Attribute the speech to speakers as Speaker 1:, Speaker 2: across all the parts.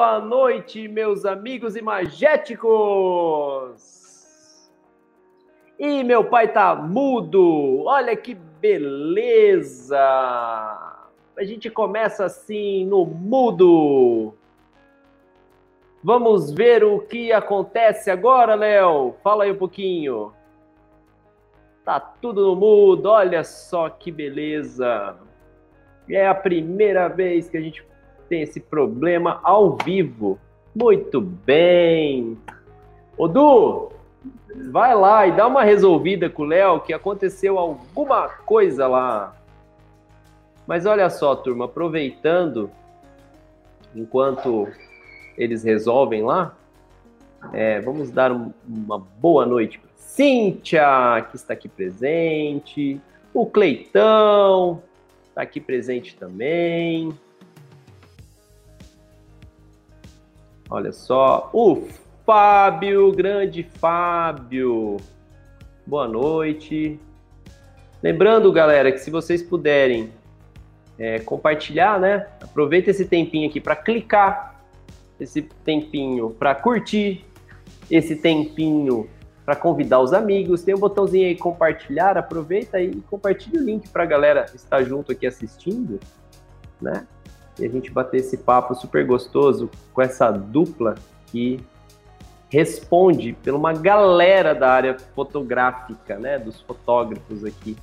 Speaker 1: Boa noite, meus amigos imagéticos! E meu pai tá mudo, olha que beleza! A gente começa assim no mudo. Vamos ver o que acontece agora, Léo. Fala aí um pouquinho. Tá tudo no mudo, olha só que beleza. É a primeira vez que a gente tem esse problema ao vivo. Muito bem. Odu, vai lá e dá uma resolvida com o Léo que aconteceu alguma coisa lá. Mas olha só, turma, aproveitando, enquanto eles resolvem lá, é, vamos dar um, uma boa noite para Cíntia, que está aqui presente, o Cleitão está aqui presente também. Olha só, o Fábio, grande Fábio. Boa noite. Lembrando, galera, que se vocês puderem é, compartilhar, né? Aproveita esse tempinho aqui para clicar, esse tempinho para curtir, esse tempinho para convidar os amigos. Tem um botãozinho aí compartilhar, aproveita e compartilha o link para a galera estar junto aqui assistindo, né? E a gente bater esse papo super gostoso com essa dupla que responde por uma galera da área fotográfica, né, dos fotógrafos aqui.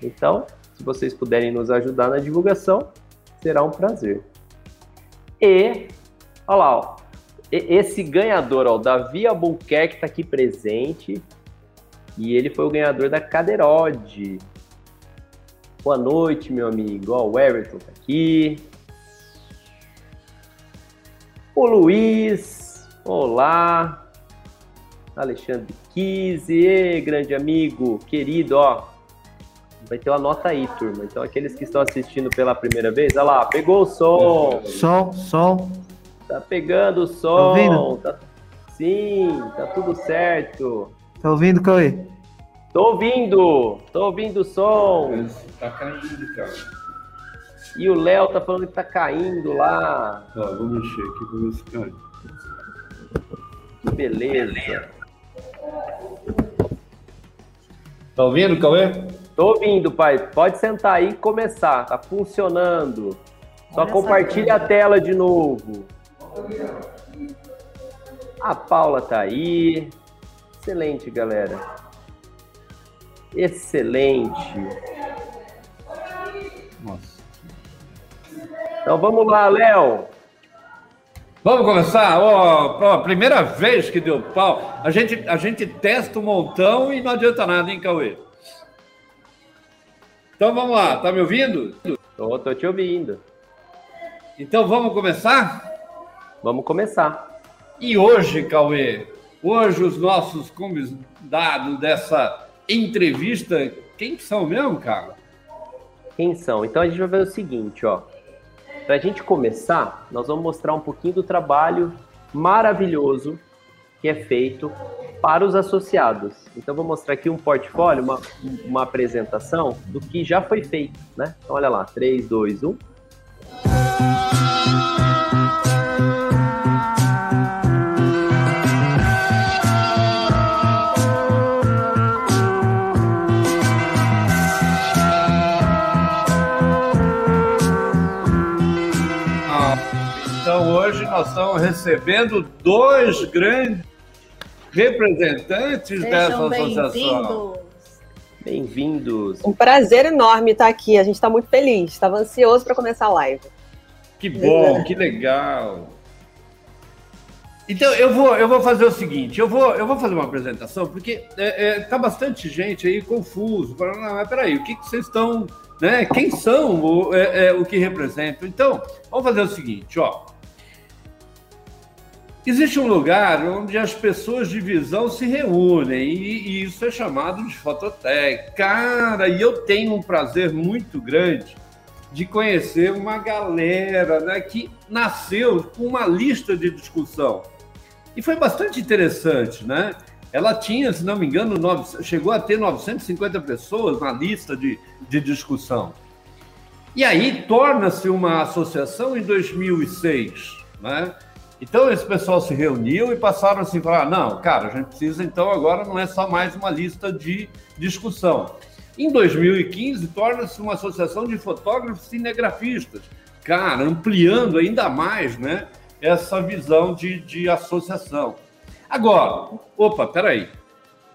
Speaker 1: Então, se vocês puderem nos ajudar na divulgação, será um prazer. E, olha lá, ó, esse ganhador, ó, o Davi Albuquerque está aqui presente e ele foi o ganhador da Cadeirode. Boa noite, meu amigo. Ó, o Everton tá aqui. O Luiz, olá. Alexandre Kise, grande amigo, querido, ó. Vai ter uma nota aí, turma. Então, aqueles que estão assistindo pela primeira vez, olha lá, pegou o som.
Speaker 2: Som, som.
Speaker 1: Tá pegando o som. Tá ouvindo? Tá... Sim, tá tudo certo.
Speaker 2: Tá ouvindo, Cauê?
Speaker 1: Tô ouvindo, tô ouvindo o som.
Speaker 3: Tá caindo, cara.
Speaker 1: E o Léo tá falando que tá caindo lá.
Speaker 3: Tá, vou mexer aqui pra ver se cai.
Speaker 1: Que beleza.
Speaker 3: Tá ouvindo, Cauê?
Speaker 1: Tô ouvindo, pai. Pode sentar aí e começar. Tá funcionando. Só compartilha a tela de novo. A Paula tá aí. Excelente, galera. Excelente.
Speaker 3: Nossa.
Speaker 1: Então vamos lá, Léo.
Speaker 3: Vamos começar? Oh, primeira vez que deu pau. A gente, a gente testa um montão e não adianta nada, hein, Cauê? Então vamos lá, tá me ouvindo?
Speaker 1: Tô, tô te ouvindo.
Speaker 3: Então vamos começar?
Speaker 1: Vamos começar.
Speaker 3: E hoje, Cauê, hoje os nossos convidados dessa entrevista, quem são mesmo, cara?
Speaker 1: Quem são? Então a gente vai ver o seguinte, ó. Para a gente começar, nós vamos mostrar um pouquinho do trabalho maravilhoso que é feito para os associados. Então, vou mostrar aqui um portfólio, uma, uma apresentação do que já foi feito. Né? Então, olha lá, 3, 2, 1.
Speaker 3: Estamos recebendo dois grandes representantes Sejam dessa associação.
Speaker 1: Bem-vindos.
Speaker 4: Um prazer enorme estar aqui. A gente está muito feliz. Estava ansioso para começar a live.
Speaker 3: Que bom, que legal. Então eu vou, eu vou fazer o seguinte, eu vou, eu vou fazer uma apresentação porque é, é, tá bastante gente aí confuso. Falando, não, mas peraí, o que, que vocês estão, né? Quem são o, é, é o que representam? Então, vamos fazer o seguinte, ó. Existe um lugar onde as pessoas de visão se reúnem e, e isso é chamado de fototeca. Cara, e eu tenho um prazer muito grande de conhecer uma galera né, que nasceu com uma lista de discussão. E foi bastante interessante, né? Ela tinha, se não me engano, nove, chegou a ter 950 pessoas na lista de, de discussão. E aí torna-se uma associação em 2006, né? Então esse pessoal se reuniu e passaram assim falar: não, cara, a gente precisa então agora não é só mais uma lista de discussão. Em 2015 torna-se uma associação de fotógrafos cinegrafistas, cara, ampliando ainda mais, né, essa visão de, de associação. Agora, opa, peraí.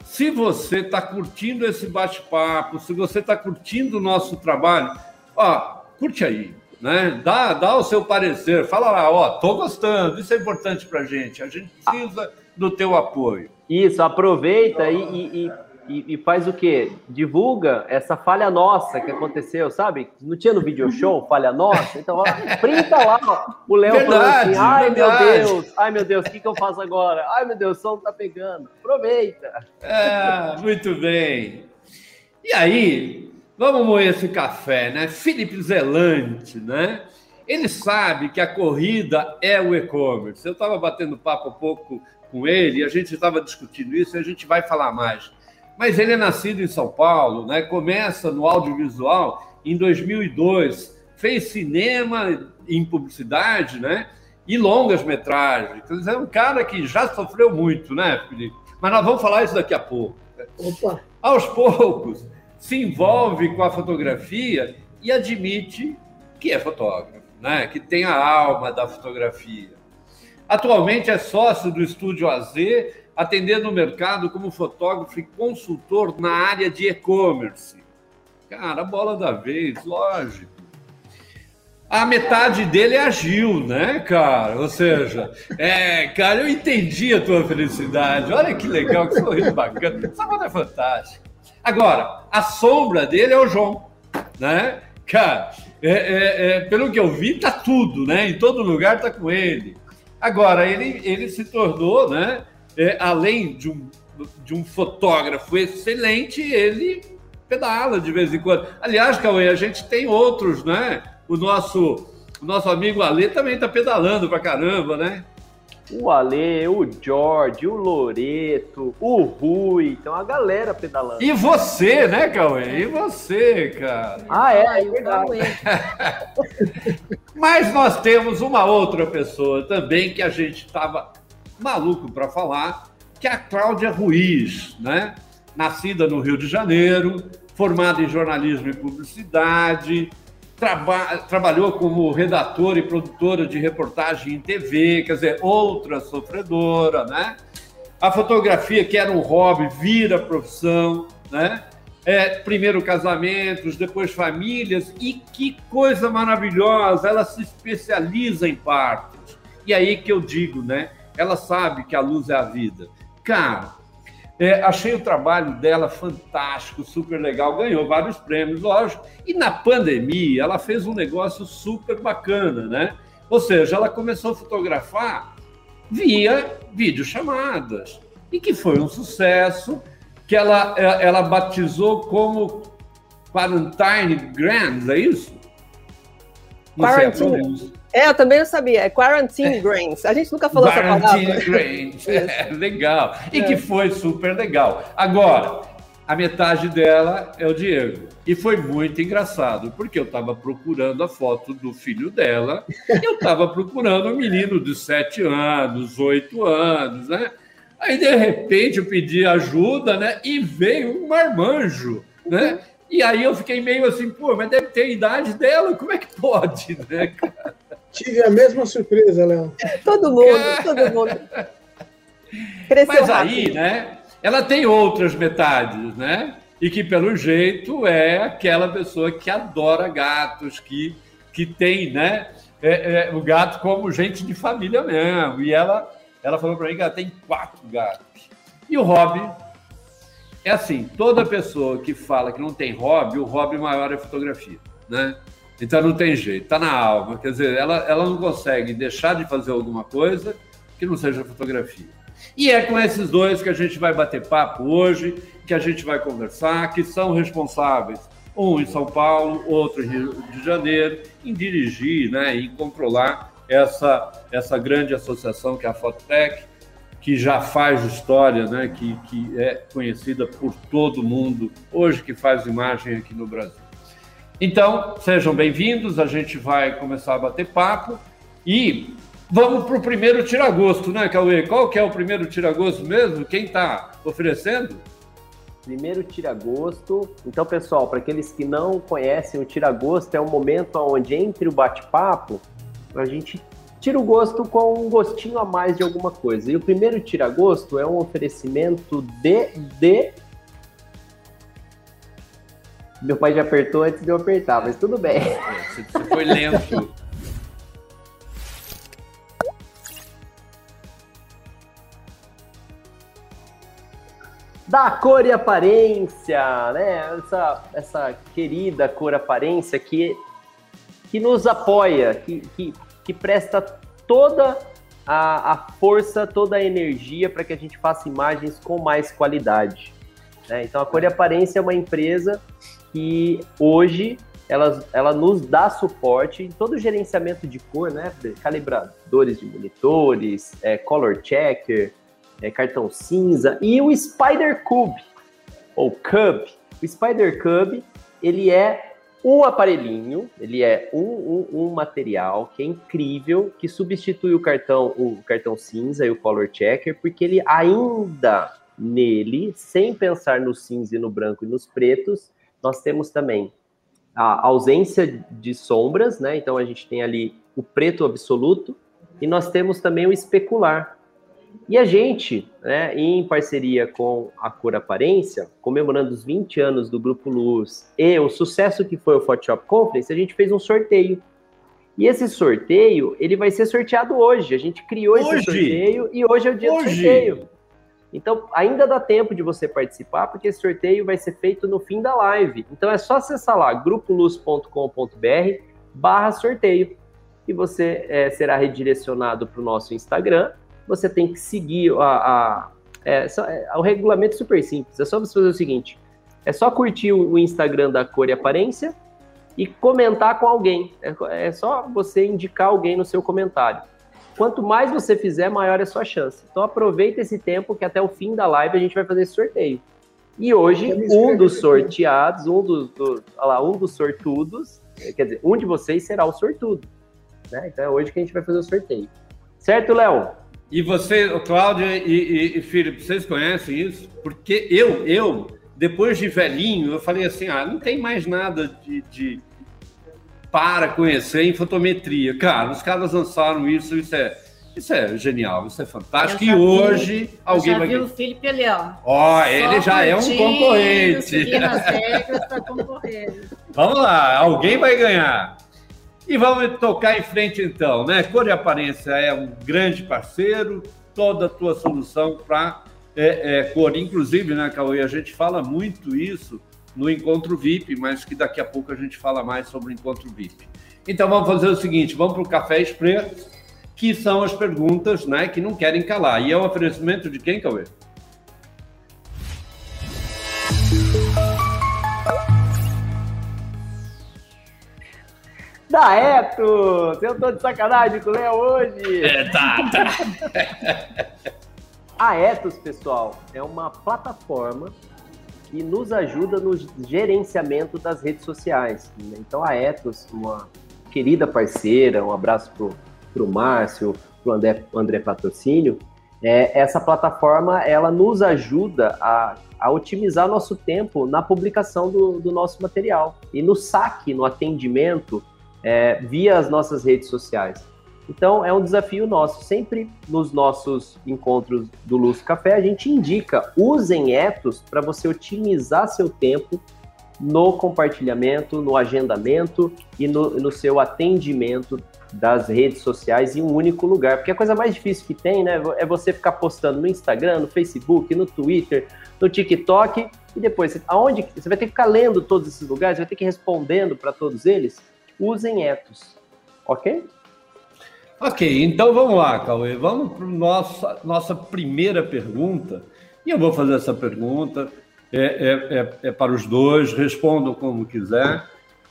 Speaker 3: Se você está curtindo esse bate-papo, se você está curtindo o nosso trabalho, ó, curte aí, né? Dá, dá o seu parecer, fala lá, ó, tô gostando, isso é importante para gente, a gente precisa do teu apoio.
Speaker 1: Isso, aproveita e, e, e, e, faz o quê? Divulga essa falha nossa que aconteceu, sabe? Não tinha no video show falha nossa? Então, ó, printa lá, ó, o Léo falando assim, ai verdade. meu Deus, ai meu Deus, o que, que eu faço agora? Ai meu Deus, o som tá pegando. Aproveita.
Speaker 3: É, muito bem. E aí, Vamos moer esse café, né? Felipe Zelante, né? Ele sabe que a corrida é o e-commerce. Eu estava batendo papo um pouco com ele e a gente estava discutindo isso e a gente vai falar mais. Mas ele é nascido em São Paulo, né? Começa no audiovisual em 2002, fez cinema em publicidade, né? E longas metragens. Quer dizer, é um cara que já sofreu muito, né, Felipe? Mas nós vamos falar isso daqui a pouco. Opa. Aos poucos, se envolve com a fotografia e admite que é fotógrafo, né? que tem a alma da fotografia. Atualmente é sócio do Estúdio AZ, atendendo o mercado como fotógrafo e consultor na área de e-commerce. Cara, bola da vez, lógico. A metade dele é Gil, né, cara? Ou seja, é, cara, eu entendi a tua felicidade. Olha que legal, que sorriso bacana. Essa foto é fantástica. Agora, a sombra dele é o João, né? Cara, é, é, é, pelo que eu vi, tá tudo, né? Em todo lugar tá com ele. Agora, ele, ele se tornou, né? É, além de um, de um fotógrafo excelente, ele pedala de vez em quando. Aliás, Cauê, a gente tem outros, né? O nosso, o nosso amigo Ale também tá pedalando pra caramba, né?
Speaker 1: O Ale, o George, o Loreto, o Rui, então a galera pedalando.
Speaker 3: E você, né, Cauê? E você, cara?
Speaker 1: Ah, é, é verdade.
Speaker 3: Mas nós temos uma outra pessoa também que a gente estava maluco para falar, que é a Cláudia Ruiz, né? Nascida no Rio de Janeiro, formada em jornalismo e publicidade, traba trabalhou como redatora e produtora de reportagem em TV, quer dizer, outra sofredora, né? A fotografia, que era um hobby, vira profissão, né? É, primeiro casamentos, depois famílias, e que coisa maravilhosa, ela se especializa em partos. E aí que eu digo, né? Ela sabe que a luz é a vida. Cara, é, achei o trabalho dela fantástico, super legal, ganhou vários prêmios, lógico. E na pandemia, ela fez um negócio super bacana, né? Ou seja, ela começou a fotografar via videochamadas, e que foi um sucesso, que ela, é, ela batizou como Quarantine Grand, é isso?
Speaker 4: Não Quarantine. É, eu também não sabia. É Quarantine é. Grains. A gente nunca falou
Speaker 3: Quarantine essa palavra. Grains. É, legal. E é. que foi super legal. Agora, a metade dela é o Diego. E foi muito engraçado, porque eu estava procurando a foto do filho dela, e eu estava procurando um menino de sete anos, oito anos, né? Aí, de repente, eu pedi ajuda, né? E veio um marmanjo, né? E aí eu fiquei meio assim, pô, mas deve ter a idade dela, como é que pode, né, cara?
Speaker 2: Tive a mesma surpresa, Léo.
Speaker 4: Todo mundo, todo mundo.
Speaker 3: Cresceu Mas aí, rápido. né? Ela tem outras metades, né? E que, pelo jeito, é aquela pessoa que adora gatos, que, que tem, né? É, é, o gato como gente de família mesmo. E ela, ela falou para mim que ela tem quatro gatos. E o hobby é assim: toda pessoa que fala que não tem hobby, o hobby maior é fotografia, né? Então não tem jeito, está na alma. Quer dizer, ela, ela não consegue deixar de fazer alguma coisa que não seja fotografia. E é com esses dois que a gente vai bater papo hoje, que a gente vai conversar, que são responsáveis, um em São Paulo, outro em Rio de Janeiro, em dirigir né, e controlar essa, essa grande associação que é a Fototec, que já faz história, né, que, que é conhecida por todo mundo, hoje que faz imagem aqui no Brasil. Então, sejam bem-vindos, a gente vai começar a bater papo e vamos para o primeiro tiragosto, né, Cauê? Qual que é o primeiro tiragosto mesmo? Quem está oferecendo?
Speaker 1: Primeiro tiragosto. Então, pessoal, para aqueles que não conhecem, o tiragosto é um momento onde, entre o bate-papo, a gente tira o gosto com um gostinho a mais de alguma coisa. E o primeiro tiragosto é um oferecimento de, de meu pai já apertou antes de eu apertar, mas tudo bem.
Speaker 3: Você foi lento.
Speaker 1: da cor e aparência, né? Essa, essa querida cor aparência que, que nos apoia, que, que, que presta toda a, a força, toda a energia para que a gente faça imagens com mais qualidade. Né? Então, a cor e aparência é uma empresa que hoje ela, ela nos dá suporte em todo o gerenciamento de cor, né? Calibradores de monitores, é, color checker, é, cartão cinza e o Spider Cube, ou Cub. O Spider Cube, ele é um aparelhinho, ele é um, um, um, material que é incrível, que substitui o cartão, o cartão cinza e o color checker, porque ele ainda nele, sem pensar no cinza e no branco e nos pretos, nós temos também a ausência de sombras, né? Então a gente tem ali o preto absoluto e nós temos também o especular. E a gente, né, em parceria com a Cor Aparência, comemorando os 20 anos do Grupo Luz e o sucesso que foi o Photoshop Conference, a gente fez um sorteio. E esse sorteio, ele vai ser sorteado hoje. A gente criou hoje? esse sorteio e hoje é o dia hoje? do sorteio. Então, ainda dá tempo de você participar, porque esse sorteio vai ser feito no fim da live. Então, é só acessar lá, grupoluz.com.br barra sorteio, e você é, será redirecionado para o nosso Instagram. Você tem que seguir a... a é, só, é, o regulamento é super simples, é só você fazer o seguinte, é só curtir o, o Instagram da Cor e Aparência e comentar com alguém. É, é só você indicar alguém no seu comentário. Quanto mais você fizer, maior é a sua chance. Então aproveita esse tempo que até o fim da live a gente vai fazer esse sorteio. E hoje, um dos sorteados, um dos, do, lá, um dos sortudos, quer dizer, um de vocês será o sortudo. Né? Então é hoje que a gente vai fazer o sorteio. Certo, Léo?
Speaker 3: E você, Cláudia e, e, e Felipe, vocês conhecem isso? Porque eu, eu, depois de velhinho, eu falei assim, ah, não tem mais nada de, de para conhecer em fotometria. Cara, os caras lançaram isso, isso é, isso é genial, isso é fantástico. E hoje vi, alguém já
Speaker 5: vai. viu o Felipe ali, ó.
Speaker 3: Ó, ele já é um concorrente. Vamos lá, alguém vai ganhar. E vamos tocar em frente então, né? Cor e Aparência é um grande parceiro, toda a tua solução para é, é, cor. Inclusive, né, Cauê, a gente fala muito isso no encontro VIP, mas que daqui a pouco a gente fala mais sobre o encontro VIP. Então vamos fazer o seguinte, vamos para o Café Expresso, que são as perguntas né, que não querem calar. E é o oferecimento de quem, Cauê?
Speaker 1: Da Etos! Eu tô de sacanagem com o Léo hoje!
Speaker 3: É, tá, tá.
Speaker 1: A Etos, pessoal, é uma plataforma que nos ajuda no gerenciamento das redes sociais. Né? Então a Ethos, uma querida parceira, um abraço para o Márcio, para o André, André Patrocínio, é, essa plataforma ela nos ajuda a, a otimizar nosso tempo na publicação do, do nosso material e no saque, no atendimento é, via as nossas redes sociais. Então, é um desafio nosso. Sempre nos nossos encontros do Luz Café, a gente indica, usem Etos para você otimizar seu tempo no compartilhamento, no agendamento e no, no, seu atendimento das redes sociais em um único lugar. Porque a coisa mais difícil que tem, né, é você ficar postando no Instagram, no Facebook, no Twitter, no TikTok e depois, aonde você vai ter que ficar lendo todos esses lugares, vai ter que ir respondendo para todos eles. Usem Etos, ok?
Speaker 3: Ok, então vamos lá, Cauê. Vamos para nossa nossa primeira pergunta. E eu vou fazer essa pergunta é, é, é, é, para os dois, respondam como quiser.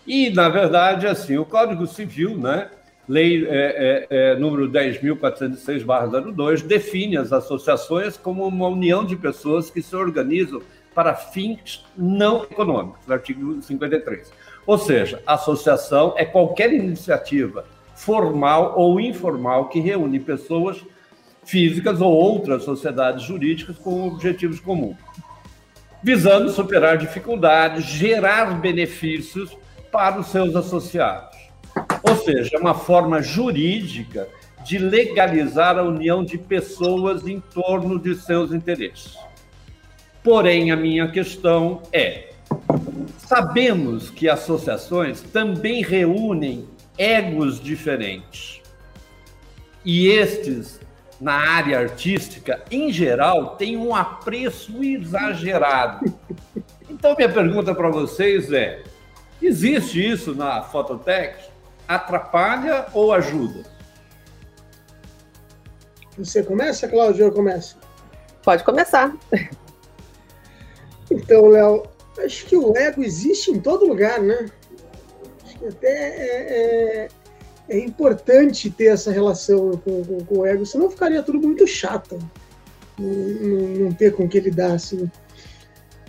Speaker 3: E, na verdade, assim, o Código Civil, né, lei é, é, é número 10.406-02, define as associações como uma união de pessoas que se organizam para fins não econômicos, artigo 53. Ou seja, associação é qualquer iniciativa formal ou informal que reúne pessoas físicas ou outras sociedades jurídicas com objetivos comuns, visando superar dificuldades, gerar benefícios para os seus associados. Ou seja, é uma forma jurídica de legalizar a união de pessoas em torno de seus interesses. Porém, a minha questão é: sabemos que associações também reúnem egos diferentes. E estes, na área artística, em geral, têm um apreço exagerado. Então, minha pergunta para vocês é: existe isso na Fototech? Atrapalha ou ajuda?
Speaker 2: Você começa, Cláudio, ou eu começo?
Speaker 4: Pode começar.
Speaker 2: Então, Léo, acho que o ego existe em todo lugar, né? Até é, é, é importante ter essa relação com, com, com, o ego, senão ficaria tudo muito chato. Não, não, não ter com que lidar assim.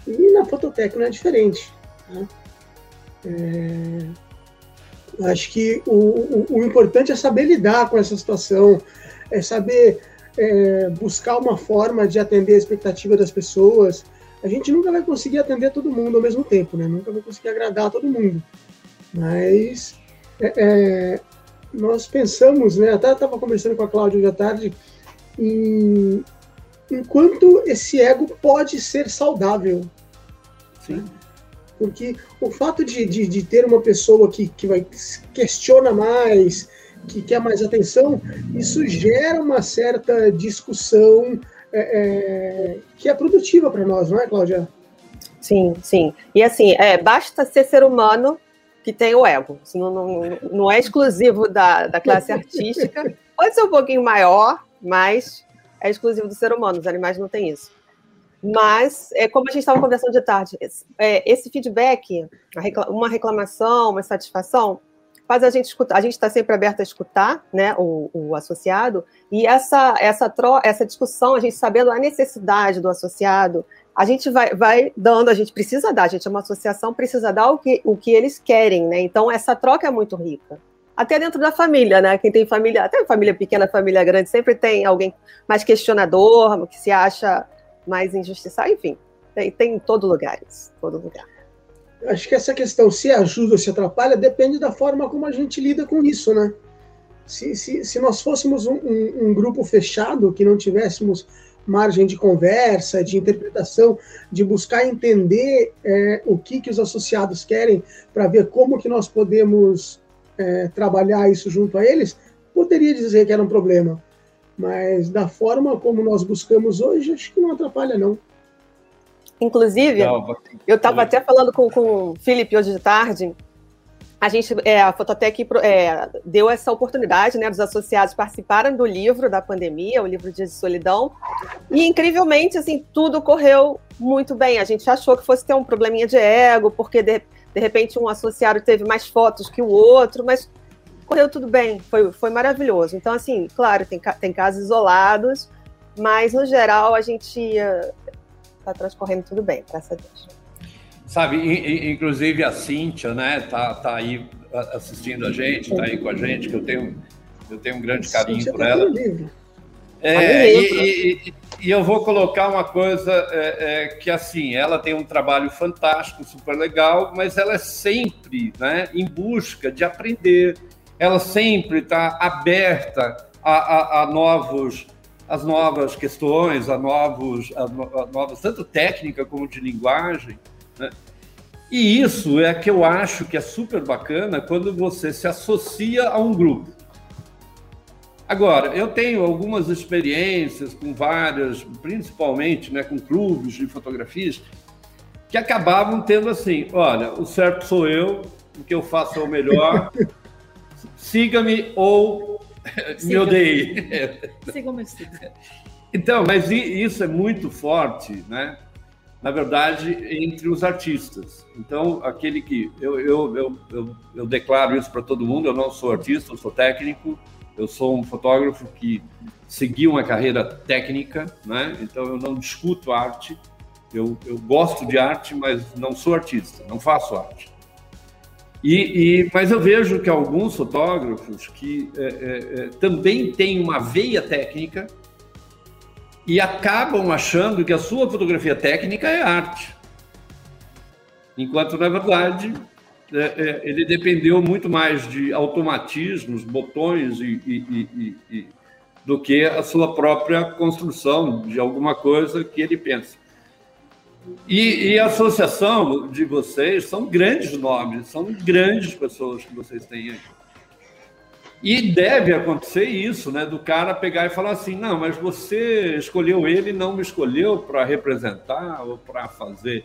Speaker 2: E na Fototec não é diferente. Né? É, acho que o, o, o, importante é saber lidar com essa situação, é saber é, buscar uma forma de atender a expectativa das pessoas, a gente nunca vai conseguir atender todo mundo ao mesmo tempo, né? Nunca vai conseguir agradar todo mundo. Mas é, é, nós pensamos, né? Até estava conversando com a Cláudia hoje à tarde, em, enquanto esse ego pode ser saudável. Sim. Porque o fato de, de, de, ter uma pessoa que, que vai questiona mais, que quer mais atenção, isso gera uma certa discussão é, é, que é produtiva para nós, não é, Cláudia?
Speaker 4: Sim, sim. E assim, é, basta ser ser humano que tem o ego. Isso não, não, não é exclusivo da, da classe artística. Pode ser um pouquinho maior, mas é exclusivo do ser humano. Os animais não têm isso. Mas, é, como a gente estava conversando de tarde, é, esse feedback, uma reclamação, uma satisfação, faz a gente escutar, a gente está sempre aberto a escutar, né, o, o, associado, e essa, essa, tro, essa discussão, a gente sabendo a necessidade do associado, a gente vai, vai dando, a gente precisa dar, a gente é uma associação, precisa dar o que, o que eles querem, né, então essa troca é muito rica. Até dentro da família, né, quem tem família, até família pequena, família grande, sempre tem alguém mais questionador, que se acha mais injustiçado, enfim, tem, tem em todo lugar isso, todo lugar
Speaker 2: acho que essa questão se ajuda ou se atrapalha depende da forma como a gente lida com isso, né? Se, se, se nós fôssemos um, um, um grupo fechado, que não tivéssemos margem de conversa, de interpretação, de buscar entender é, o que, que os associados querem para ver como que nós podemos é, trabalhar isso junto a eles, poderia dizer que era um problema. Mas da forma como nós buscamos hoje, acho que não atrapalha, não.
Speaker 4: Inclusive, eu estava até falando com, com o Felipe hoje de tarde. A gente, é, a Fototec é, deu essa oportunidade, né, dos associados participarem do livro da pandemia, o livro de solidão, e incrivelmente, assim, tudo correu muito bem. A gente achou que fosse ter um probleminha de ego, porque de, de repente um associado teve mais fotos que o outro, mas correu tudo bem, foi, foi maravilhoso. Então, assim, claro, tem, tem casos isolados, mas no geral a gente está transcorrendo tudo bem, graças a Deus.
Speaker 3: Sabe, inclusive a Cíntia, né, tá, tá aí assistindo a gente, tá aí com a gente, que eu tenho, eu tenho um grande carinho Cíntia por tá ela. É, e, e, e, eu vou colocar uma coisa é, é, que assim, ela tem um trabalho fantástico, super legal, mas ela é sempre, né, em busca de aprender. Ela sempre está aberta a, a, a novos as novas questões, a novos, a, a novas tanto técnica como de linguagem, né? E isso é que eu acho que é super bacana quando você se associa a um grupo. Agora, eu tenho algumas experiências com várias, principalmente né, com clubes de fotografias, que acabavam tendo assim: olha, o certo sou eu, o que eu faço é o melhor, siga-me ou me odeie. Siga o meu Então, mas isso é muito forte, né? Na verdade, entre os artistas. Então, aquele que. Eu, eu, eu, eu, eu declaro isso para todo mundo: eu não sou artista, eu sou técnico, eu sou um fotógrafo que seguiu uma carreira técnica, né? Então, eu não discuto arte. Eu, eu gosto de arte, mas não sou artista, não faço arte. E, e, mas eu vejo que alguns fotógrafos que é, é, é, também têm uma veia técnica e acabam achando que a sua fotografia técnica é arte. Enquanto, na verdade, é, é, ele dependeu muito mais de automatismos, botões e, e, e, do que a sua própria construção de alguma coisa que ele pensa. E, e, a associação de vocês são grandes nomes, são grandes pessoas que vocês têm aí. E deve acontecer isso, né? Do cara pegar e falar assim: não, mas você escolheu ele, não me escolheu para representar ou para fazer.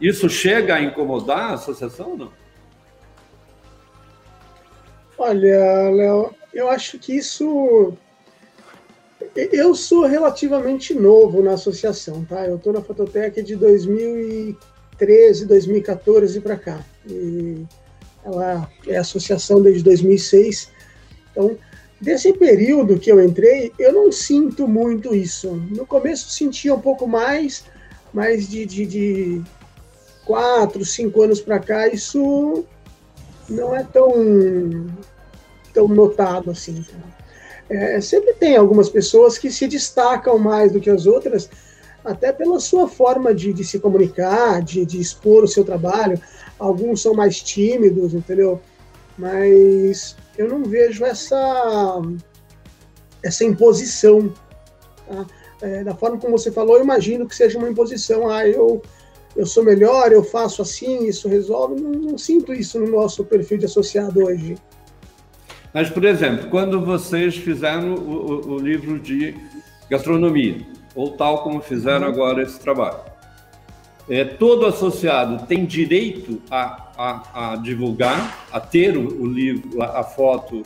Speaker 3: Isso chega a incomodar a associação ou não?
Speaker 2: Olha, Léo, eu acho que isso eu sou relativamente novo na associação, tá? Eu estou na Fototeca de 2013, 2014 para cá. E ela é associação desde 2006. Então, desse período que eu entrei, eu não sinto muito isso. No começo sentia um pouco mais, mas de, de, de quatro, cinco anos para cá, isso não é tão, tão notado assim. Tá? É, sempre tem algumas pessoas que se destacam mais do que as outras, até pela sua forma de, de se comunicar, de, de, expor o seu trabalho. Alguns são mais tímidos, entendeu? Mas eu não vejo essa, essa imposição. Tá? É, da forma como você falou, eu imagino que seja uma imposição. Ah, eu, eu sou melhor, eu faço assim, isso resolve. Não, não sinto isso no nosso perfil de associado hoje.
Speaker 3: Mas, por exemplo, quando vocês fizeram o, o, o livro de gastronomia, ou tal como fizeram uhum. agora esse trabalho, é, todo associado tem direito a, a, a divulgar, a ter o, o livro, a, a foto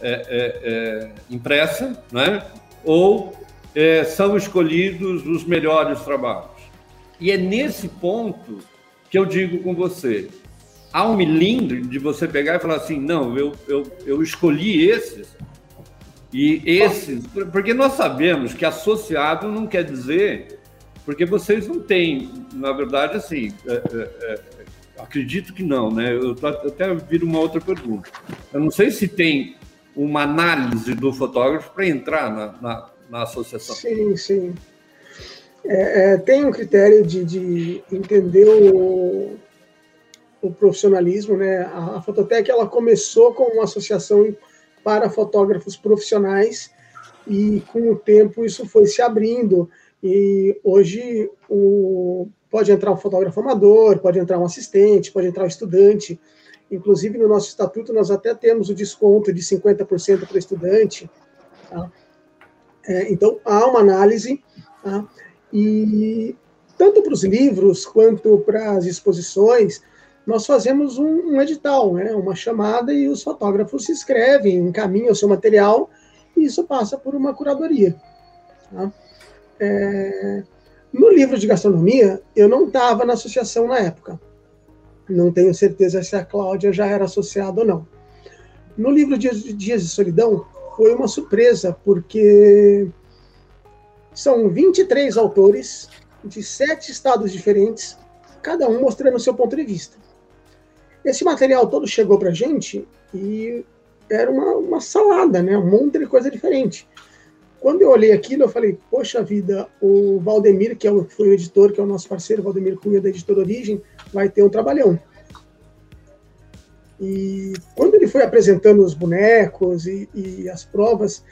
Speaker 3: é, é, é impressa, né? ou é, são escolhidos os melhores trabalhos. E é nesse ponto que eu digo com você: há um milindre de você pegar e falar assim, não, eu, eu, eu escolhi esses, e esses, porque nós sabemos que associado não quer dizer, porque vocês não têm, na verdade, assim, é, é, é, acredito que não, né? Eu até viro uma outra pergunta. Eu não sei se tem uma análise do fotógrafo para entrar na, na, na, associação.
Speaker 2: Sim, sim. É, é, tem um critério de, de entender o, o profissionalismo, né? A, a Fototec ela começou com uma associação para fotógrafos profissionais e com o tempo isso foi se abrindo e hoje o, pode entrar um fotógrafo amador, pode entrar um assistente, pode entrar um estudante. Inclusive no nosso estatuto nós até temos o desconto de 50% para estudante. Tá? É, então há uma análise tá? e tanto para os livros quanto para as exposições nós fazemos um, um, edital, né, uma chamada, e os fotógrafos se inscrevem, encaminham o seu material, e isso passa por uma curadoria. Tá? É, no livro de gastronomia, eu não estava na associação na época. Não tenho certeza se a Cláudia já era associada ou não. No livro Dias, Dias de Solidão, foi uma surpresa, porque são 23 autores de sete estados diferentes, cada um mostrando o seu ponto de vista. Esse material todo chegou para a gente e era uma, uma salada, né? Um monte de coisa diferente. Quando eu olhei aquilo, eu falei, poxa vida, o Valdemir, que é o, foi o editor, que é o nosso parceiro, Valdemir Cunha, da Editora Origem, vai ter um trabalhão. E quando ele foi apresentando os bonecos e, e, as provas,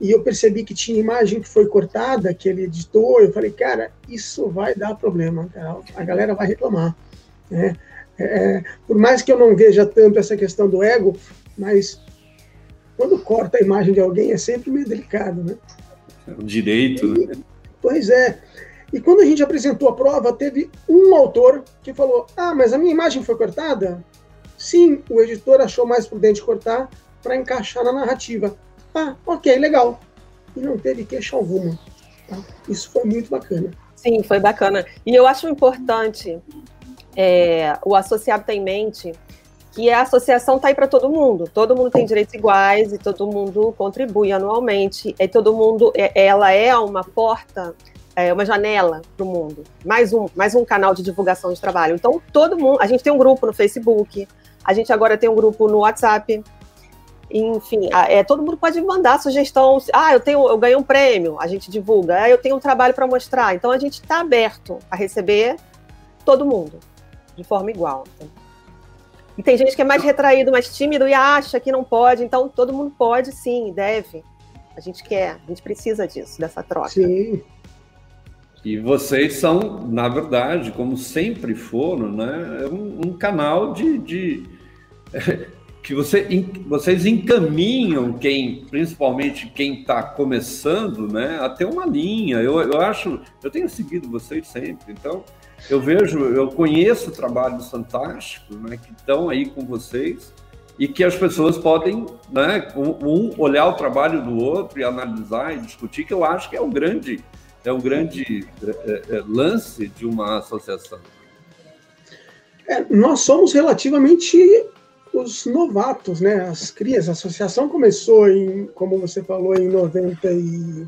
Speaker 2: e eu percebi que tinha imagem que foi cortada, que ele editou, eu falei, cara, isso vai dar problema, cara. a galera vai reclamar. Né? É, por mais que eu não veja tanto essa questão do ego, mas quando corta a imagem de alguém é sempre meio delicado, né?
Speaker 3: O direito, e, né?
Speaker 2: Pois é. E quando a gente apresentou a prova, teve um autor que falou: Ah, mas a minha imagem foi cortada? Sim, o editor achou mais prudente cortar para encaixar na narrativa. Ah, ok, legal. E não teve queixa alguma. Tá? Isso foi muito bacana.
Speaker 4: Sim, foi bacana. E eu acho importante é, o associado tem em mente que a associação está aí para todo mundo. Todo mundo tem direitos iguais e todo mundo contribui anualmente. E todo mundo, é, ela é uma porta é, uma janela para o mundo, mais um, mais um canal de divulgação de trabalho. Então, todo mundo, a gente tem um grupo no Facebook, a gente agora tem um grupo no WhatsApp, enfim, é, todo mundo pode mandar sugestão. Ah, eu tenho, eu ganhei um prêmio, a gente divulga. Ah, eu tenho um trabalho para mostrar. Então a gente está aberto a receber todo mundo de forma igual. E tem gente que é mais retraído, mais tímido e acha que não pode. Então todo mundo pode, sim, deve. A gente quer, a gente precisa disso, dessa troca.
Speaker 2: Sim.
Speaker 3: E vocês são, na verdade, como sempre foram, né, um, um canal de, de que você, vocês encaminham quem, principalmente quem está começando, né, a ter uma linha. Eu, eu acho, eu tenho seguido vocês sempre, então eu vejo, eu conheço trabalhos fantásticos, né, que estão aí com vocês e que as pessoas podem, né, um olhar o trabalho do outro e analisar e discutir, que eu acho que é o grande, é o grande é, é, lance de uma associação.
Speaker 2: É, nós somos relativamente os novatos, né? As crias. A associação começou em, como você falou, em 90 e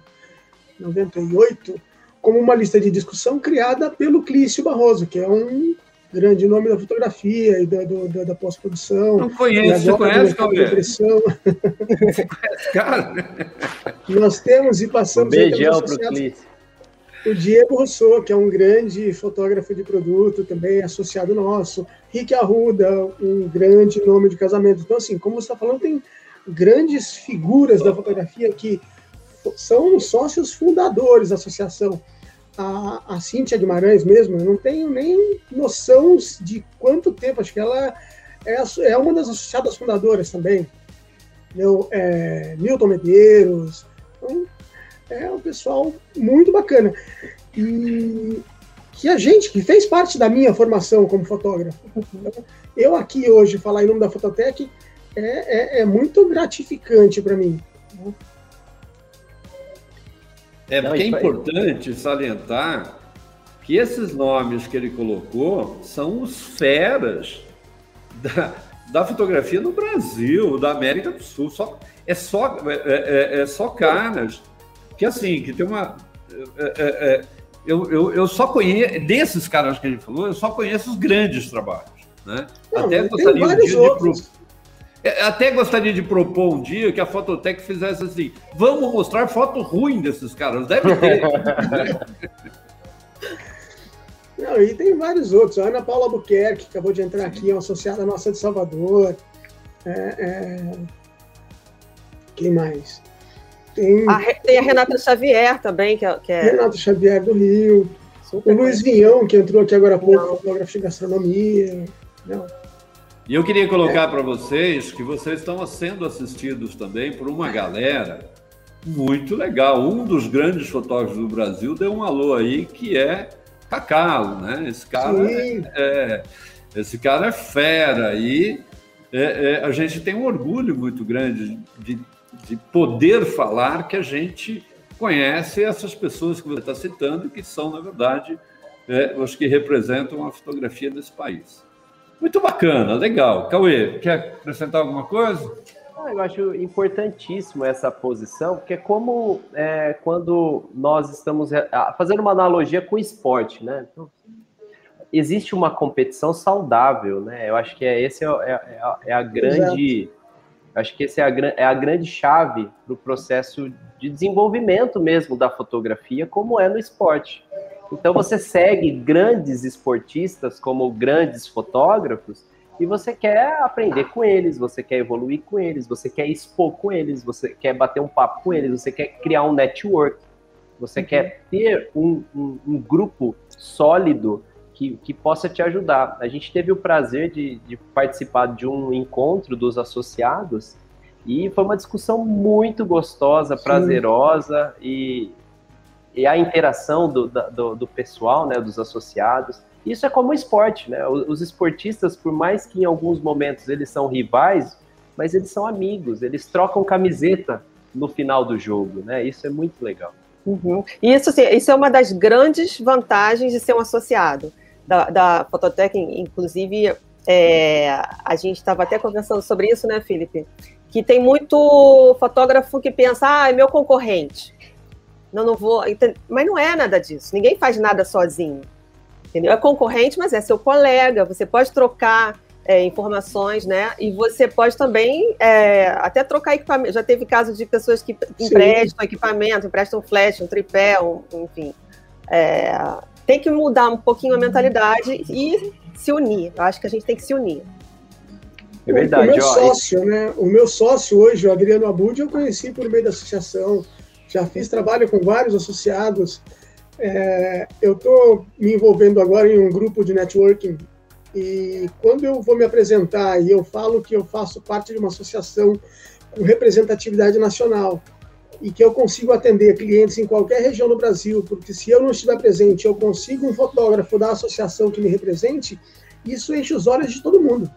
Speaker 2: 98, como uma lista de discussão criada pelo Clício Barroso, que é um grande nome da fotografia e da, da, da pós-produção.
Speaker 3: Não conheço, você conhece, Cauê?
Speaker 2: Você conhece, cara? Nós temos e passamos...
Speaker 1: Um beijão para o Clício.
Speaker 2: O Diego Rousseau, que é um grande fotógrafo de produto, também associado nosso. Rick Arruda, um grande nome de casamento. Então, assim, como você está falando, tem grandes figuras da fotografia que são sócios fundadores da associação. A, a Cíntia Guimarães mesmo, eu não tenho nem noção de quanto tempo, acho que ela é, é uma das associadas fundadoras também. Eu, é, Milton Medeiros, então, é um pessoal muito bacana. E que a gente, que fez parte da minha formação como fotógrafo. Então, eu aqui hoje falar em nome da Fototec é, é, é muito gratificante para mim.
Speaker 3: É, porque é importante salientar que esses nomes que ele colocou são os feras da, da fotografia no Brasil, da América do Sul. Só, é, só, é, é, é só caras que assim, que tem uma. É, é, é, eu, eu, eu só conheço, desses caras que ele falou, eu só conheço os grandes trabalhos. Né?
Speaker 2: Não, até, gostaria um dia
Speaker 3: é, até gostaria de propor um dia que a Fototec fizesse assim: vamos mostrar foto ruim desses caras, deve ter.
Speaker 2: Não, e tem vários outros. A Ana Paula Buquerque, que acabou de entrar aqui, é uma associada nossa de Salvador. É, é... Quem mais?
Speaker 4: Tem a, tem a Renata Xavier também, que é. Que é...
Speaker 2: Renata Xavier do Rio. Super o Luiz Vinhão, que entrou aqui agora há pouco, fotógrafo de gastronomia. Não.
Speaker 3: E eu queria colocar para vocês que vocês estão sendo assistidos também por uma galera muito legal. Um dos grandes fotógrafos do Brasil deu um alô aí, que é Cacalo, né? Esse cara é, é, esse cara é fera e é, é, a gente tem um orgulho muito grande de de poder falar que a gente conhece essas pessoas que você está citando, que são, na verdade, é, os que representam a fotografia desse país. Muito bacana, legal. Cauê, quer acrescentar alguma coisa?
Speaker 1: Ah, eu acho importantíssimo essa posição, porque é como é, quando nós estamos fazendo uma analogia com o esporte, né? Então, existe uma competição saudável, né? Eu acho que é esse é, é, é a grande Exato Acho que essa é a, é a grande chave para o processo de desenvolvimento mesmo da fotografia, como é no esporte. Então você segue grandes esportistas como grandes fotógrafos e você quer aprender com eles, você quer evoluir com eles, você quer expor com eles, você quer bater um papo com eles, você quer criar um network, você uhum. quer ter um, um, um grupo sólido que, que possa te ajudar. A gente teve o prazer de, de participar de um encontro dos associados e foi uma discussão muito gostosa, prazerosa e, e a interação do, do, do, pessoal, né, dos associados. Isso é como esporte, né? Os esportistas, por mais que em alguns momentos eles são rivais, mas eles são amigos, eles trocam camiseta no final do jogo, né? Isso é muito legal.
Speaker 4: Uhum. Isso, assim, isso é uma das grandes vantagens de ser um associado da, da Fototec, inclusive, é, a gente estava até conversando sobre isso, né, Felipe? Que tem muito fotógrafo que pensa, ah, é meu concorrente. Não, não vou. Mas não é nada disso. Ninguém faz nada sozinho. Entendeu? É concorrente, mas é seu colega. Você pode trocar é, informações, né? E você pode também é, até trocar equipamento. Já teve casos de pessoas que emprestam Sim. equipamento, emprestam flash, um tripé, um, enfim. É, tem que mudar um pouquinho a mentalidade e se unir. Eu acho que a gente tem que se unir.
Speaker 2: É verdade. O meu ó, sócio, né? O meu sócio hoje, o Adriano Abud, eu conheci por meio da associação. Já fiz trabalho com vários associados. É, eu estou me envolvendo agora em um grupo de networking e quando eu vou me apresentar e eu falo que eu faço parte de uma associação com representatividade nacional e que eu consigo atender clientes em qualquer região do Brasil, porque se eu não estiver presente, eu consigo um fotógrafo da associação que me represente, isso enche os olhos de todo mundo.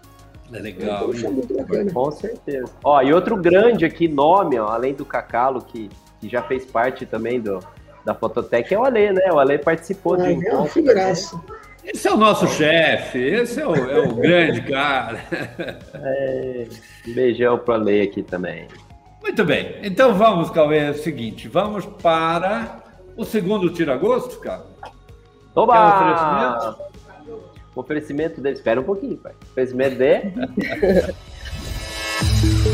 Speaker 3: É legal. Então,
Speaker 1: é muito bacana. Com certeza. Ó, e outro grande aqui nome, ó, além do Cacalo, que, que já fez parte também do, da Fototec, é o Ale, né? O Ale participou de um
Speaker 2: é uma figuraça.
Speaker 3: Esse é o nosso chefe, esse é o, é o grande cara.
Speaker 1: É, um beijão pro Ale aqui também.
Speaker 3: Muito bem, então vamos, Cauê, é o seguinte, vamos para o segundo tira-gosto, cara?
Speaker 1: Oba! oferecimento? O oferecimento dele, espera um pouquinho, pai. O oferecimento de...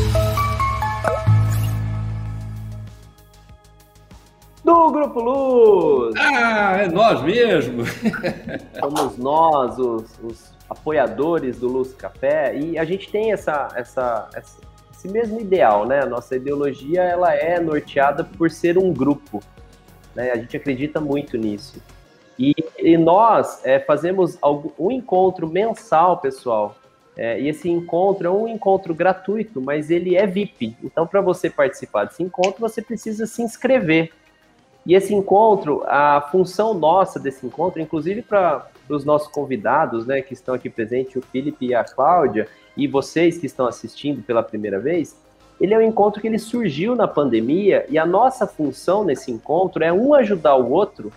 Speaker 1: do Grupo Luz.
Speaker 3: Ah, é nós mesmo.
Speaker 1: Somos nós, os, os, apoiadores do Luz Café, e a gente tem essa, essa, essa esse mesmo ideal, né? A nossa ideologia ela é norteada por ser um grupo, né? A gente acredita muito nisso. E, e nós é, fazemos um encontro mensal, pessoal. É, e esse encontro é um encontro gratuito, mas ele é VIP. Então, para você participar desse encontro, você precisa se inscrever. E esse encontro, a função nossa desse encontro, inclusive para os nossos convidados, né, que estão aqui presentes, o Felipe e a Cláudia, e vocês que estão assistindo pela primeira vez, ele é um encontro que ele surgiu na pandemia e a nossa função nesse encontro é um ajudar o outro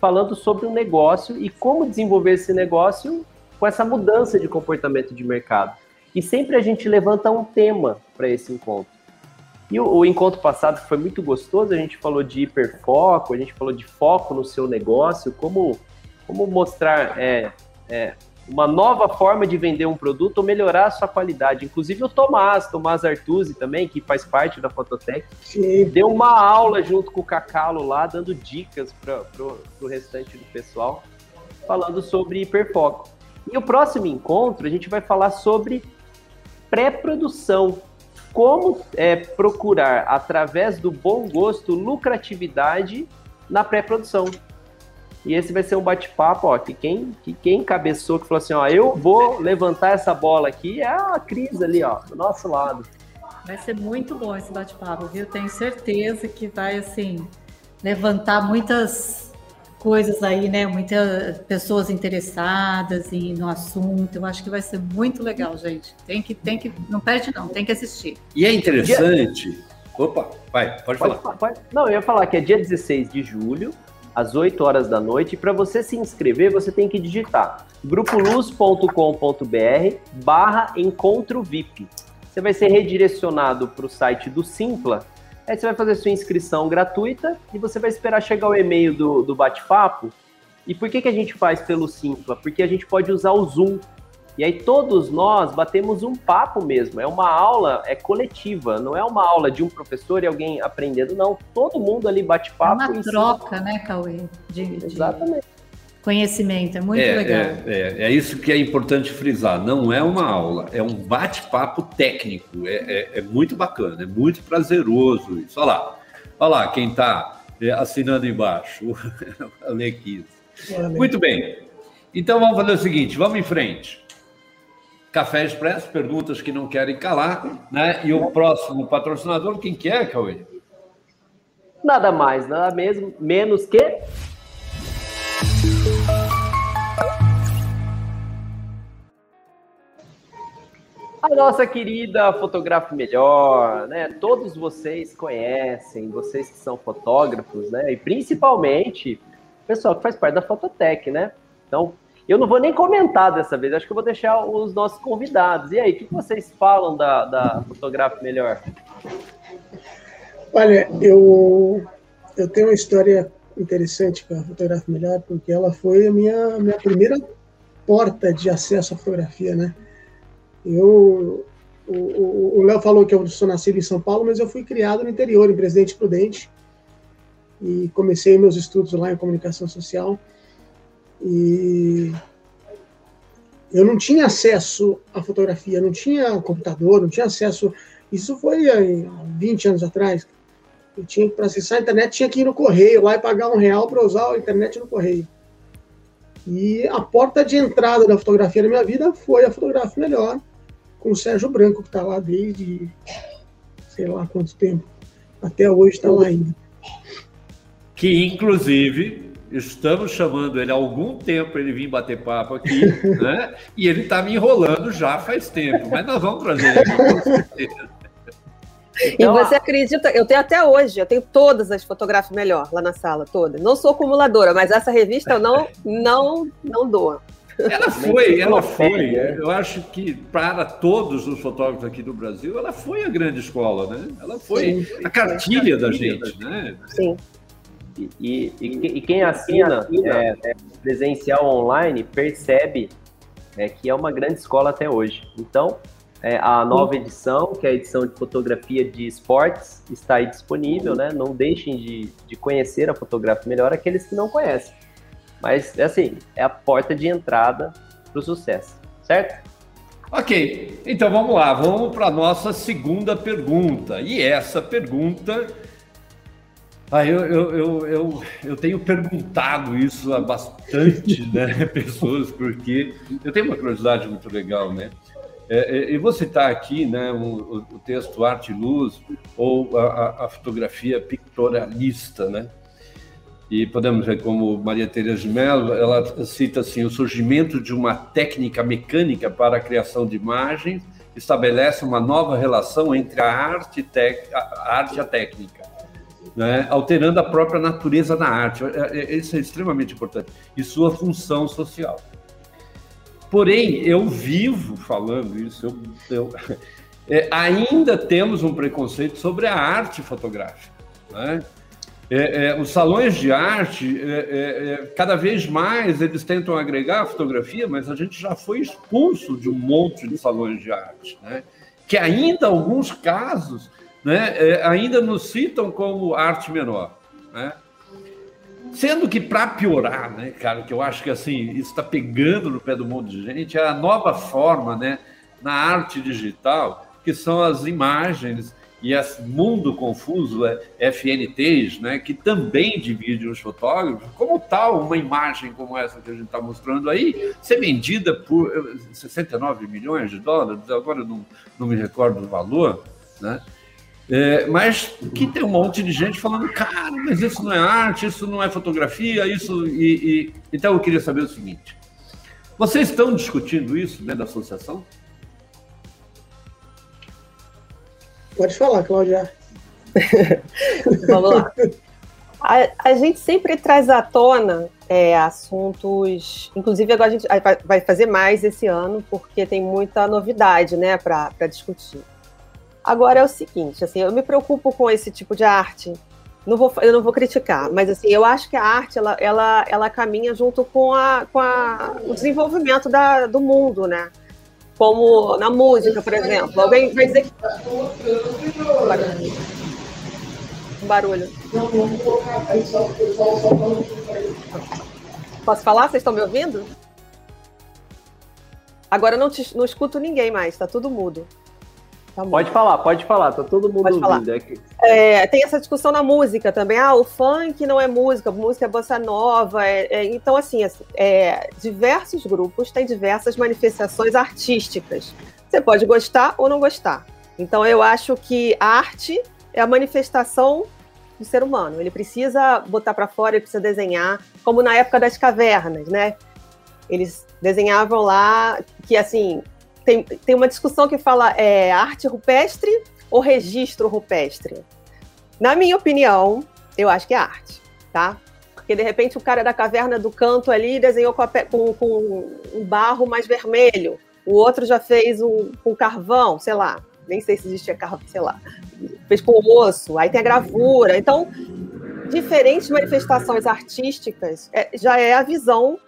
Speaker 1: falando sobre um negócio e como desenvolver esse negócio com essa mudança de comportamento de mercado. E sempre a gente levanta um tema para esse encontro. E o, o, encontro passado foi muito gostoso, a gente falou de hiperfoco, a gente falou de foco no seu negócio, como, como mostrar é, é, uma nova forma de vender um produto ou melhorar a sua qualidade. Inclusive o Tomás, Tomás Artuzzi também, que faz parte da Fototec, Sim. deu uma aula junto com o Cacalo lá, dando dicas para o restante do pessoal, falando sobre hiperfoco. E o próximo encontro a gente vai falar sobre pré-produção. Como é, procurar, através do bom gosto, lucratividade na pré-produção. E esse vai ser um bate-papo, ó, que quem, que quem cabeçou, que falou assim, ó, eu vou levantar essa bola aqui, é a Cris ali, ó, do nosso lado.
Speaker 5: Vai ser muito bom esse bate-papo, viu? Tenho certeza que vai, assim, levantar muitas coisas aí, né? Muitas pessoas interessadas no assunto. Eu acho que vai ser muito legal, gente. Tem que, tem que, não perde não, tem que assistir.
Speaker 3: E é interessante. Opa, vai, pode, pode falar.
Speaker 1: Pode, não, eu ia falar que é dia 16 de julho, às 8 horas da noite. Para você se inscrever, você tem que digitar grupoluz.com.br barra encontro VIP. Você vai ser redirecionado para o site do Simpla. Aí você vai fazer sua inscrição gratuita e você vai esperar chegar o e-mail do, do bate-papo. E por que, que a gente faz pelo Simpla? Porque a gente pode usar o Zoom e aí todos nós batemos um papo mesmo. É uma aula, é coletiva, não é uma aula de um professor e alguém aprendendo, não. Todo mundo ali bate papo.
Speaker 5: É uma troca, né, Cauê? De, Exatamente. Conhecimento, é muito é, legal.
Speaker 3: É, é, é, isso que é importante frisar. Não é uma aula, é um bate-papo técnico. É, é, é, muito bacana, é muito prazeroso isso. Olha lá, olha lá quem está é, assinando embaixo, Alequis. Muito bem. Então vamos fazer o seguinte, vamos em frente. Café Expresso, perguntas que não querem calar, né? E o próximo patrocinador, quem que é, Cauê?
Speaker 1: Nada mais, nada mesmo, menos que a nossa querida Fotografe Melhor, né? Todos vocês conhecem, vocês que são fotógrafos, né? E principalmente o pessoal que faz parte da Fototec, né? Então, eu não vou nem comentar dessa vez, acho que eu vou deixar os nossos convidados. E aí, o que vocês falam da, da Fotografe Melhor?
Speaker 2: Olha, eu, eu tenho uma história interessante com a Fotografia Melhor, porque ela foi a minha, minha primeira porta de acesso à fotografia, né? Eu, o Léo falou que eu sou nascido em São Paulo, mas eu fui criado no interior, em Presidente Prudente, e comecei meus estudos lá em comunicação social. E eu não tinha acesso à fotografia, não tinha computador, não tinha acesso. Isso foi há 20 anos atrás. Eu tinha para acessar a internet, tinha que ir no correio lá e pagar um real para usar a internet no correio. E a porta de entrada da fotografia na minha vida foi a fotografia melhor, com o Sérgio Branco, que está lá desde sei lá quanto tempo. Até hoje está lá ainda.
Speaker 3: Que, inclusive, estamos chamando ele há algum tempo ele vir bater papo aqui, né? E ele está me enrolando já faz tempo, mas nós vamos trazer ele aqui, com certeza.
Speaker 4: Então, e você acredita, eu tenho até hoje, eu tenho todas as fotografias melhor lá na sala, todas. Não sou acumuladora, mas essa revista eu não, não, não dou.
Speaker 3: Ela foi, ela foi. Eu acho que para todos os fotógrafos aqui do Brasil, ela foi a grande escola, né? Ela foi Sim, a cartilha da gente, né?
Speaker 1: Sim. E, e, e quem assina é, é, presencial online percebe é, que é uma grande escola até hoje. Então, é, a nova edição, que é a edição de fotografia de esportes, está aí disponível, né? Não deixem de, de conhecer a fotografia melhor aqueles que não conhecem. Mas, assim, é a porta de entrada para o sucesso, certo?
Speaker 3: Ok, então vamos lá, vamos para a nossa segunda pergunta. E essa pergunta. Ah, eu, eu, eu, eu, eu tenho perguntado isso a bastante né, pessoas, porque eu tenho uma curiosidade muito legal, né? É, é, e vou citar aqui né, o, o texto Arte e Luz ou a, a, fotografia pictorialista, né? E podemos ver como Maria Teresa de Mello, ela cita assim, o surgimento de uma técnica mecânica para a criação de imagens estabelece uma nova relação entre a arte, a arte e a técnica, né? alterando a própria natureza da arte. É, isso é extremamente importante. E sua função social. Porém, eu vivo falando isso, eu, eu é, ainda temos um preconceito sobre a arte fotográfica. Né? É, é, os salões de arte, é, é, é, cada vez mais eles tentam agregar a fotografia, mas a gente já foi expulso de um monte de salões de arte, né? que ainda, alguns casos, né, ainda nos citam como arte menor. Né? Sendo que, para piorar, né, cara, que eu acho que assim, isso está pegando no pé do mundo de gente, é a nova forma né, na arte digital, que são as imagens e as mundo confuso, é, FNTs, né, que também dividem os fotógrafos. Como tal, uma imagem como essa que a gente está mostrando aí, ser vendida por 69 milhões de dólares, agora não, não me recordo o valor, né? É, mas que tem um monte de gente falando, cara, mas isso não é arte, isso não é fotografia, isso. E, e... Então eu queria saber o seguinte: vocês estão discutindo isso dentro da associação?
Speaker 2: Pode falar, Cláudia.
Speaker 4: Vamos lá. A, a, gente sempre traz à tona é, assuntos. Inclusive, agora a gente vai fazer mais esse ano, porque tem muita novidade né, para discutir. Agora é o seguinte, assim, eu me preocupo com esse tipo de arte. Não vou, eu não vou criticar, mas assim, eu acho que a arte ela, ela, ela caminha junto com, a, com a, o desenvolvimento da, do mundo, né? Como na música, por exemplo. Alguém vai dizer que. Um barulho. Posso falar? Vocês estão me ouvindo? Agora eu não, te, não escuto ninguém mais, tá tudo mudo.
Speaker 1: Tá pode falar, pode falar, tá todo mundo pode ouvindo.
Speaker 4: Aqui. É, tem essa discussão na música também. Ah, o funk não é música, música é bossa nova. É, é, então, assim, é, diversos grupos têm diversas manifestações artísticas. Você pode gostar ou não gostar. Então, eu acho que a arte é a manifestação do ser humano. Ele precisa botar para fora, ele precisa desenhar, como na época das cavernas, né? Eles desenhavam lá que, assim, tem, tem uma discussão que fala é, arte rupestre ou registro rupestre. Na minha opinião, eu acho que é arte, tá? Porque de repente o cara da caverna do canto ali desenhou com, com, com um barro mais vermelho, o outro já fez um, com carvão, sei lá, nem sei se existia carvão, sei lá, fez com osso, aí tem a gravura. Então, diferentes manifestações artísticas é, já é a visão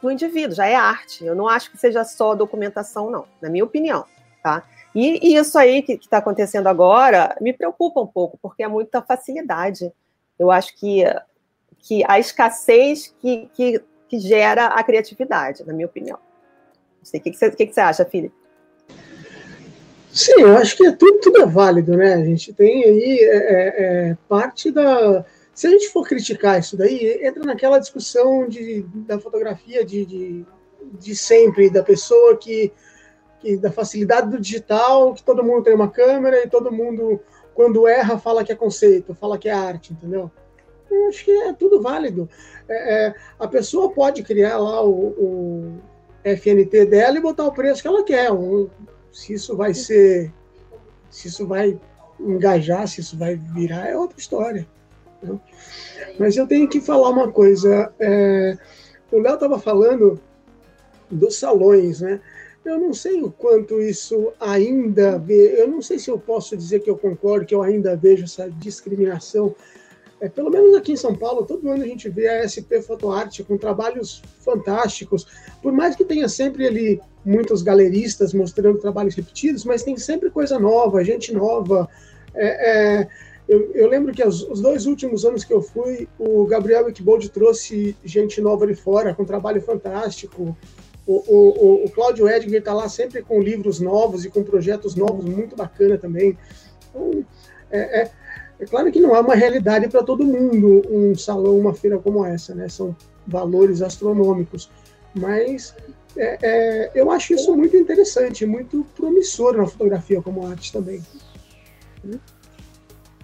Speaker 4: do indivíduo, já é arte. Eu não acho que seja só documentação, não, na minha opinião, tá? E, e isso aí que está acontecendo agora me preocupa um pouco, porque é muita facilidade. Eu acho que, que a escassez que, que, que gera a criatividade, na minha opinião. Não sei, o que, que, você, que, que você acha, Felipe?
Speaker 2: Sim, eu acho que é tudo, tudo é válido, né? A gente tem aí é, é, é parte da. Se a gente for criticar isso daí, entra naquela discussão de, da fotografia de, de, de sempre, da pessoa que, que. da facilidade do digital, que todo mundo tem uma câmera e todo mundo, quando erra, fala que é conceito, fala que é arte, entendeu? Eu acho que é tudo válido. É, é, a pessoa pode criar lá o, o FNT dela e botar o preço que ela quer. Um, se isso vai ser, se isso vai engajar, se isso vai virar, é outra história. Mas eu tenho que falar uma coisa. É, o Léo estava falando dos salões, né? Eu não sei o quanto isso ainda vê, eu não sei se eu posso dizer que eu concordo, que eu ainda vejo essa discriminação. É, pelo menos aqui em São Paulo, todo ano a gente vê a SP Fotoarte com trabalhos fantásticos, por mais que tenha sempre ali muitos galeristas mostrando trabalhos repetidos, mas tem sempre coisa nova, gente nova. É, é, eu, eu, lembro que os, os, dois últimos anos que eu fui, o Gabriel Ickbold trouxe gente nova ali fora, com trabalho fantástico. O, o, o Cláudio Edgar está lá sempre com livros novos e com projetos novos, muito bacana também. Então, é, é, é claro que não é uma realidade para todo mundo um salão, uma feira como essa, né? São valores astronômicos. Mas é, é, eu acho isso muito interessante, muito promissor na fotografia como arte também.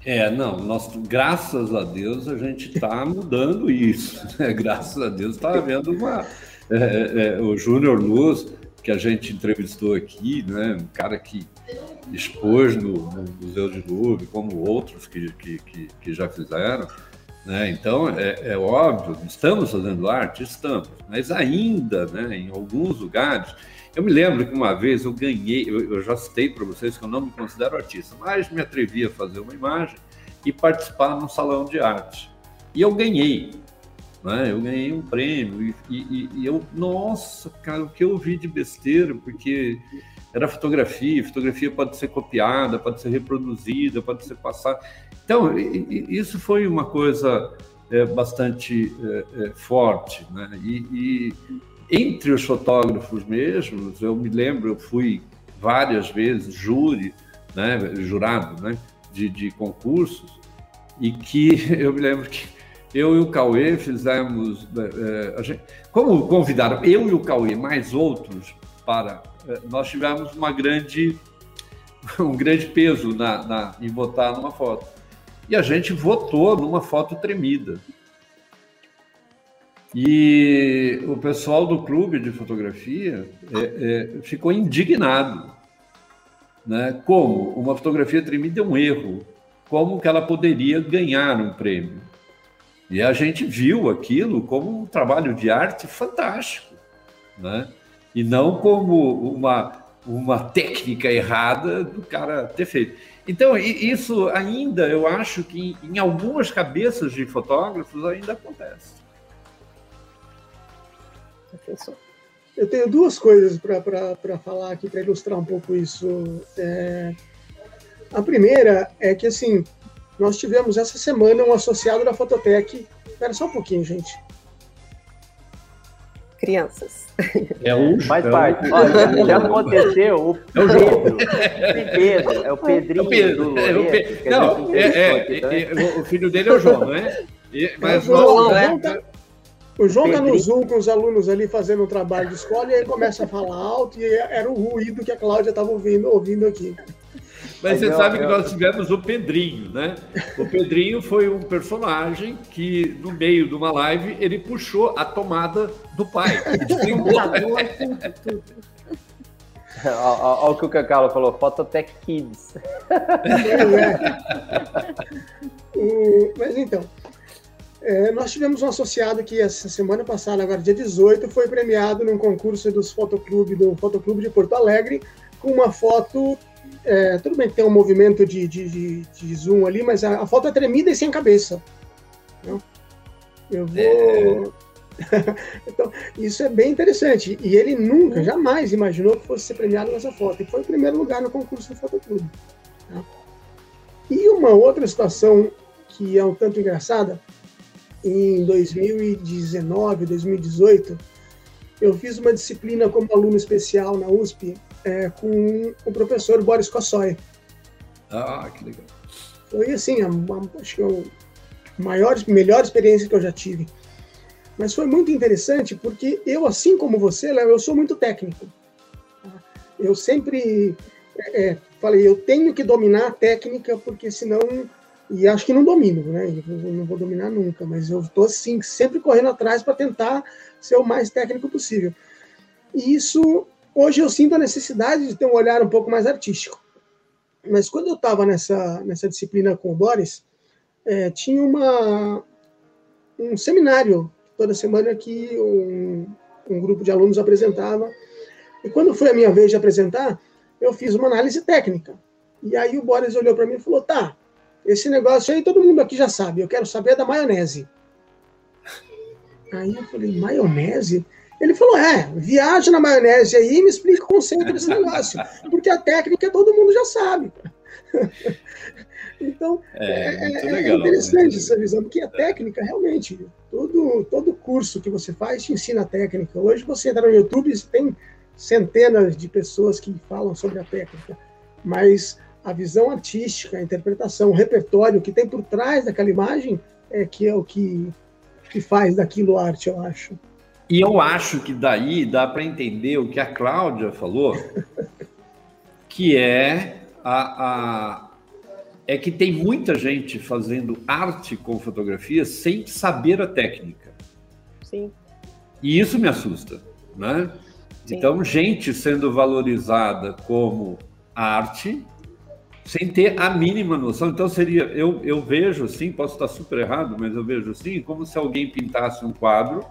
Speaker 3: É, não, nós, graças a Deus a gente está mudando isso. Né? Graças a Deus está havendo uma. É, é, é, o Júnior Luz, que a gente entrevistou aqui, né, um cara que expôs no, no Museu de Louvre, como outros que, que, que, que já fizeram, né? Então, é, é, óbvio, estamos fazendo arte? Estamos, mas ainda, né, em alguns lugares. Eu me lembro que uma vez eu ganhei, eu, eu já citei para vocês que eu não me considero artista, mas me atrevi a fazer uma imagem e participar num salão de arte. E eu ganhei, né? eu ganhei um prêmio. E, e, e eu, nossa, cara, o que eu vi de besteira, porque era fotografia, fotografia pode ser copiada, pode ser reproduzida, pode ser passada. Então, isso foi uma coisa é, bastante é, é, forte. Né? E, e, entre os fotógrafos mesmos, eu me lembro, eu fui várias vezes júri, né, jurado né, de, de concursos, e que eu me lembro que eu e o Cauê fizemos. É, é gente, como convidaram eu e o Cauê, mais outros, para. É, nós tivemos uma grande, um grande peso na, na, em votar numa foto e a gente votou numa foto tremida. E o pessoal do clube de fotografia é, é, ficou indignado. Né? Como uma fotografia tremida é um erro. Como que ela poderia ganhar um prêmio? E a gente viu aquilo como um trabalho de arte fantástico. Né? E não como uma, uma técnica errada do cara ter feito. Então, isso ainda, eu acho que em algumas cabeças de fotógrafos ainda acontece.
Speaker 2: Eu tenho duas coisas para falar aqui, para ilustrar um pouco isso. É... A primeira é que, assim, nós tivemos essa semana um associado da Fototec. Espera só um pouquinho, gente
Speaker 4: crianças.
Speaker 1: É o Faz é parte. Olha, já aconteceu o Pedro. É o Pedro, é o Pedrinho é o Pedro, do é o Pe...
Speaker 3: Não, é, é, é, o filho dele é o João, não é? Mas o João,
Speaker 2: nós... tá, o João está no Zoom com os alunos ali fazendo um trabalho de escola e aí começa a falar alto e era o ruído que a Cláudia estava ouvindo, ouvindo aqui.
Speaker 3: Mas você sabe que nós tivemos o Pedrinho, né? O Pedrinho foi um personagem que, no meio de uma live, ele puxou a tomada do pai.
Speaker 1: Olha o que o Cacalo falou, Phototech Kids.
Speaker 2: É. mas então, é, nós tivemos um associado que essa semana passada, agora dia 18, foi premiado num concurso dos Fotoclube, do Fotoclube de Porto Alegre, com uma foto é, tudo bem que tem um movimento de, de, de, zoom ali, mas a, a, foto é tremida e sem cabeça. Não? Eu vou. É... então, isso é bem interessante. E ele nunca, jamais imaginou que fosse ser premiado nessa foto. E foi o primeiro lugar no concurso do Fotoclube. Tá? E uma outra situação que é um tanto engraçada, em 2019, 2018, eu fiz uma disciplina como aluno especial na USP é, com o professor Boris Kossoy.
Speaker 3: Ah, que legal.
Speaker 2: Foi assim, a, a, acho que a maior, melhor experiência que eu já tive. Mas foi muito interessante porque eu, assim como você, Léo, eu sou muito técnico. Eu sempre é, é, falei, eu tenho que dominar a técnica porque senão e acho que não domino, né? Eu não vou dominar nunca, mas eu estou assim sempre correndo atrás para tentar ser o mais técnico possível. E isso hoje eu sinto a necessidade de ter um olhar um pouco mais artístico. Mas quando eu estava nessa nessa disciplina com o Boris, é, tinha uma um seminário toda semana que um, um grupo de alunos apresentava. E quando foi a minha vez de apresentar, eu fiz uma análise técnica. E aí o Boris olhou para mim e falou: "Tá, esse negócio aí todo mundo aqui já sabe, eu quero saber da maionese. Aí eu falei, maionese? Ele falou, é, viaja na maionese aí e me explica o conceito desse negócio. Porque a técnica todo mundo já sabe. então, é, é, é legal, interessante essa visão, porque a técnica, realmente, todo, todo curso que você faz te ensina a técnica. Hoje você entra no YouTube e tem centenas de pessoas que falam sobre a técnica. Mas a visão artística, a interpretação, o repertório que tem por trás daquela imagem é que é o que, que faz daquilo arte, eu acho.
Speaker 3: E eu acho que daí dá para entender o que a Cláudia falou, que é a, a, é que tem muita gente fazendo arte com fotografia sem saber a técnica.
Speaker 4: Sim.
Speaker 3: E isso me assusta, né? Sim. Então, gente sendo valorizada como arte sem ter a mínima noção. Então seria, eu, eu vejo assim, posso estar super errado, mas eu vejo assim, como se alguém pintasse um quadro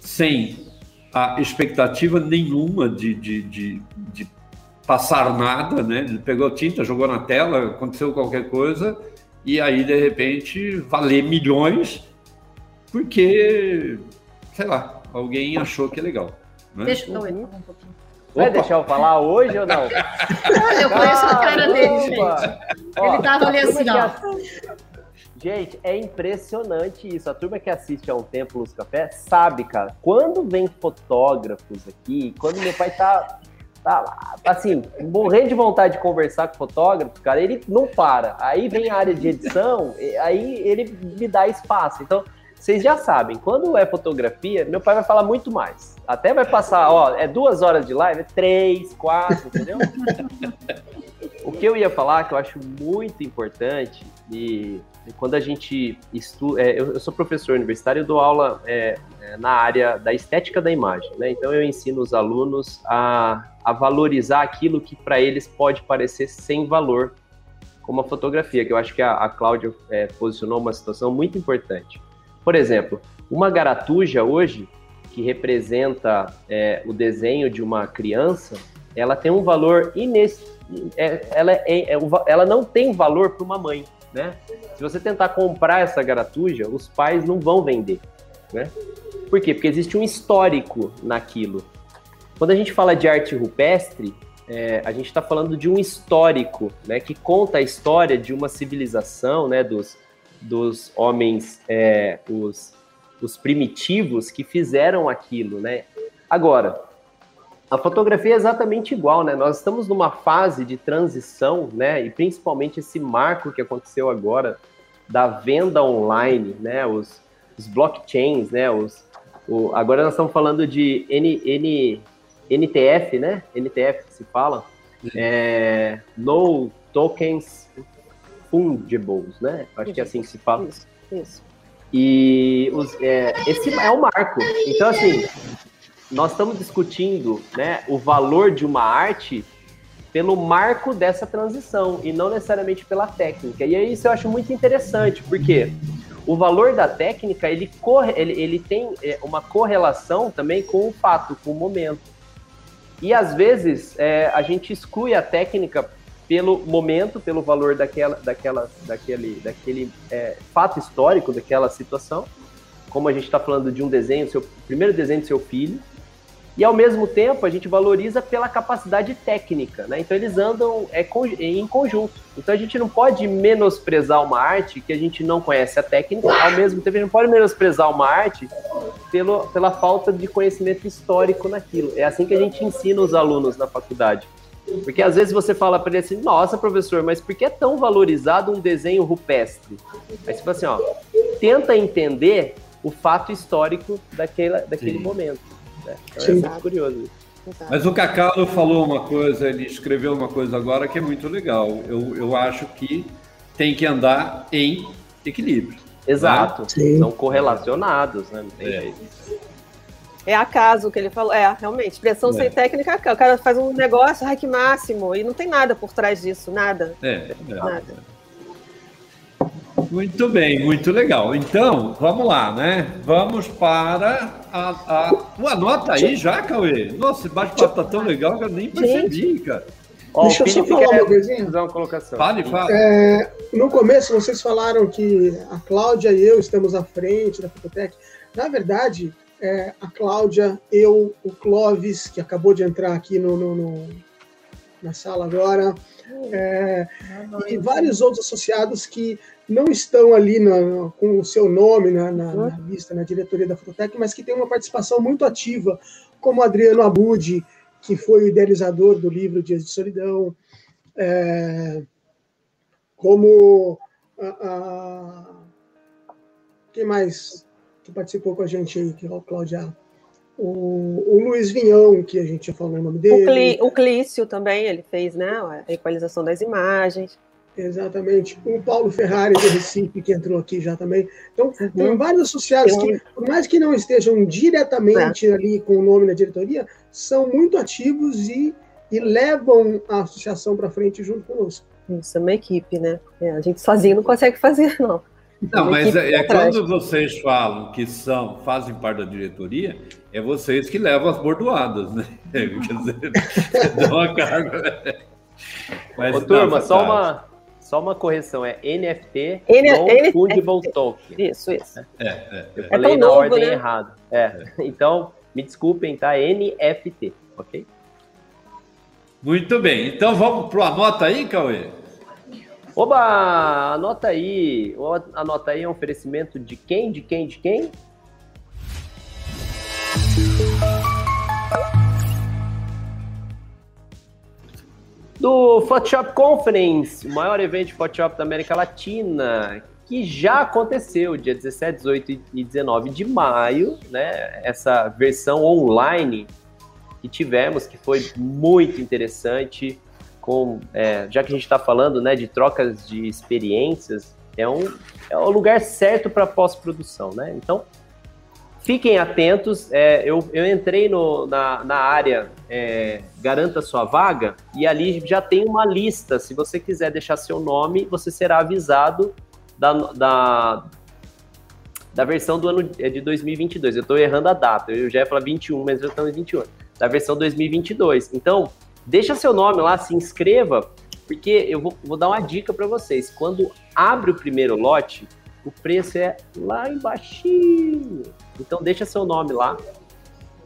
Speaker 3: sem a expectativa nenhuma de, de, de, de passar nada, né? Ele pegou tinta, jogou na tela, aconteceu qualquer coisa, e aí de repente valer milhões, porque, sei lá, alguém achou que é legal. Né?
Speaker 5: Deixa eu falar um pouquinho.
Speaker 1: Vai deixar eu falar hoje ou não?
Speaker 5: eu conheço a cara dele, gente. Ó, Ele tava ali assim, ó.
Speaker 1: Gente, é impressionante isso. A turma que assiste há um tempo Luz Café sabe, cara. Quando vem fotógrafos aqui, quando meu pai tá, tá lá, assim, morrendo de vontade de conversar com fotógrafo, cara, ele não para. Aí vem a área de edição, aí ele me dá espaço. Então, vocês já sabem, quando é fotografia, meu pai vai falar muito mais. Até vai passar, ó, é duas horas de live, é três, quatro, entendeu? o que eu ia falar, que eu acho muito importante, e, e quando a gente estuda. É, eu, eu, sou professor universitário, eu dou aula é, é, na área da estética da imagem, né? Então eu ensino os alunos a, a valorizar aquilo que para eles pode parecer sem valor, como a fotografia, que eu acho que a, a Cláudia é, posicionou uma situação muito importante. Por exemplo, uma garatuja hoje, que representa é, o desenho de uma criança, ela tem um valor ines... É, ela, é, é, ela não tem valor para uma mãe, né? Se você tentar comprar essa garatuja, os pais não vão vender, né? Por quê? Porque existe um histórico naquilo. Quando a gente fala de arte rupestre, é, a gente está falando de um histórico, né, que conta a história de uma civilização, né, dos, dos homens, é, os, os primitivos que fizeram aquilo, né? Agora, a fotografia é exatamente igual, né? Nós estamos numa fase de transição, né? E principalmente esse marco que aconteceu agora da venda online, né? Os, os blockchains, né? Os, o, agora nós estamos falando de N, N, NTF, né? NTF que se fala. É, no Tokens fungibles, né? Acho isso, que é assim que se fala. Isso, isso. E os, é, esse é o marco. Então, assim, nós estamos discutindo né, o valor de uma arte pelo marco dessa transição e não necessariamente pela técnica. E aí isso eu acho muito interessante, porque o valor da técnica ele, corre, ele, ele tem é, uma correlação também com o fato, com o momento. E às vezes é, a gente exclui a técnica pelo momento, pelo valor daquela, daquela, daquele, daquele é, fato histórico, daquela situação, como a gente está falando de um desenho, seu primeiro desenho do seu filho, e ao mesmo tempo a gente valoriza pela capacidade técnica, né? Então eles andam é, em conjunto. Então a gente não pode menosprezar uma arte que a gente não conhece a técnica, ao mesmo tempo a gente não pode menosprezar uma arte pelo, pela falta de conhecimento histórico naquilo. É assim que a gente ensina os alunos na faculdade. Porque às vezes você fala para ele assim, nossa, professor, mas por que é tão valorizado um desenho rupestre? Aí você fala assim, ó, tenta entender o fato histórico daquele, daquele momento. Né? Então é muito curioso.
Speaker 3: Mas o Cacau falou uma coisa, ele escreveu uma coisa agora que é muito legal. Eu, eu acho que tem que andar em equilíbrio.
Speaker 1: Exato, né? são correlacionados, né? Não tem é. jeito.
Speaker 4: É acaso que ele falou. É, realmente, expressão é. sem técnica, o cara faz um negócio, ai que máximo, e não tem nada por trás disso, nada.
Speaker 3: É, é. nada. Muito bem, muito legal. Então, vamos lá, né? Vamos para a. a... Anota aí já, Cauê? Nossa, esse bate-papo tá tão legal que eu nem percebi, cara.
Speaker 2: Ó, Deixa eu só falar uma coisinha.
Speaker 1: Colocação.
Speaker 3: Fale, fale.
Speaker 2: É, no começo, vocês falaram que a Cláudia e eu estamos à frente da Fototec. Na verdade, é, a Cláudia, eu, o Clóvis, que acabou de entrar aqui no, no, no na sala agora, é, e vários outros associados que não estão ali na, com o seu nome na, na, na, lista, na diretoria da Fototec, mas que têm uma participação muito ativa, como Adriano Abud, que foi o idealizador do livro Dias de Solidão, é, como a, a, quem mais que participou com a gente aí, que é o Claudia o, o Luiz Vinhão, que a gente já falou o nome dele.
Speaker 4: O, Clí, o Clício também, ele fez né, a equalização das imagens.
Speaker 2: Exatamente. O Paulo Ferrari do Recife, que entrou aqui já também. Então, uhum. tem vários associados que, por mais que não estejam diretamente é. ali com o nome na diretoria, são muito ativos e, e levam a associação para frente junto conosco.
Speaker 4: Isso é uma equipe, né? É, a gente sozinho não consegue fazer, não.
Speaker 3: Não, mas é, é quando vocês falam que são, fazem parte da diretoria, é vocês que levam as bordoadas, né? Quer dizer, dão a carga.
Speaker 1: Mas, Ô, turma, não, só uma, só uma correção, é NFT N Fungible Token.
Speaker 4: Isso, isso.
Speaker 3: É, é,
Speaker 1: Eu é. falei é na novo, ordem né? errada. É. é. Então, me desculpem, tá? NFT, ok?
Speaker 3: Muito bem. Então vamos pro anota aí, Cauê?
Speaker 1: Oba! Anota aí. Anota aí é um oferecimento de quem? De quem? De quem? Do Photoshop Conference, o maior evento de Photoshop da América Latina, que já aconteceu dia 17, 18 e 19 de maio, né? Essa versão online que tivemos, que foi muito interessante com, é, já que a gente está falando né, de trocas de experiências, é um, é o lugar certo para pós-produção, né? Então, fiquem atentos. É, eu, eu entrei no, na, na área é, Garanta Sua Vaga e ali já tem uma lista. Se você quiser deixar seu nome, você será avisado da, da, da versão do ano é, de 2022. Eu estou errando a data, eu já ia falar 21, mas já estamos em 21. Da versão 2022. Então, Deixa seu nome lá, se inscreva, porque eu vou, vou dar uma dica para vocês. Quando abre o primeiro lote, o preço é lá embaixo. Então deixa seu nome lá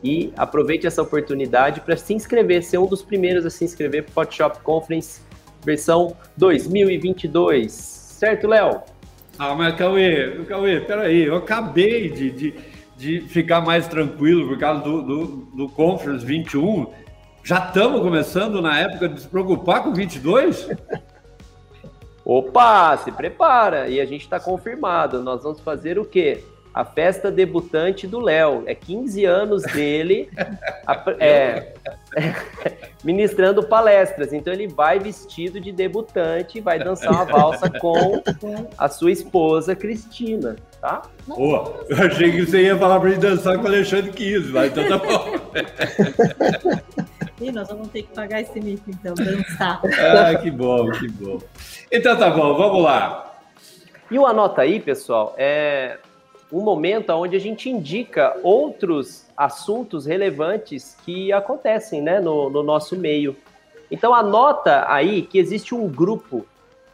Speaker 1: e aproveite essa oportunidade para se inscrever, ser um dos primeiros a se inscrever para o Photoshop Conference versão 2022. Certo, Léo?
Speaker 3: Ah, mas Cauê, Cauê, peraí, eu acabei de, de, de ficar mais tranquilo por causa do, do, do Conference 21 já estamos começando na época de se preocupar com 22?
Speaker 1: Opa, se prepara. E a gente está confirmado. Nós vamos fazer o quê? A festa debutante do Léo. É 15 anos dele é, ministrando palestras. Então ele vai vestido de debutante e vai dançar uma valsa com a sua esposa, Cristina. Tá?
Speaker 3: Pô, eu achei que você ia falar para ele dançar com o Alexandre Kiss, mas então tá bom.
Speaker 5: E nós vamos ter que pagar esse mico, então, dançar.
Speaker 3: ah, que bom, que bom. Então tá bom, vamos lá.
Speaker 1: E o Anota aí, pessoal, é um momento onde a gente indica outros assuntos relevantes que acontecem né, no, no nosso meio. Então anota aí que existe um grupo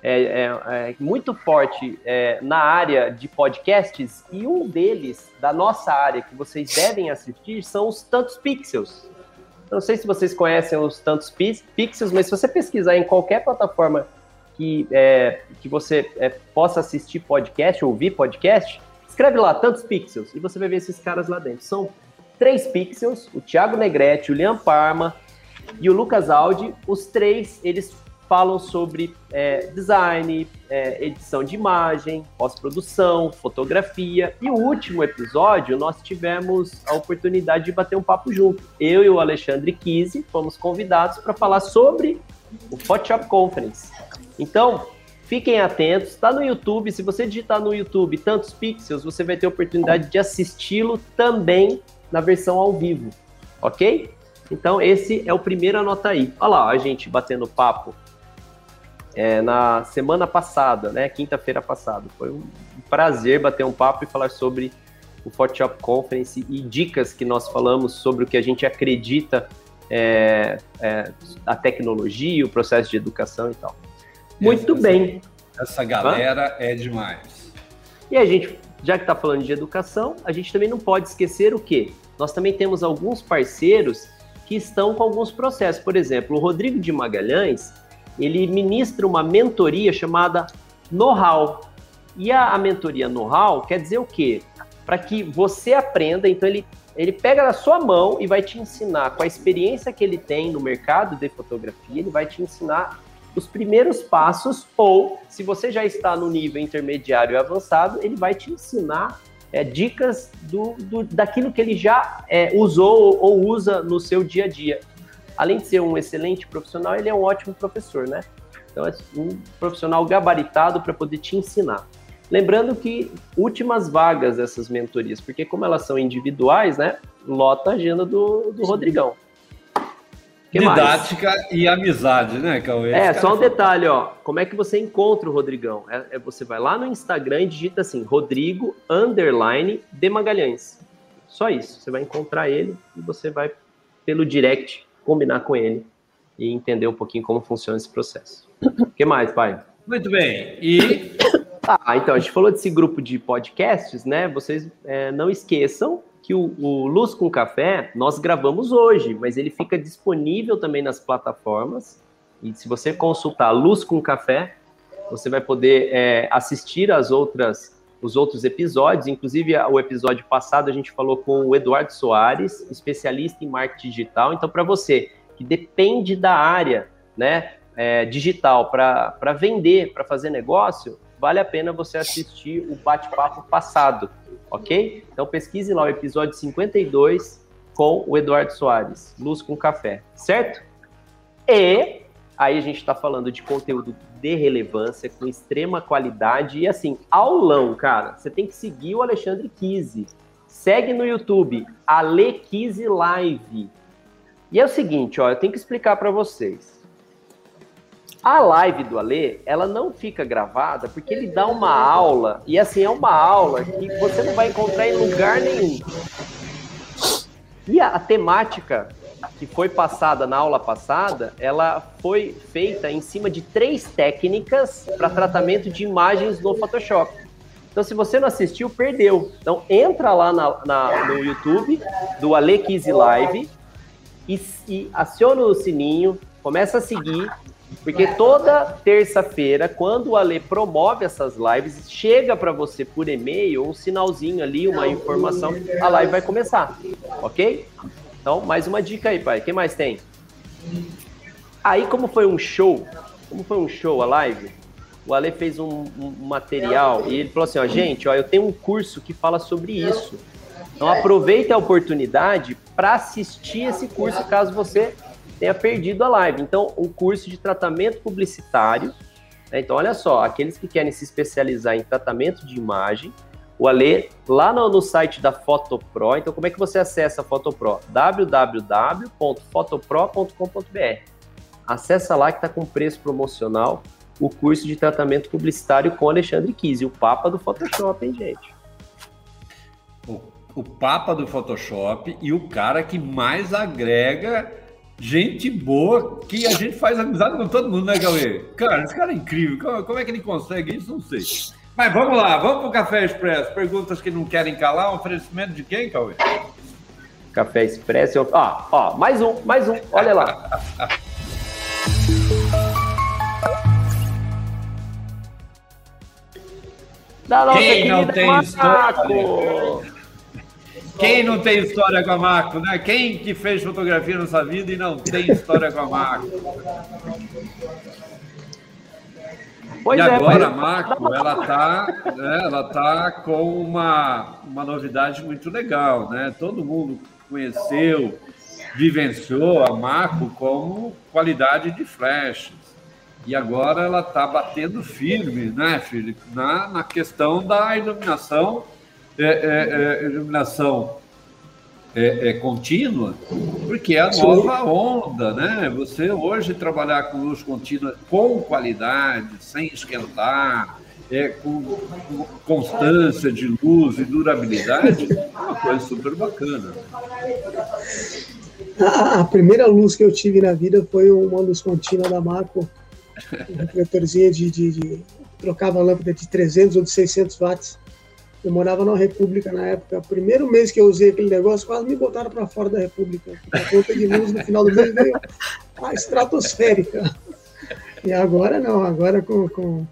Speaker 1: é, é, é muito forte é, na área de podcasts e um deles, da nossa área, que vocês devem assistir, são os Tantos Pixels. Eu não sei se vocês conhecem os Tantos Pixels, mas se você pesquisar em qualquer plataforma que, é, que você é, possa assistir podcast, ouvir podcast, escreve lá Tantos Pixels e você vai ver esses caras lá dentro. São três pixels, o Thiago Negrete, o Liam Parma e o Lucas Aldi, os três, eles falam sobre é, design, é, edição de imagem, pós-produção, fotografia. E o último episódio, nós tivemos a oportunidade de bater um papo junto. Eu e o Alexandre Kise fomos convidados para falar sobre o Photoshop Conference. Então, fiquem atentos, está no YouTube. Se você digitar no YouTube tantos pixels, você vai ter a oportunidade de assisti-lo também na versão ao vivo, ok? Então, esse é o primeiro anota aí. Olha lá, a gente batendo papo é, na semana passada, né, quinta-feira passada. Foi um prazer bater um papo e falar sobre o Photoshop Conference e dicas que nós falamos sobre o que a gente acredita é, é, a tecnologia, o processo de educação e tal. Muito
Speaker 3: essa,
Speaker 1: bem.
Speaker 3: Essa galera Hã? é demais.
Speaker 1: E a gente, já que está falando de educação, a gente também não pode esquecer o quê? Nós também temos alguns parceiros que estão com alguns processos. Por exemplo, o Rodrigo de Magalhães, ele ministra uma mentoria chamada Know-how. E a, a mentoria Know-how quer dizer o quê? Para que você aprenda, então ele, ele pega na sua mão e vai te ensinar, com a experiência que ele tem no mercado de fotografia, ele vai te ensinar os primeiros passos, ou se você já está no nível intermediário e avançado, ele vai te ensinar é, dicas do, do, daquilo que ele já é, usou ou usa no seu dia a dia além de ser um excelente profissional, ele é um ótimo professor, né? Então, é um profissional gabaritado para poder te ensinar. Lembrando que últimas vagas dessas mentorias, porque como elas são individuais, né? Lota a agenda do, do Rodrigão.
Speaker 3: Que Didática mais? e amizade, né, Cauê?
Speaker 1: É, só um detalhe, ó. Como é que você encontra o Rodrigão? É, é, você vai lá no Instagram e digita assim, Rodrigo underline de Magalhães. Só isso. Você vai encontrar ele e você vai pelo direct combinar com ele e entender um pouquinho como funciona esse processo. O que mais, pai?
Speaker 3: Muito bem. E.
Speaker 1: Ah, então, a gente falou desse grupo de podcasts, né? Vocês é, não esqueçam que o, o, Luz com Café nós gravamos hoje, mas ele fica disponível também nas plataformas. E se você consultar Luz com Café, você vai poder é, assistir as outras os outros episódios, inclusive o episódio passado a gente falou com o Eduardo Soares, especialista em marketing digital. Então, para você que depende da área né, é, digital para vender, para fazer negócio, vale a pena você assistir o bate-papo passado, ok? Então pesquise lá o episódio 52 com o Eduardo Soares, Luz com Café, certo? E Aí a gente está falando de conteúdo de relevância, com extrema qualidade e assim, aulão, cara. Você tem que seguir o Alexandre Kise. Segue no YouTube, Ale Kise Live. E é o seguinte, ó, eu tenho que explicar para vocês. A live do Ale, ela não fica gravada porque ele dá uma aula, e assim, é uma aula que você não vai encontrar em lugar nenhum. E a, a temática que foi passada na aula passada, ela foi feita em cima de três técnicas para tratamento de imagens no Photoshop. Então, se você não assistiu, perdeu. Então, entra lá na, na, no YouTube do Ale Live e, e aciona o sininho, começa a seguir, porque toda terça-feira, quando o Ale promove essas lives, chega para você por e-mail um sinalzinho ali, uma informação, a live vai começar, ok? Então, mais uma dica aí, pai. Quem mais tem? Aí, como foi um show, como foi um show, a live, o Ale fez um, um material e ele falou assim, ó, gente, ó, eu tenho um curso que fala sobre isso. Então, aproveite a oportunidade para assistir esse curso, caso você tenha perdido a live. Então, um curso de tratamento publicitário. Né? Então, olha só, aqueles que querem se especializar em tratamento de imagem, o Ale lá no, no, site da Fotopro. Então, como é que você acessa a Fotopro? www.fotopro.com.br. Acessa lá que está com preço promocional o curso de tratamento publicitário com Alexandre Kise, o Papa do Photoshop, hein, gente?
Speaker 3: O, o Papa do Photoshop e o cara que mais agrega gente boa, que a gente faz amizade com todo mundo, né, Cauê? Cara, esse cara é incrível. Como é que ele consegue isso? Não sei. Mas vamos lá, vamos para o Café Expresso. Perguntas que não querem calar. Um oferecimento de quem, Cauê?
Speaker 1: Café Expresso. Ó, ó, mais um, mais um. Olha lá.
Speaker 3: Quem não tem história? Quem não tem história com a Marco, né? Quem que fez fotografia nessa vida e não tem história com a Marco? Pois e é, agora, mas... Marco, ela está né, ela tá com uma, uma novidade muito legal, né? Todo mundo conheceu, vivenciou a Marco como qualidade de flash. E agora ela está batendo firme, né, Felipe, na, na questão da iluminação, é, é, é, iluminação é, é, contínua, porque é a nova onda, né? Você hoje trabalhar com luz contínua com qualidade, sem esquentar, é, com, com constância de luz e durabilidade, é uma coisa super bacana.
Speaker 2: A, a primeira luz que eu tive na vida foi uma luz contínua da Marco um refletorzinho de, de, de, trocava a lâmpada de 300 ou de 600 watts. Eu morava na República na época. Primeiro mês que eu usei aquele negócio, quase me botaram para fora da República. A conta de luz no final do mês veio a estratosférica. E agora não, agora com, com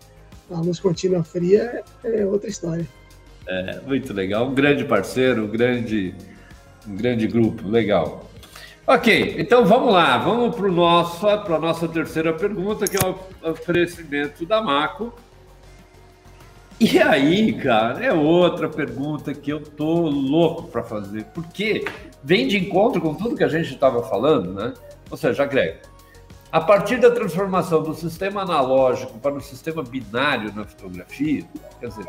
Speaker 2: a luz contínua fria é outra história.
Speaker 3: É, muito legal. Um grande parceiro, um grande, um grande grupo, legal. Ok, então vamos lá, vamos para a nossa terceira pergunta, que é o oferecimento da Maco. E aí, cara, é outra pergunta que eu tô louco para fazer, porque vem de encontro com tudo que a gente estava falando, né? Ou seja, Greg, a partir da transformação do sistema analógico para o sistema binário na fotografia, quer dizer,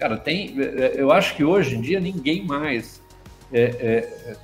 Speaker 3: cara, tem, eu acho que hoje em dia ninguém mais é, é,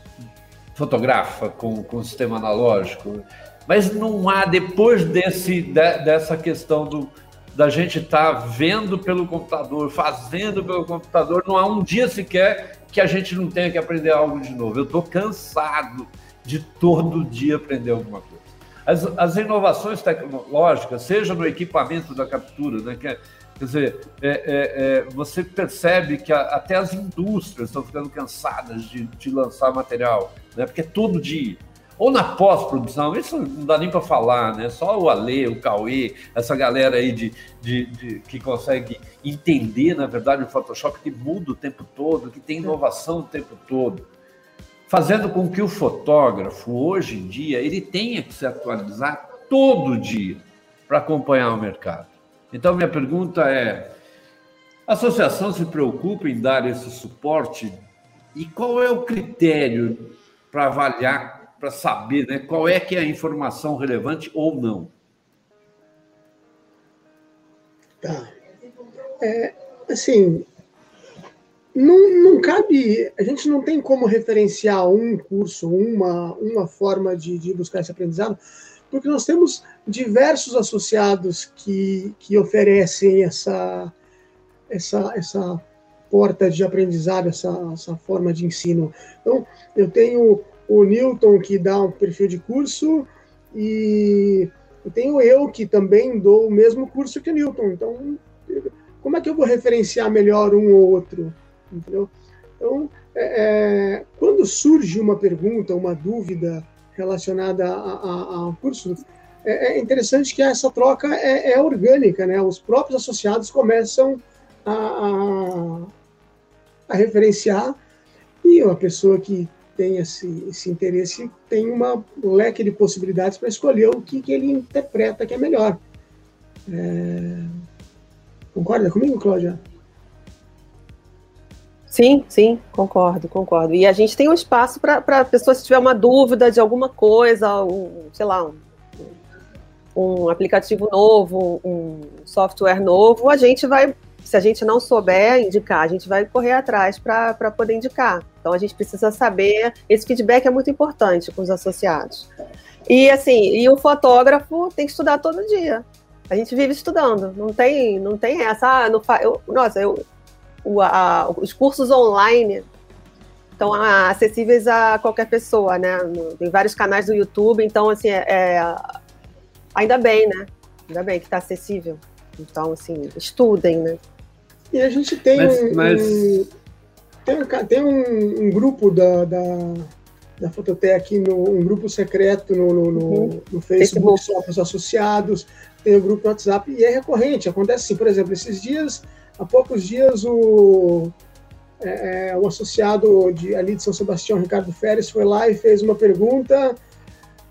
Speaker 3: fotografa com, com sistema analógico, mas não há, depois desse, de, dessa questão do, da gente estar tá vendo pelo computador, fazendo pelo computador, não há um dia sequer que a gente não tenha que aprender algo de novo. Eu estou cansado de todo dia aprender alguma coisa. As, as inovações tecnológicas, seja no equipamento da captura, né, que é, Quer dizer, é, é, é, você percebe que a, até as indústrias estão ficando cansadas de, de lançar material, né? porque é todo dia. Ou na pós-produção, isso não dá nem para falar, né? Só o Ale, o Cauê, essa galera aí de, de, de, que consegue entender, na verdade, o Photoshop que muda o tempo todo, que tem inovação o tempo todo. Fazendo com que o fotógrafo, hoje em dia, ele tenha que se atualizar todo dia para acompanhar o mercado. Então, minha pergunta é: a associação se preocupa em dar esse suporte? E qual é o critério para avaliar, para saber né, qual é que é a informação relevante ou não?
Speaker 2: Tá. É, assim, não, não cabe, a gente não tem como referenciar um curso, uma, uma forma de, de buscar esse aprendizado, porque nós temos diversos associados que, que oferecem essa, essa, essa porta de aprendizado, essa, essa forma de ensino. Então, eu tenho o Newton, que dá um perfil de curso, e tenho eu, que também dou o mesmo curso que o Newton. Então, como é que eu vou referenciar melhor um ou outro? Entendeu? Então, é, é quando surge uma pergunta, uma dúvida, relacionada ao curso, é, é, interessante que essa troca é, é, orgânica, né? Os próprios associados começam a, a, a referenciar e uma pessoa que tem esse, esse interesse tem uma um leque de possibilidades para escolher o que, que ele interpreta que é melhor. É... Concorda comigo, Cláudia?
Speaker 4: Sim, sim, concordo, concordo. E a gente tem um espaço para a pessoa, se tiver uma dúvida de alguma coisa, um, sei lá, um, um aplicativo novo, um software novo, a gente vai, se a gente não souber indicar, a gente vai correr atrás para poder indicar. Então a gente precisa saber, esse feedback é muito importante com os associados. E assim, e o fotógrafo tem que estudar todo dia. A gente vive estudando, não tem, não tem essa, ah, não fa... eu, nossa, eu o, a, os cursos online estão acessíveis a qualquer pessoa, né? Tem vários canais do YouTube, então, assim, é, é ainda bem, né? Ainda bem que está acessível. Então, assim, estudem, né?
Speaker 2: E a gente tem mas, um, mas... um, tem, um, tem um, um grupo da, da, da Fototec, no, um grupo secreto no, no, no, uhum. no Facebook, Facebook, só para os associados, tem o um grupo no WhatsApp, e é recorrente, acontece assim, por exemplo, esses dias, há poucos dias, o, é, é o associado de, ali de São Sebastião, Ricardo Férez, foi lá e fez uma pergunta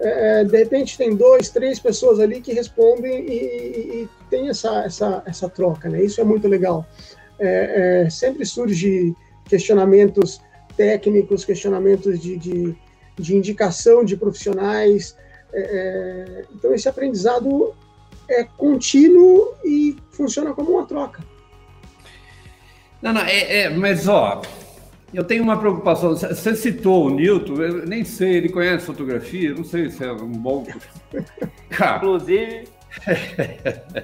Speaker 2: é, de repente tem dois, três pessoas ali que respondem e, e, e tem essa, essa, essa troca, né? Isso é muito legal. É, é, sempre surge questionamentos técnicos, questionamentos de, de, de indicação de profissionais. É, é, então esse aprendizado é contínuo e funciona como uma troca.
Speaker 3: Não, não, é, é mas ó, eu tenho uma preocupação. Você citou o Newton, eu nem sei, ele conhece fotografia, não sei se é um bom.
Speaker 1: Cara, Inclusive.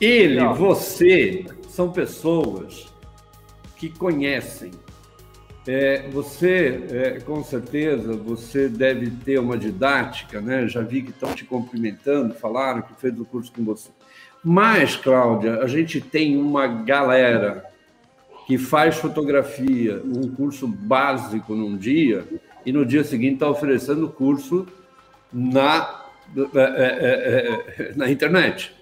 Speaker 3: ele, você, são pessoas que conhecem. É, você, é, com certeza, você deve ter uma didática, né? Já vi que estão te cumprimentando, falaram que fez o curso com você. Mas, Cláudia, a gente tem uma galera que faz fotografia, um curso básico num dia, e no dia seguinte está oferecendo curso na, é, é, é, na internet.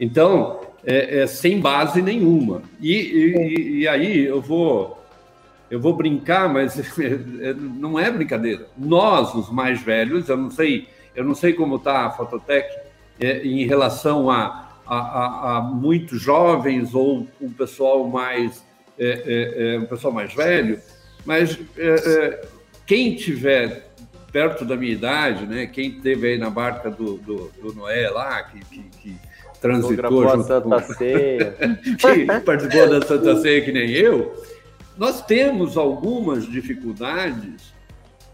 Speaker 3: Então, é, é, sem base nenhuma. E, e, e, aí eu vou, eu vou brincar, mas não é brincadeira. Nós, os mais velhos, eu não sei, eu não sei como está a Fototec em relação a, a, a, a muitos jovens ou um pessoal mais é, é, é, um pessoal mais velho, mas é, é, quem tiver perto da minha idade, né, quem esteve aí na barca do, do, do Noé lá, que, que, que transitou
Speaker 1: junto Santa com... Ceia.
Speaker 3: que participou da Santa Ceia que nem eu, nós temos algumas dificuldades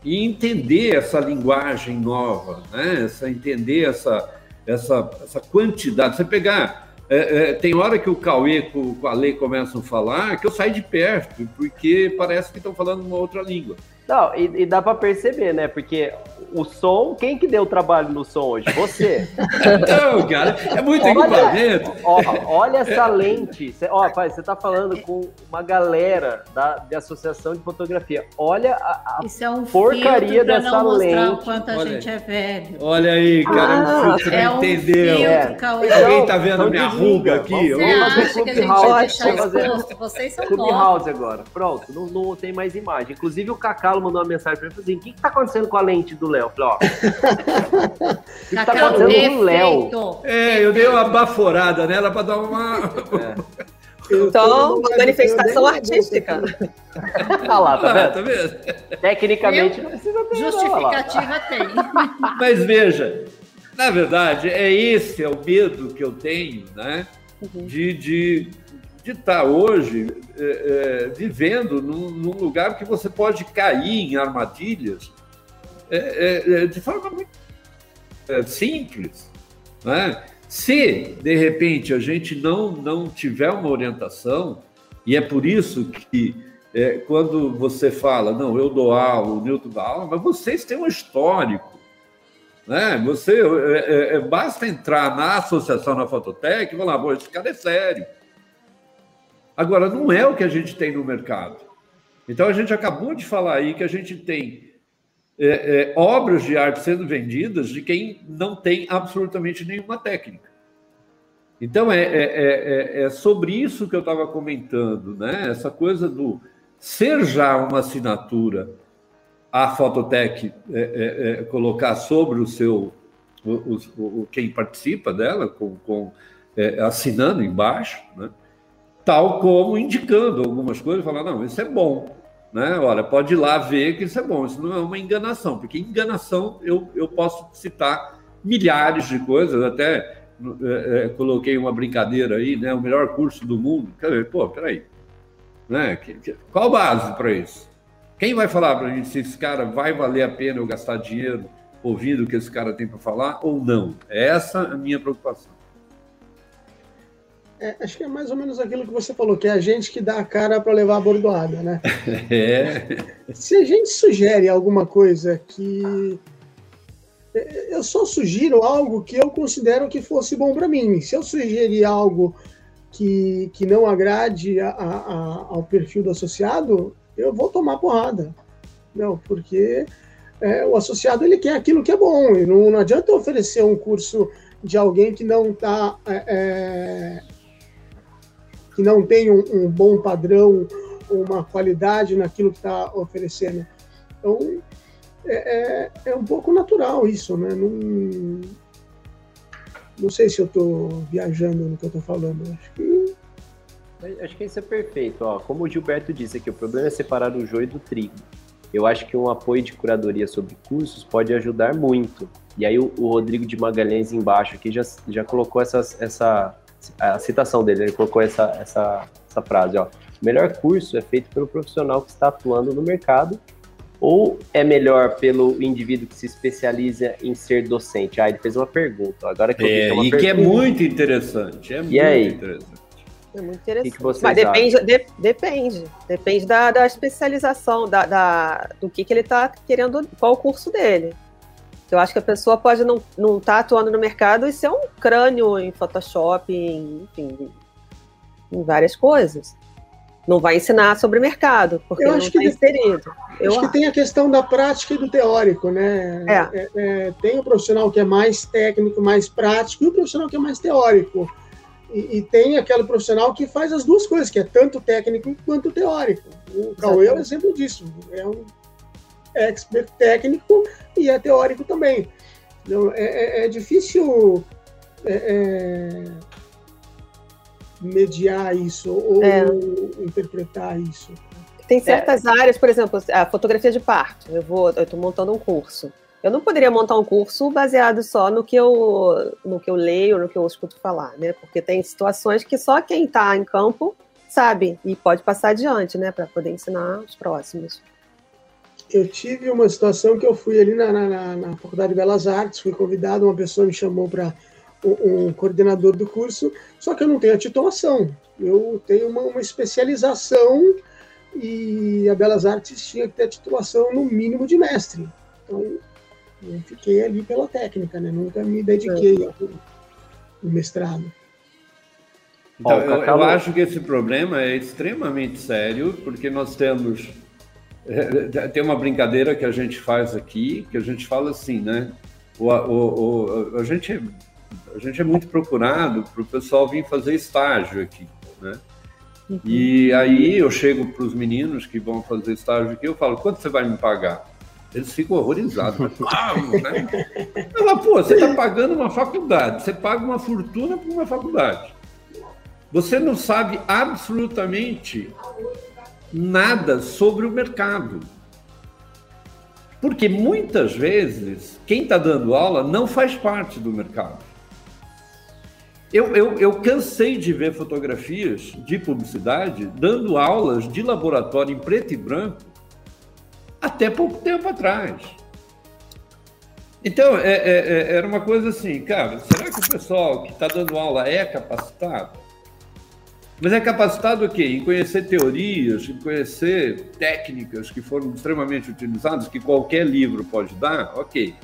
Speaker 3: em entender essa linguagem nova, né? essa, entender essa, essa, essa quantidade. Você pegar é, é, tem hora que o Cauê com, com a lei começam a falar que eu saio de perto, porque parece que estão falando uma outra língua.
Speaker 1: Não, e, e dá para perceber, né? Porque o som, quem que deu trabalho no som hoje? Você.
Speaker 3: Não, cara, é muito olha, equipamento.
Speaker 1: Ó, olha essa lente. Cê, ó, pai, você tá falando com uma galera da, de associação de fotografia. Olha a, a
Speaker 5: Isso é um
Speaker 1: porcaria dessa não lente. O
Speaker 5: quanto a olha gente é velho.
Speaker 3: Olha aí, cara, ah, um filtro é um entendeu. Filtro, é. Alguém tá vendo minha ruga aqui?
Speaker 5: Você acha que a gente House. Fazer... Vocês são
Speaker 1: Clubhouse agora. Pronto, não, não tem mais imagem. Inclusive o Cacalo mandou uma mensagem para mim assim: o que, está acontecendo com a lente do Léo? Eu falei, ó. o que, está acontecendo com o Léo?
Speaker 3: É, eu dei uma baforada nela para dar uma.
Speaker 4: É. Então, uma manifestação artística.
Speaker 1: Olha lá, tá vendo? Tá vendo? Tecnicamente eu, não precisa ter.
Speaker 5: Justificativa tem.
Speaker 3: Mas veja, na verdade, é esse é o medo que eu tenho, né? Uhum. De, de de estar hoje é, é, vivendo num, num, lugar que você pode cair em armadilhas é, é, é de forma muito é, simples. Né? Se, de repente, a gente não, não tiver uma orientação, e é por isso que quando você fala, não, eu dou aula, o Newton dá aula, mas vocês têm um histórico. Né? Você, basta entrar na associação na Fototec e falar, pô, esse cara é sério Agora, não é o que a gente tem no mercado. Então, a gente acabou de falar aí que a gente tem é, é, obras de arte sendo vendidas de quem não tem absolutamente nenhuma técnica. Então, é, é, é, é sobre isso que eu estava comentando, né? essa coisa do ser já uma assinatura a Fototec é, colocar sobre o seu, o, o, o, quem participa dela, com, com assinando embaixo, né? tal como indicando algumas coisas, falar, não, isso é bom. Né? Olha, pode ir lá ver que isso é bom, isso não é uma enganação, porque enganação eu, eu posso citar milhares de coisas, até é, é, coloquei uma brincadeira aí, né? O melhor curso do mundo. Quer dizer, pô, peraí. Né? Que, que, qual base para isso? Quem vai falar para a gente se esse cara vai valer a pena eu gastar dinheiro ouvindo o que esse cara tem para falar ou não? É essa a minha preocupação.
Speaker 2: É, acho que é mais ou menos aquilo que você falou, que é a gente que dá a cara para levar a bordoada, né?
Speaker 3: É.
Speaker 2: Se a gente sugere alguma coisa que. é, Eu só sugiro algo que eu considero que fosse bom para mim. Se eu sugerir algo que, que não agrade a- a- a- ao perfil do associado, eu vou tomar porrada. Não, porque é, o associado ele quer aquilo que é bom. E não, não adianta eu oferecer um curso de alguém que não está que não tem um, um bom padrão, uma qualidade naquilo que está oferecendo. Então é, é, é um pouco natural isso, né? Não, não sei se eu estou viajando no que eu estou falando. Acho que
Speaker 1: Acho que isso é perfeito. Ó, como o Gilberto disse aqui, o problema é separar o joio do trigo. Eu acho que um apoio de curadoria sobre cursos pode ajudar muito. E aí o, o Rodrigo de Magalhães embaixo aqui já, já colocou essas, essa a citação dele, ele colocou essa, essa, essa frase, ó. O melhor curso é feito pelo profissional que está atuando no mercado ou é melhor pelo indivíduo que se especializa em ser docente? Ah, ele fez uma pergunta. Agora que eu vi
Speaker 3: É,
Speaker 1: que é uma
Speaker 3: e que é
Speaker 1: pergunta.
Speaker 3: muito interessante. É muito
Speaker 1: aí?
Speaker 3: interessante.
Speaker 4: É muito interessante.
Speaker 1: que vocês
Speaker 4: Mas depende, de- depende. Depende da, da especialização, da, da- do que, que ele está querendo, qual o curso dele. Eu acho que a pessoa pode não estar não tá atuando no mercado e ser um crânio em Photoshop, em, enfim, em várias coisas. Não vai ensinar sobre mercado, porque
Speaker 2: Eu
Speaker 4: não
Speaker 2: acho
Speaker 4: está
Speaker 2: que de-
Speaker 4: inserido. Eu
Speaker 2: acho que tem a questão da prática e do teórico, né?
Speaker 4: É.
Speaker 2: é, tem o profissional que é mais técnico, mais prático, e o profissional que é mais teórico. E, e tem aquele profissional que faz as duas coisas, que é tanto técnico quanto teórico. O Cauê é um exemplo disso. É um expert técnico e é teórico também. Então, é, é- é difícil é, é, mediar isso ou
Speaker 4: É.
Speaker 2: interpretar isso.
Speaker 4: Tem certas áreas, por exemplo, a fotografia de parto. Eu vou, eu estou montando um curso. Eu não poderia montar um curso baseado só no que eu, no que eu leio, no que eu escuto falar, né? Porque tem situações que só quem está em campo sabe e pode passar adiante, né, para poder ensinar os próximos.
Speaker 2: Eu tive uma situação que eu fui ali na, na- na- na Faculdade de Belas Artes, fui convidado, uma pessoa me chamou para um, um coordenador do curso, só que eu não tenho a titulação. Eu tenho uma, uma especialização e a Belas Artes tinha que ter a titulação no mínimo de mestre. Então, eu fiquei ali pela técnica, né? Nunca me dediquei ao, ao mestrado.
Speaker 3: Então, eu, eu acho que esse problema é extremamente sério, porque nós temos. É, Tem uma brincadeira que a gente faz aqui, que a gente fala assim, né? O, o, o- a, gente, a gente é muito procurado para o pessoal vir fazer estágio aqui, né? E aí eu chego para os meninos que vão fazer estágio aqui, eu falo, quanto você vai me pagar? Eles ficam horrorizados. Pago, né? Pô, você está pagando uma faculdade, você paga uma fortuna por uma faculdade. Você não sabe absolutamente nada sobre o mercado. Porque muitas vezes quem está dando aula não faz parte do mercado. Eu, eu, eu cansei de ver fotografias de publicidade dando aulas de laboratório em preto e branco até pouco tempo atrás. Então, é- é- é- era uma coisa assim, cara, será que o pessoal que está dando aula é capacitado? Mas é capacitado o quê? Em conhecer teorias, em conhecer técnicas que foram extremamente utilizadas, que qualquer livro pode dar? Ok.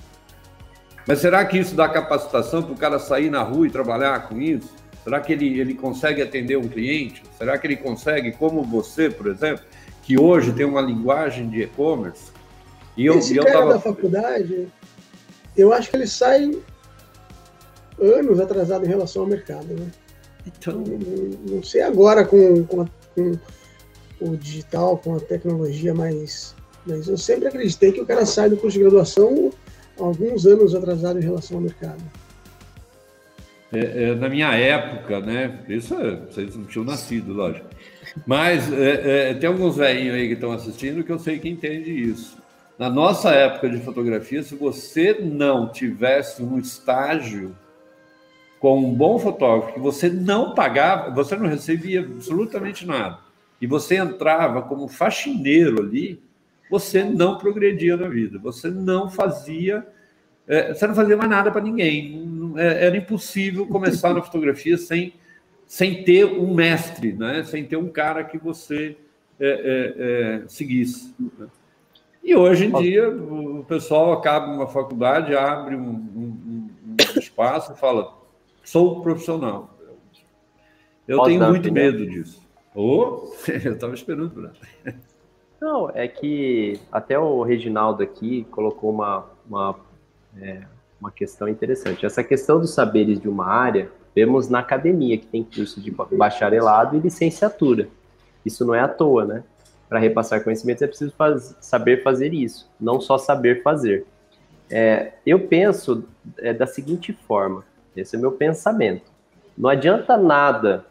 Speaker 3: Mas será que isso dá capacitação para o cara sair na rua e trabalhar com isso? Será que ele, ele consegue atender um cliente? Será que ele consegue, como você, por exemplo, que hoje tem uma linguagem de e-commerce? E eu,
Speaker 2: Esse
Speaker 3: e eu
Speaker 2: cara
Speaker 3: tava...
Speaker 2: da faculdade, eu acho que ele sai anos atrasado em relação ao mercado, né?
Speaker 3: Então,
Speaker 2: Não, não sei agora com, com, a- com o digital, com a tecnologia, mas, mas eu sempre acreditei que o cara sai do curso de graduação alguns anos atrasado em relação ao mercado.
Speaker 3: É, é, na minha época, né? Isso é, vocês não tinham nascido, lógico. Mas é, é, tem alguns velhinhos aí que estão assistindo que eu sei que entende isso. Na nossa época de fotografia, se você não tivesse um estágio com um bom fotógrafo, que você não pagava, você não recebia absolutamente nada, e você entrava como faxineiro ali, você não progredia na vida, você não fazia, é, você não fazia mais nada para ninguém. É- Era impossível começar na fotografia sem sem ter um mestre, né? sem ter um cara que você é, é, é, seguisse. Né? E hoje em dia, o pessoal acaba uma faculdade, abre um, um, um espaço e fala: sou profissional. Eu tenho muito medo disso. Oh, eu estava esperando por
Speaker 1: Não, é que até o Reginaldo aqui colocou uma, uma, é, uma questão interessante. Essa questão dos saberes de uma área, vemos na academia, que tem curso de bacharelado e licenciatura. Isso não é à toa, né? Para repassar conhecimentos é preciso faz, saber fazer isso, não só saber fazer. É, eu penso é, da seguinte forma: esse é meu pensamento. Não adianta nada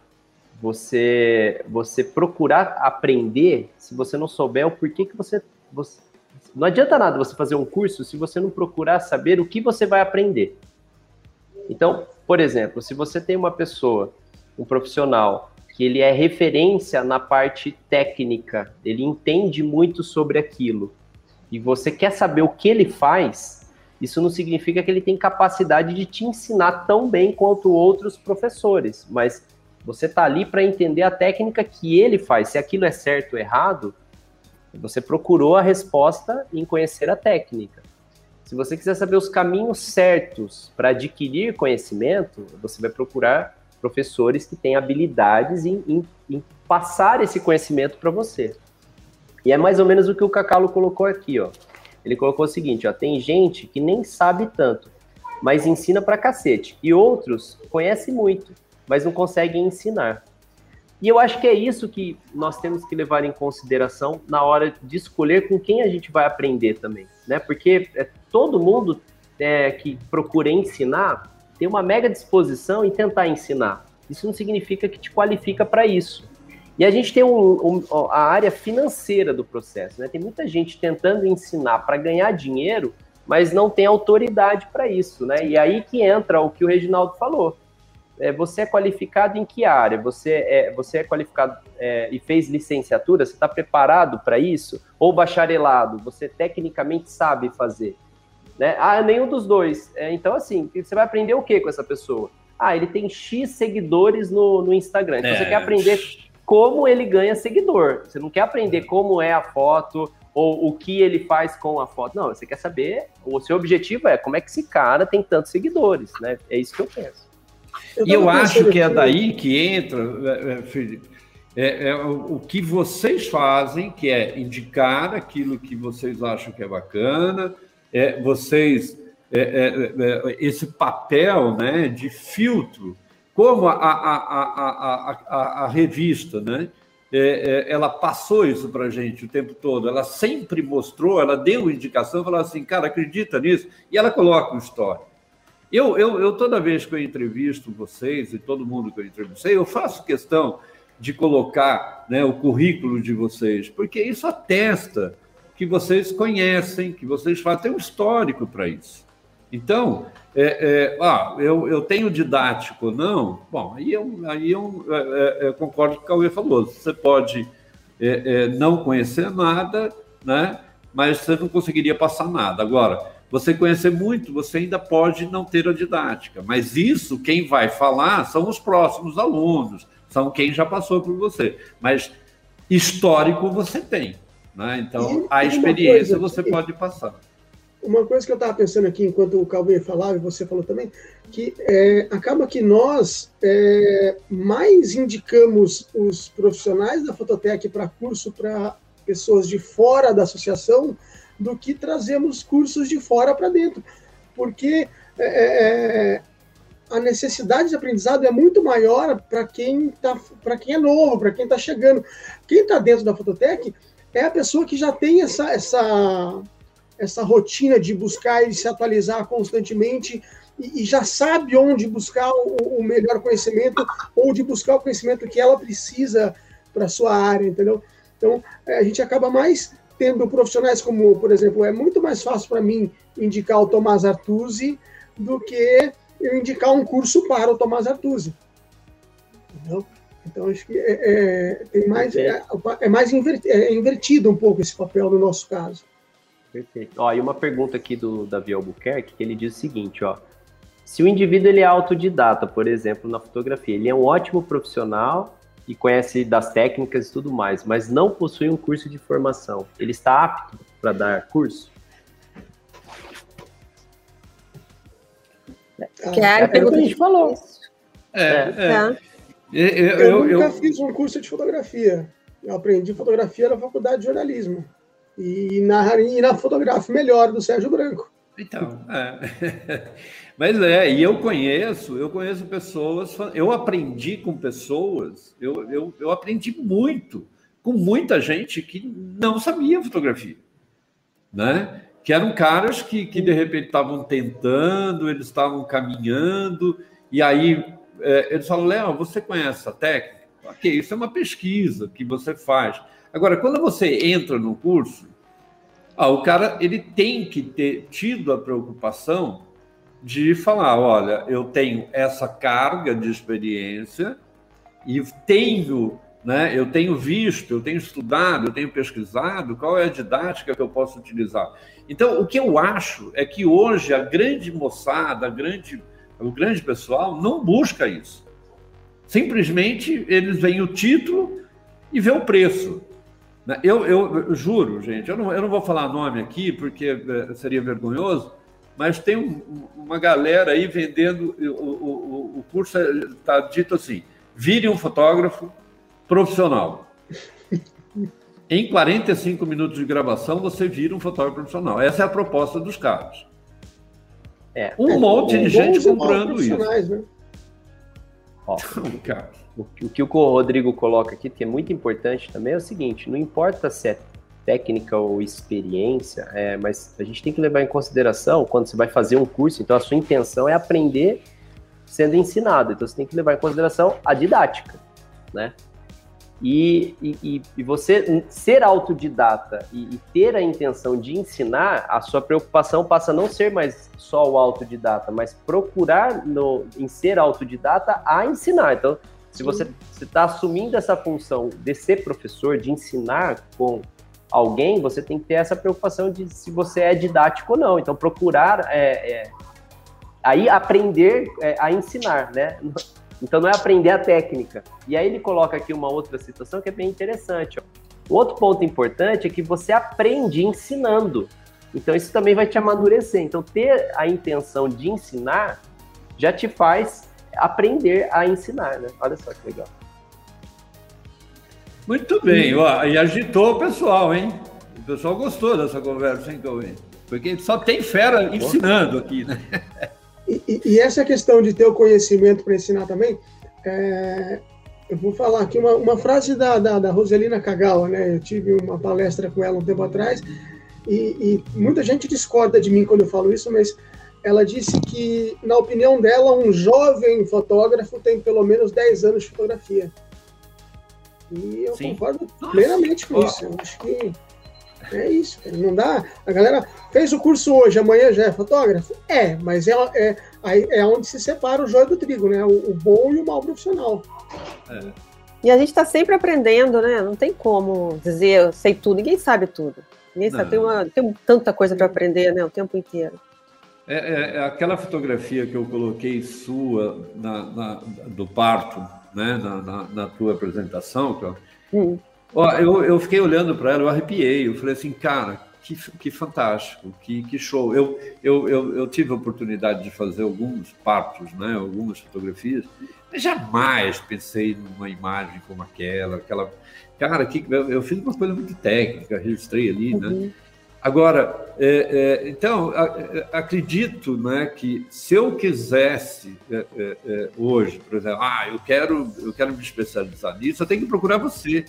Speaker 1: você você procurar aprender se você não souber o porquê que você, você não adianta nada você fazer um curso se você não procurar saber o que você vai aprender. Então, por exemplo, se você tem uma pessoa, um profissional, que ele é referência na parte técnica, ele entende muito sobre aquilo, e você quer saber o que ele faz, isso não significa que ele tem capacidade de te ensinar tão bem quanto outros professores, mas você está ali para entender a técnica que ele faz. Se aquilo é certo ou errado, você procurou a resposta em conhecer a técnica. Se você quiser saber os caminhos certos para adquirir conhecimento, você vai procurar professores que têm habilidades em, em, em passar esse conhecimento para você. E é mais ou menos o que o Cacalo colocou aqui, ó. Ele colocou o seguinte, ó, tem gente que nem sabe tanto, mas ensina pra cacete. E outros conhecem muito, mas não conseguem ensinar. E eu acho que é isso que nós temos que levar em consideração na hora de escolher com quem a gente vai aprender também, né? Porque é, todo mundo é, que procura ensinar tem uma mega disposição em tentar ensinar. Isso não significa que te qualifica para isso. E a gente tem um, um, a área financeira do processo, né? Tem muita gente tentando ensinar para ganhar dinheiro, mas não tem autoridade para isso, né? E aí que entra o que o Reginaldo falou é, você é qualificado em que área? Você é, você é qualificado é, e fez licenciatura? Você está preparado para isso? Ou bacharelado? Você tecnicamente sabe fazer? Né? Ah, nenhum dos dois. É, então, assim, você vai aprender o que com essa pessoa? Ah, ele tem X seguidores no, no Instagram. Então, você é. quer aprender como ele ganha seguidor. Você não quer aprender como é a foto ou o que ele faz com a foto. Não, você quer saber, o seu objetivo é como é que esse cara tem tantos seguidores, né? É isso que eu penso.
Speaker 3: Eu e eu acho que é daí que entra, é, é, Felipe, é, é, o que vocês fazem, que é indicar aquilo que vocês acham que é bacana, é, vocês é, é, esse papel né, de filtro, como a, a, a, a, revista, né? ela passou isso para a gente o tempo todo, ela sempre mostrou, ela deu indicação, falou assim, cara, acredita nisso, e ela coloca uma história. Eu, eu, eu, toda vez que eu entrevisto vocês e todo mundo que eu entrevistei, eu faço questão de colocar né, o currículo de vocês, porque isso atesta que vocês conhecem, que vocês fazem, um histórico para isso. Então, é, é, ah, eu, eu tenho didático, não? Bom, aí eu, aí eu, é, é concordo com o que o Cauê falou. Você pode é, é, não conhecer nada, né? mas você não conseguiria passar nada. Agora, você conhecer muito, você ainda pode não ter a didática, mas isso quem vai falar são os próximos alunos, são quem já passou por você. Mas histórico você tem, né? Então a experiência você pode passar.
Speaker 2: Uma coisa que eu estava pensando aqui enquanto o Calvin falava e você falou também, que é, acaba que nós é, mais indicamos os profissionais da Fototec para curso para pessoas de fora da associação do que trazemos cursos de fora para dentro. Porque é, é, é, a necessidade de aprendizado é muito maior para quem, tá, quem é novo, para quem está chegando. Quem está dentro da Fototec é a pessoa que já tem essa, essa, essa rotina de buscar e se atualizar constantemente e, e já sabe onde buscar o, o, melhor conhecimento ou de buscar o conhecimento que ela precisa para sua área, entendeu? Então, é, a gente acaba mais tendo profissionais como, por exemplo, é muito mais fácil para mim indicar o Tomás Artusi do que eu indicar um curso para o Tomás Artusi. Entendeu? Então, acho que é, é, tem mais, é, é mais é invertido um pouco esse papel no nosso caso.
Speaker 1: Perfeito. Ó, e uma pergunta aqui do Davi Albuquerque, que ele diz o seguinte, ó. Se o indivíduo ele é autodidata, por exemplo, na fotografia, ele é um ótimo profissional e conhece das técnicas e tudo mais, mas não possui um curso de formação, ele está apto para dar curso?
Speaker 4: Que é a pergunta que a gente falou.
Speaker 3: É, é.
Speaker 2: é. Eu, eu, eu, eu, nunca fiz um curso de fotografia. Eu aprendi fotografia na faculdade de jornalismo. E na, e na fotografia melhor do Sérgio Branco.
Speaker 3: Então, é. mas é, e eu conheço, eu conheço pessoas, eu aprendi com pessoas, eu, eu, eu aprendi muito com muita gente que não sabia fotografia, né? Que eram caras que, que de repente estavam tentando, eles estavam caminhando, e aí é, eles falam, Léo, você conhece a técnica? Ok, isso é uma pesquisa que você faz. Agora, quando você entra no curso, ah, o cara ele tem que ter tido a preocupação de falar, olha, eu tenho essa carga de experiência e tenho, né, eu tenho visto, eu tenho estudado, eu tenho pesquisado qual é a didática que eu posso utilizar. Então, o que eu acho é que hoje a grande moçada, a grande, o grande pessoal não busca isso. Simplesmente eles veem o título e vê o preço. Né? Eu, eu, eu, juro, gente, eu não, eu não vou falar nome aqui porque eh, seria vergonhoso, mas tem um, uma galera aí vendendo, o, o, o curso está dito assim, vire um fotógrafo profissional. Em 45 minutos de gravação, você vira um fotógrafo profissional. Essa é a proposta dos caras. É, um é, monte de gente comprando isso. Né?
Speaker 1: Ó, cara. O, que o Rodrigo coloca aqui, que é muito importante também, é o seguinte: não importa se é técnica ou experiência, é, mas a gente tem que levar em consideração quando você vai fazer um curso, então a sua intenção é aprender sendo ensinado, então você tem que levar em consideração a didática, né? E, e, e você ser autodidata e, e, ter a intenção de ensinar, a sua preocupação passa a não ser mais só o autodidata, mas procurar no, em ser autodidata a ensinar. Então, se você está assumindo essa função de ser professor, de ensinar com alguém, você tem que ter essa preocupação de se você é didático ou não. Então, procurar é, é, aí aprender é, a ensinar, né? Então, não é aprender a técnica. E aí ele coloca aqui uma outra situação que é bem interessante. Ó. Outro ponto importante é que você aprende ensinando. Então, isso também vai te amadurecer. Então, ter a intenção de ensinar já te faz aprender a ensinar, né? Olha só que legal.
Speaker 3: Muito bem, ó, e agitou o pessoal, hein? O pessoal gostou dessa conversa, hein, Cauê? Porque só tem fera ensinando aqui, né?
Speaker 2: E, e, e essa questão de ter o conhecimento para ensinar também, é, eu vou falar aqui uma, uma frase da, da, da, Roselina Kagawa, né? Eu tive uma palestra com ela um tempo atrás e, e muita gente discorda de mim quando eu falo isso, mas ela disse que, na opinião dela, um jovem fotógrafo tem pelo menos 10 anos de fotografia. E eu Sim. concordo plenamente com isso. Eu acho que é isso, cara. Não dá. A galera fez o curso hoje, amanhã já é fotógrafo? É, mas é, é, é onde se separa o joio do trigo, né? O, o bom e o mau profissional.
Speaker 4: É. E a gente está sempre aprendendo, né? Não tem como dizer eu sei tudo. Ninguém sabe tudo. Ninguém sabe. Tem, uma, tem tanta coisa para aprender, né? O tempo inteiro.
Speaker 3: É, é, é, aquela fotografia que eu coloquei sua na, na do parto, né, na, na, na tua apresentação, hum. Ó, eu, eu fiquei olhando para ela, eu arrepiei, eu falei assim, cara, que, que fantástico, que, que show. Eu, eu, eu, eu, tive a oportunidade de fazer alguns partos, né, algumas fotografias, mas jamais pensei numa imagem como aquela, aquela. Cara, que, eu, eu fiz uma coisa muito técnica, registrei ali, né? uhum. né? Agora, é, é, então, a, acredito né, que se eu quisesse é, é, é, hoje, por exemplo, ah, eu quero, eu quero me especializar nisso, eu tenho que procurar você.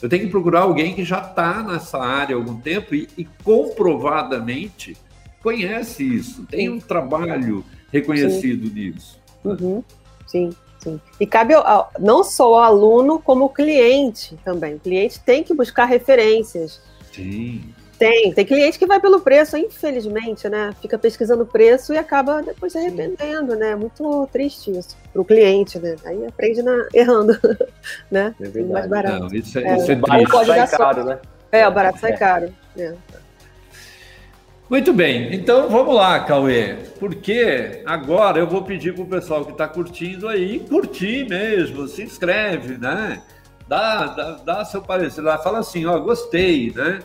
Speaker 3: Eu tenho que procurar alguém que já está nessa área há algum tempo e, e, comprovadamente conhece isso, tem um trabalho reconhecido sim. nisso.
Speaker 4: Uhum. Sim, sim. E cabe ao, não só ao aluno, como o cliente também. O cliente tem que buscar referências.
Speaker 3: Sim.
Speaker 4: Tem, tem cliente que vai pelo preço, infelizmente, né? Fica pesquisando preço e acaba depois se arrependendo, né? Muito triste isso para o cliente, né? Aí aprende na, errando, né?
Speaker 1: É Mais barato. Não,
Speaker 3: isso é, é, isso é barato
Speaker 1: sai caro, né?
Speaker 4: É, o barato sai é. caro. É.
Speaker 3: Muito bem, então vamos lá, Cauê, porque agora eu vou pedir para o pessoal que está curtindo aí curtir mesmo, se inscreve, né? Dá, dá, dá seu parecer lá, fala assim, ó, gostei, né?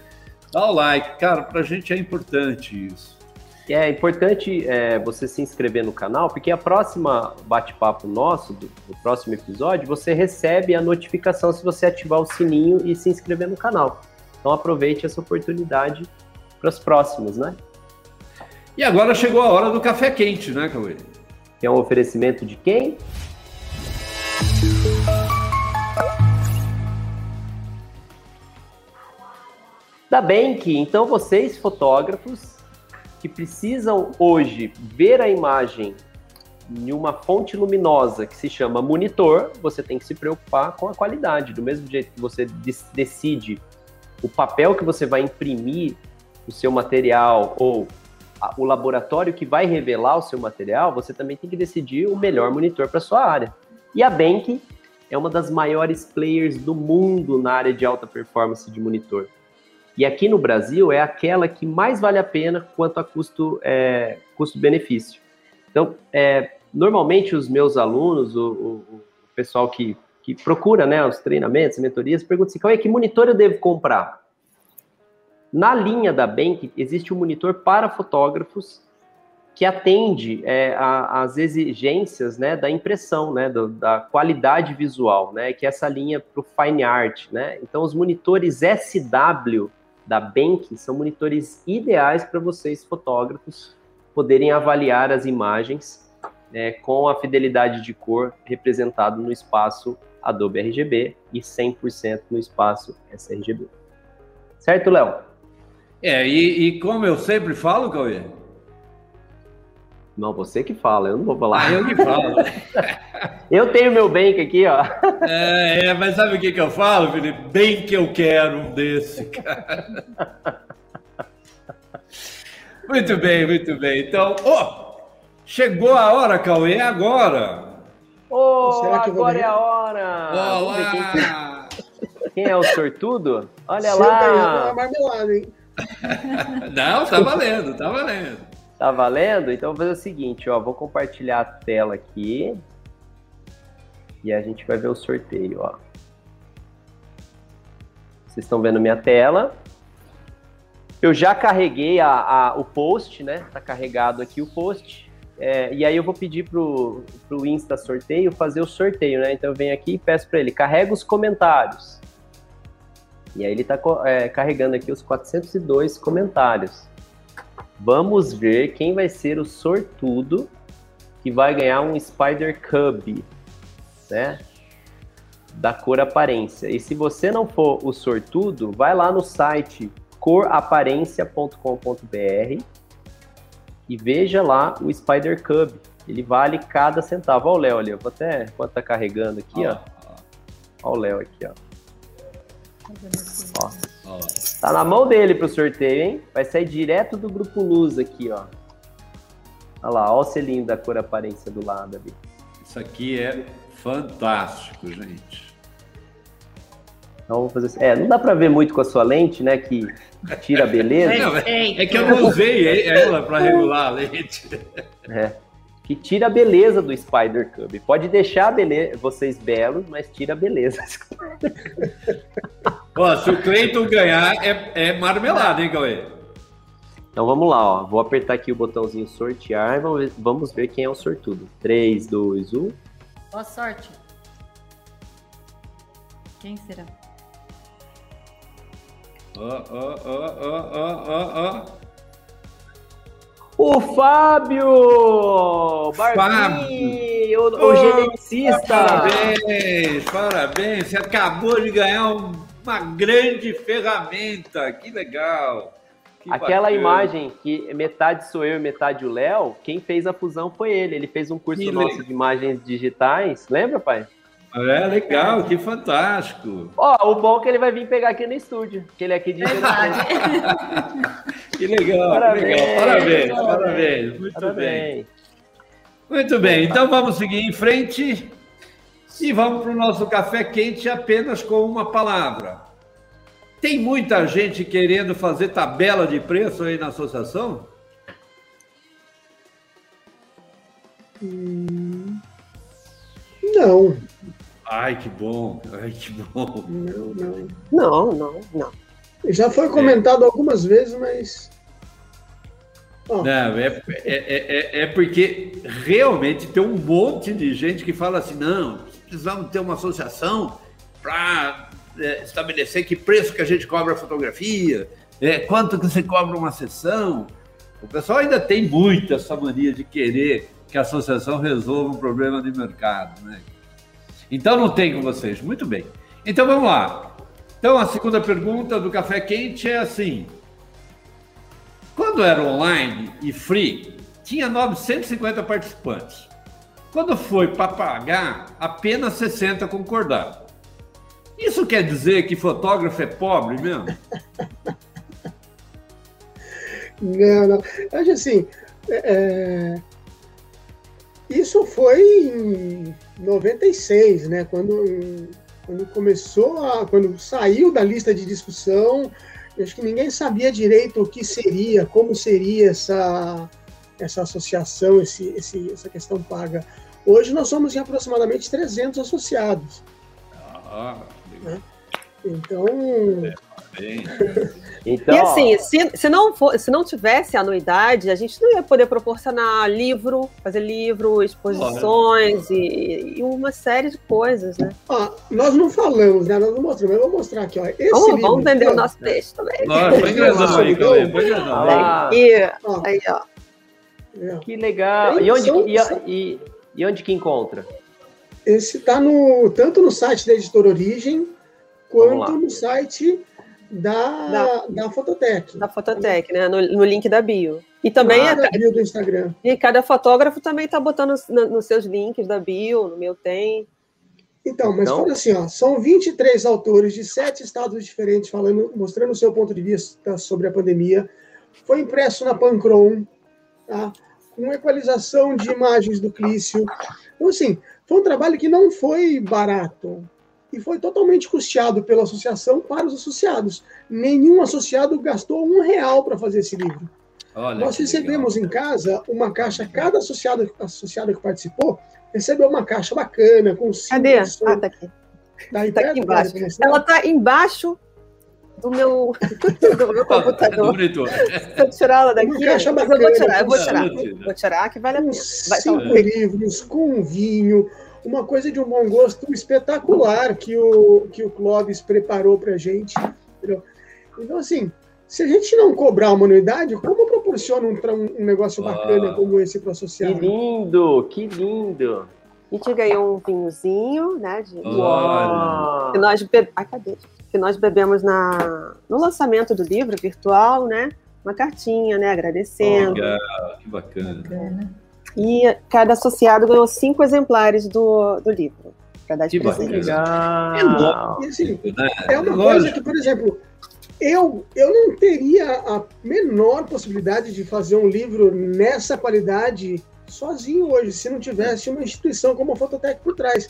Speaker 3: Dá o like, cara, para a gente é importante isso.
Speaker 1: É importante é, você se inscrever no canal, porque a próxima bate-papo nosso, do, do, próximo episódio, você recebe a notificação se você ativar o sininho e se inscrever no canal. Então aproveite essa oportunidade para os próximos, né?
Speaker 3: E agora chegou a hora do café quente, né, Cauê?
Speaker 1: Que é um oferecimento de quem? Da Bank. Então vocês, fotógrafos, que precisam hoje ver a imagem em uma fonte luminosa que se chama monitor, você tem que se preocupar com a qualidade. Do mesmo jeito que você decide o papel que você vai imprimir o seu material ou o laboratório que vai revelar o seu material, você também tem que decidir o melhor monitor para sua área. E a Bank é uma das maiores players do mundo na área de alta performance de monitor. E aqui no Brasil é aquela que mais vale a pena quanto a custo, é, custo-benefício. Então, é, normalmente os meus alunos, o, o, o, pessoal que, que procura né, os treinamentos, mentorias, perguntam assim, que monitor eu devo comprar? Na linha da Bank, existe um monitor para fotógrafos que atende é, às exigências né, da impressão, né, do, da qualidade visual, né, que é essa linha para o Fine Art. Né? Então, os monitores SW da Bank são monitores ideais para vocês, fotógrafos, poderem avaliar as imagens né, com a fidelidade de cor representado no espaço Adobe RGB e 100% no espaço sRGB. Certo, Léo?
Speaker 3: É, e, e, como eu sempre falo, Cauê?
Speaker 1: Não, você que fala, eu não vou falar.
Speaker 3: Ah, eu que falo.
Speaker 1: eu tenho meu bank aqui, ó.
Speaker 3: É, é, mas sabe o que, que eu falo, Felipe? Bem que eu quero um desse, cara. Muito bem, muito bem. Então, oh, chegou a hora, Cauê, é agora.
Speaker 1: Oh, agora é a hora.
Speaker 3: Olá.
Speaker 1: Quem, quem, é o sortudo? Olha Senta lá. Aí, marmelada, hein?
Speaker 3: Não, tá valendo, tá valendo.
Speaker 1: Tá valendo? Então vou fazer o seguinte, ó, vou compartilhar a tela aqui. E a gente vai ver o sorteio, ó. Vocês estão vendo minha tela. Eu já carreguei a, a, o post, né? Tá carregado aqui o post. É, e aí eu vou pedir pro, pro Insta Sorteio fazer o sorteio, né? Então eu venho aqui e peço para ele, carrega os comentários. E aí ele tá é, carregando aqui os 402 comentários. Vamos ver quem vai ser o sortudo que vai ganhar um Spider Cub, né? Da cor aparência. E se você não for o sortudo, vai lá no site coraparencia.com.br e veja lá o Spider Cub. Ele vale cada centavo. Olha o Léo ali, eu vou até, enquanto tá carregando aqui, ó. Olha o Léo aqui, ó. ó. Tá na mão dele pro sorteio, hein? Vai sair direto do grupo Luz aqui, ó. Olha lá, olha o selinho da cor aparência do lado ali.
Speaker 3: Isso aqui é fantástico, gente.
Speaker 1: Então vou fazer assim. É, não dá para ver muito com a sua lente, né? Que tira a beleza.
Speaker 3: Não, é, é que eu não usei ela para regular a lente.
Speaker 1: É. Que tira a beleza do Spider Cub. Pode deixar beleza, vocês belos, mas tira a beleza.
Speaker 3: Ó, se o Cleiton ganhar, é, é marmelada, hein, Cauê?
Speaker 1: Então vamos lá, ó. Vou apertar aqui o botãozinho sortear e vamos ver, vamos ver quem é o sortudo. 3, 2, 1.
Speaker 5: Boa sorte. Quem será?
Speaker 3: Ó, ó, ó, ó, ó, ó, ó.
Speaker 1: O Fábio! Barbie, o, o oh, geneticista!
Speaker 3: Parabéns, parabéns! Você acabou de ganhar um uma grande ferramenta. Que legal.
Speaker 1: Que Aquela bacana. imagem que metade sou eu e metade o Léo, quem fez a fusão foi ele. Ele fez um curso que nosso legal. de imagens digitais. Lembra, pai?
Speaker 3: É, legal, que fantástico.
Speaker 1: Ó, o bom é que ele vai vir pegar aqui no estúdio, que ele é aqui de
Speaker 3: Que legal, parabéns, que legal. Parabéns, parabéns, parabéns. Muito parabéns. bem. Muito bem, então vamos seguir em frente. E vamos para o nosso café quente apenas com uma palavra. Tem muita gente querendo fazer tabela de preço aí na associação?
Speaker 2: Hum, não.
Speaker 3: Ai, que bom. Ai, que bom.
Speaker 2: Não, não.
Speaker 4: Não, não, não.
Speaker 2: Já foi comentado algumas vezes, mas.
Speaker 3: Não, é, é, é, é, porque realmente tem um monte de gente que fala assim: não, precisamos ter uma associação para é, estabelecer que preço que a gente cobra a fotografia, é, quanto que você cobra uma sessão. O pessoal ainda tem muito essa mania de querer que a associação resolva um problema de mercado, né? Então não tem com vocês. Muito bem. Então vamos lá. Então a segunda pergunta do café quente é assim: quando era online e free, tinha 950 participantes. Quando foi para pagar, apenas 60 concordaram. Isso quer dizer que fotógrafo é pobre mesmo?
Speaker 2: Não, não. Acho assim, é, é isso foi em 96, né? Quando, quando começou a. Quando saiu da lista de discussão, acho que ninguém sabia direito o que seria, como seria essa, essa associação, esse, esse, essa questão paga. Hoje nós somos em aproximadamente 300 associados. Ah, né? Então.
Speaker 4: então. E assim, se, se, não for, se não tivesse anuidade, a gente não ia poder proporcionar livro, fazer livro, exposições e, e, uma série de coisas, né?
Speaker 2: Ah, nós não falamos, né? Nós não mostramos, mas eu vou mostrar aqui, ó. Esse
Speaker 4: vamos,
Speaker 2: livro,
Speaker 4: vamos vender o nosso texto também.
Speaker 3: Nossa, foi engraçado aí,
Speaker 4: Aí, aí, ó.
Speaker 1: Que legal. E onde, e, e, e onde que encontra?
Speaker 2: Esse está no, tanto no site da Editora Origem, quanto no site da, da, da Fototec.
Speaker 4: Da Fototec, né? No, no link da bio. E também
Speaker 2: ah, a, bio do Instagram.
Speaker 4: E cada fotógrafo também está botando nos no seus links da bio, no meu tem.
Speaker 2: Então, mas então... assim, ó, são 23 autores de sete estados diferentes falando, mostrando o seu ponto de vista sobre a pandemia. Foi impresso na Pancron, tá? com equalização de imagens do Clício. Então, assim, foi um trabalho que não foi barato e foi totalmente custeado pela associação para os associados. Nenhum associado gastou um real para fazer esse livro. Olha Nós recebemos legal. em casa uma caixa, cada associado, associado que participou recebeu uma caixa bacana, com
Speaker 4: Cadê? Ah, tá aqui. Tá, tá aqui embaixo. Ela está embaixo do meu, do meu computador. Se eu tirar ela daqui,
Speaker 2: eu
Speaker 4: vou tirar, eu vou tirar. Vou tirar, que vale a pena.
Speaker 2: Vai, cinco tá livros, com vinho, uma coisa de um bom gosto espetacular que o, que o Clóvis preparou para a gente. Entendeu? Então, assim, se a gente não cobrar uma anuidade, como proporciona um, um negócio bacana como esse para o associado?
Speaker 1: Que lindo, que lindo!
Speaker 4: A gente ganhou um vinhozinho, né? De, que nós be... Ai, cadê? Que nós bebemos na... no lançamento do livro virtual, né? Uma cartinha, né? Agradecendo.
Speaker 3: Legal, que bacana. bacana.
Speaker 4: E cada associado ganhou cinco exemplares do, do livro. Para dar de que presente.
Speaker 2: Legal. É, assim, é uma Lógico. coisa que, por exemplo, eu, eu não teria a menor possibilidade de fazer um livro nessa qualidade sozinho hoje, se não tivesse uma instituição como a Fototec por trás.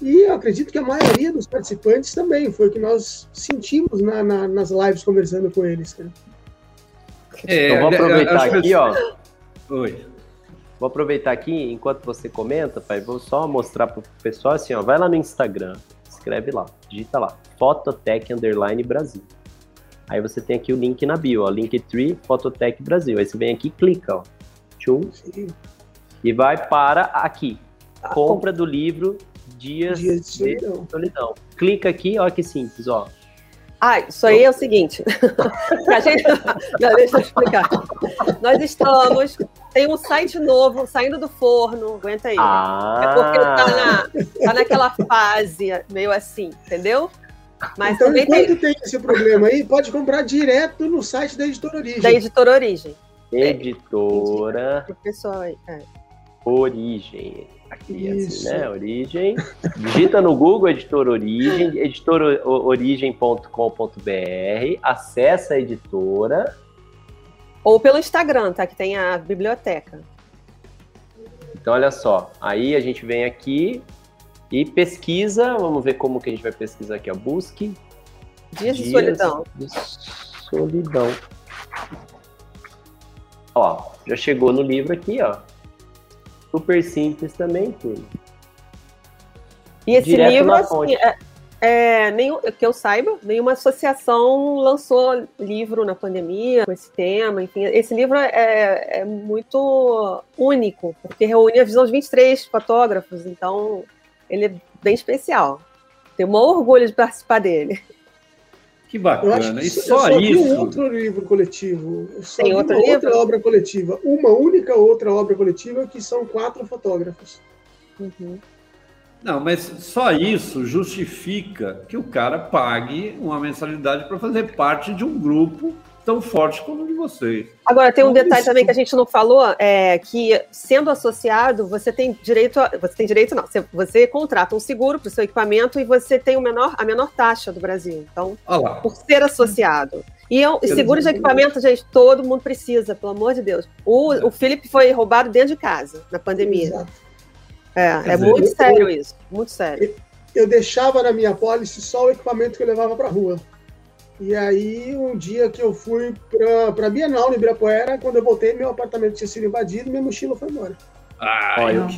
Speaker 2: E eu acredito que a maioria dos participantes também, foi o que nós sentimos na, na, nas lives conversando com eles. Né?
Speaker 1: É, então vou aproveitar aqui, ó. Oi. Vou aproveitar aqui, enquanto você comenta, pai, vou só mostrar pro pessoal assim, ó, vai lá no Instagram, escreve lá, digita lá, Fototech Underline Brasil. Aí você tem aqui o link na bio, ó, Linktree Fototech Brasil. Aí você vem aqui clica, ó, tchum, e vai para aqui, ah, compra do livro Dias, Dias de solidão. solidão. Clica aqui, olha que simples, ó.
Speaker 4: Ah, isso aí é o seguinte. a gente... Não, deixa eu explicar. Nós estamos. Tem um site novo saindo do forno, aguenta aí. Ah. É porque tá, na, tá naquela fase meio assim, entendeu?
Speaker 2: Mas então, enquanto tem... tem esse problema aí, pode comprar direto no site da Editora Origem.
Speaker 4: Da Editora Origem.
Speaker 1: Editora.
Speaker 4: É, pessoal aí. É.
Speaker 1: Origem. Aqui, assim, Isso. assim, né? Origem. Digita no Google Editor Origem, editororigem.com.br, acessa a editora.
Speaker 4: Ou pelo Instagram, tá? Que tem a biblioteca.
Speaker 1: Então, olha só. Aí a gente vem aqui e pesquisa. Vamos ver como que a gente vai pesquisar aqui. Ó. Busque
Speaker 4: Dias, de solidão.
Speaker 1: De solidão. Ó, já chegou no livro aqui, ó. Super simples também, tudo.
Speaker 4: E esse Direto livro, assim, é, é, nenhum, que eu saiba, nenhuma associação lançou livro na pandemia com esse tema. Enfim, esse livro é, é muito único, porque reúne a visão de 23 fotógrafos, então ele é bem especial. Tenho um orgulho de participar dele.
Speaker 3: Que bacana. E só,
Speaker 2: só
Speaker 3: isso.
Speaker 2: um outro livro coletivo. Só Tem outro livro? outra obra coletiva. Uma única outra obra coletiva que são quatro fotógrafos.
Speaker 3: Uhum. Não, mas só isso justifica que o cara pague uma mensalidade para fazer parte de um grupo tão forte como o de vocês.
Speaker 4: Agora, tem um detalhe também que a gente não falou, é que sendo associado, você tem direito, a, você tem direito não, você, você contrata um seguro para o seu equipamento e você tem o menor, a menor taxa do Brasil. Então, por ser associado. E, é e seguro de equipamento, gente, todo mundo precisa, pelo amor de Deus. O, é. o Felipe foi roubado dentro de casa, na pandemia. Exato. É, é dizer, muito sério isso, muito sério.
Speaker 2: Eu deixava na minha pólice só o equipamento que eu levava para rua. E aí, um dia que eu fui para a Bienal no Ibirapuera, quando eu voltei, meu apartamento tinha sido invadido e minha mochila foi embora.
Speaker 1: Olha,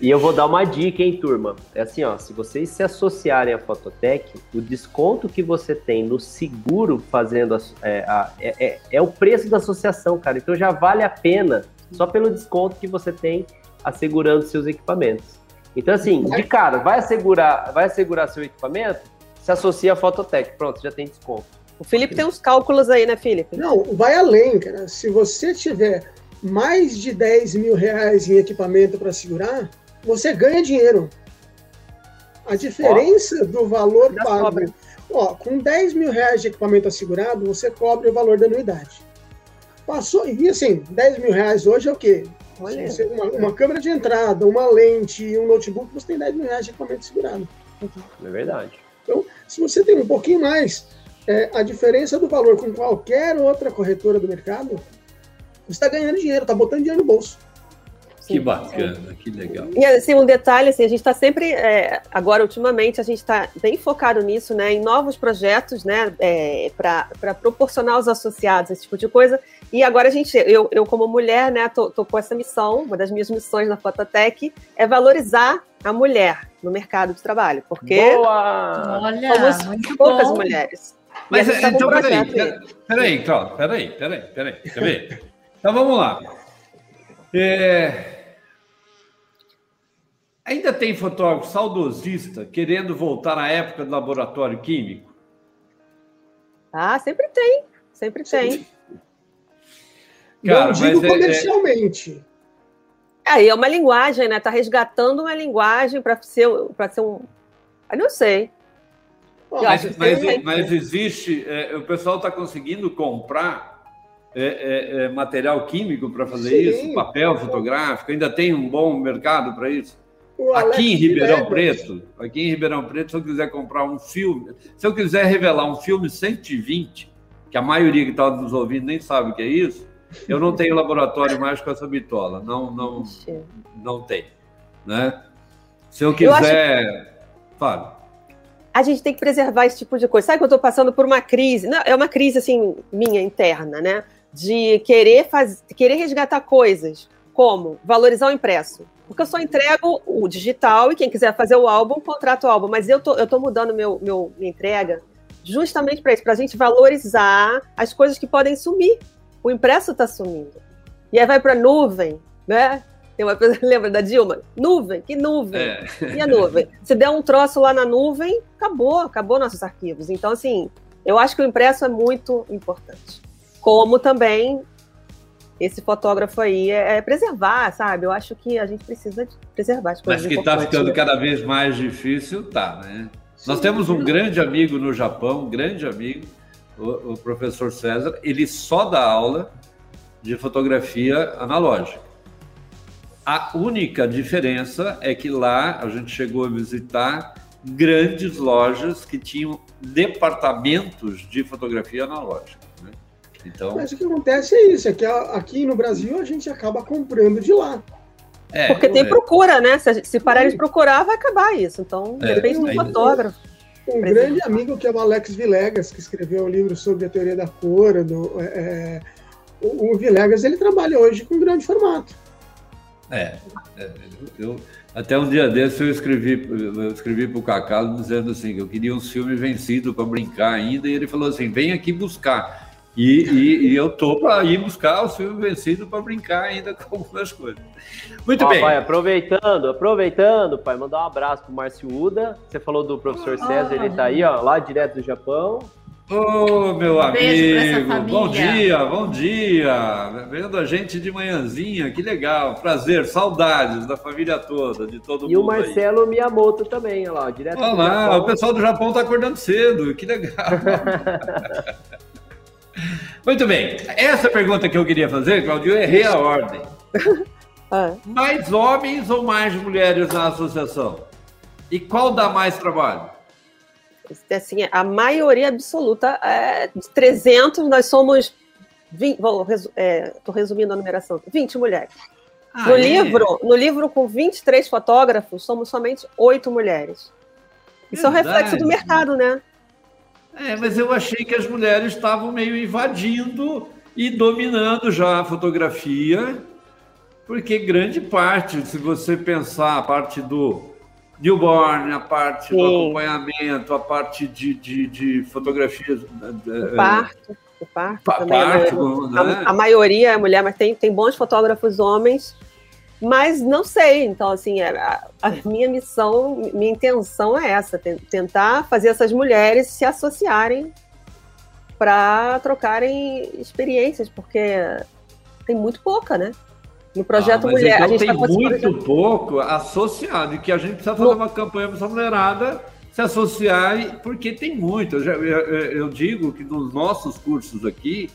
Speaker 1: e eu vou dar uma dica, hein, turma? É assim, ó, se vocês se associarem à Fototec, o desconto que você tem no seguro fazendo a, é, a, é, é, é o preço da associação, cara. Então já vale a pena só pelo desconto que você tem assegurando seus equipamentos. Então, assim, de cara, vai assegurar, vai assegurar seu equipamento, se associa à Fototec. Pronto, já tem desconto.
Speaker 4: O Felipe tem uns cálculos aí, né, Felipe?
Speaker 2: Não, vai além, cara. Se você tiver mais de 10 mil reais em equipamento para segurar, você ganha dinheiro. A diferença ó, do valor pago. Ó, com 10 mil reais de equipamento assegurado, você cobre o valor da anuidade. Passou, e assim, 10 mil reais hoje é o quê? Olha. Uma, uma, câmera de entrada, uma lente e um notebook, você tem 10 mil reais de equipamento segurado.
Speaker 1: É verdade.
Speaker 2: Então, se você tem um pouquinho mais, é, a diferença do valor com qualquer outra corretora do mercado, você está ganhando dinheiro, está botando dinheiro no bolso.
Speaker 3: Que bacana, que legal.
Speaker 4: E assim, um detalhe, assim, a gente está sempre, é, agora ultimamente, a gente está bem focado nisso, né, em novos projetos, né, é, para proporcionar aos associados esse tipo de coisa. E agora a gente, eu, eu como mulher, né, tô, tô com essa missão, uma das minhas missões na Fototec é valorizar a mulher no mercado de trabalho, porque
Speaker 5: Boa. Olha,
Speaker 4: somos poucas bom. mulheres.
Speaker 3: Mas tá então, peraí, peraí, Cláudio, peraí, peraí, peraí, peraí. Então vamos lá. É... Ainda tem fotógrafo saudosista querendo voltar à época do laboratório químico?
Speaker 4: Ah, sempre tem, sempre tem.
Speaker 2: Cara, não digo é, é- comercialmente.
Speaker 4: É... Aí é uma linguagem, né? Tá resgatando uma linguagem para ser, para ser um. Eu não sei.
Speaker 3: mas, mas, mas, existe. É, o pessoal está conseguindo comprar é, é, material químico para fazer Sim. isso, papel fotográfico. Ainda tem um bom mercado para isso. Aqui em Ribeirão Preto, aqui em Ribeirão Preto, se eu quiser comprar um filme, se eu quiser revelar um filme 120, que a maioria que está nos ouvindo nem sabe o que é isso, eu não tenho laboratório mais com essa bitola, não, não, não tem, né? Se eu quiser, eu acho... fala.
Speaker 4: A gente tem que preservar esse tipo de coisa. Sabe que eu estou passando por uma crise? Não, é uma crise assim minha interna, né? De querer fazer, querer resgatar coisas como valorizar o impresso. Porque eu só entrego o digital e quem quiser fazer o álbum, contrata o álbum. Mas eu tô, eu tô mudando meu, meu, minha entrega justamente para isso, para a gente valorizar as coisas que podem sumir o impresso está sumindo. E aí vai para a nuvem, né? Tem uma coisa, lembra da Dilma? Nuvem, que nuvem? É. E a nuvem? Se der um troço lá na nuvem, acabou, acabou nossos arquivos. Então, assim, eu acho que o impresso é muito importante. Como também esse fotógrafo aí é, é preservar, sabe? Eu acho que a gente precisa preservar as coisas.
Speaker 3: Mas que está ficando cada vez mais difícil, tá, né? Sim, Nós temos um grande amigo no Japão, um grande amigo, o, o professor César, ele só dá aula de fotografia analógica. A única diferença é que lá a gente chegou a visitar grandes lojas que tinham departamentos de fotografia analógica.
Speaker 2: Então... Mas o que acontece é isso, é que aqui no Brasil a gente acaba comprando de lá.
Speaker 4: É, Porque tem é. procura, né? Se, se parar de procurar, vai acabar isso. Então, é, depende do fotógrafo.
Speaker 2: um grande amigo que é o Alex Villegas, que escreveu um livro sobre a teoria da cor. Do, é, o, o Villegas ele trabalha hoje com grande formato.
Speaker 3: É, é eu, até um dia desse eu escrevi, eu escrevi para o Cacalo dizendo assim que eu queria um filme vencido para brincar ainda, e ele falou assim: vem aqui buscar. E, e, e eu tô para ir buscar o filme vencido para brincar ainda com algumas coisas. Muito
Speaker 1: Ó,
Speaker 3: bem.
Speaker 1: Pai, aproveitando, aproveitando, pai, mandar um abraço pro Márcio Uda. Você falou do professor
Speaker 5: Ah.
Speaker 1: César, ele tá aí, ó, lá direto do Japão.
Speaker 3: Ô, meu
Speaker 5: Um beijo pra essa
Speaker 3: amigo, bom dia, bom dia. Vendo a gente de manhãzinha, que legal. Prazer, saudades da família toda, de todo
Speaker 1: E o
Speaker 3: mundo aí.
Speaker 1: Marcelo Miyamoto também, ó lá, direto
Speaker 3: Olha
Speaker 1: do
Speaker 3: lá,
Speaker 1: Japão.
Speaker 3: o pessoal do Japão está acordando cedo, que legal. Muito bem, essa pergunta que eu queria fazer, Claudio, eu errei a ordem.
Speaker 4: Ah,
Speaker 3: Mais homens ou mais mulheres na associação? E qual dá mais trabalho?
Speaker 4: assim, a maioria absoluta é de 300, nós somos 20, vou resu- é, resumindo a numeração, 20 mulheres.
Speaker 3: Ah,
Speaker 4: no
Speaker 3: é?
Speaker 4: livro, no livro com 23 fotógrafos, somos somente 8 mulheres. Isso é um
Speaker 3: Verdade.
Speaker 4: reflexo do mercado, né?
Speaker 3: É, mas eu achei que as mulheres estavam meio invadindo e dominando já a fotografia, porque grande parte, se você pensar a parte do newborn, a parte do
Speaker 4: Sim.
Speaker 3: acompanhamento, a parte de, de, de fotografias.
Speaker 4: O
Speaker 3: eh,
Speaker 4: parto, o parto
Speaker 3: pa-
Speaker 4: também. é
Speaker 3: parto,
Speaker 4: a,
Speaker 3: né?
Speaker 4: a maioria é mulher, mas tem, tem bons fotógrafos homens, mas não sei. Então, assim, é, a, a minha missão, minha intenção é essa: ten- tentar fazer essas mulheres se associarem para trocarem experiências, porque tem muito pouca, né? No projeto
Speaker 3: Ah,
Speaker 4: Mulher,
Speaker 3: então
Speaker 4: a gente
Speaker 3: tem
Speaker 4: tá
Speaker 3: muito pouco associado, e que a gente precisa fazer uma campanha para essa mulherada se associar, porque tem muito. Eu, já- eu- eu digo que nos nossos cursos aqui,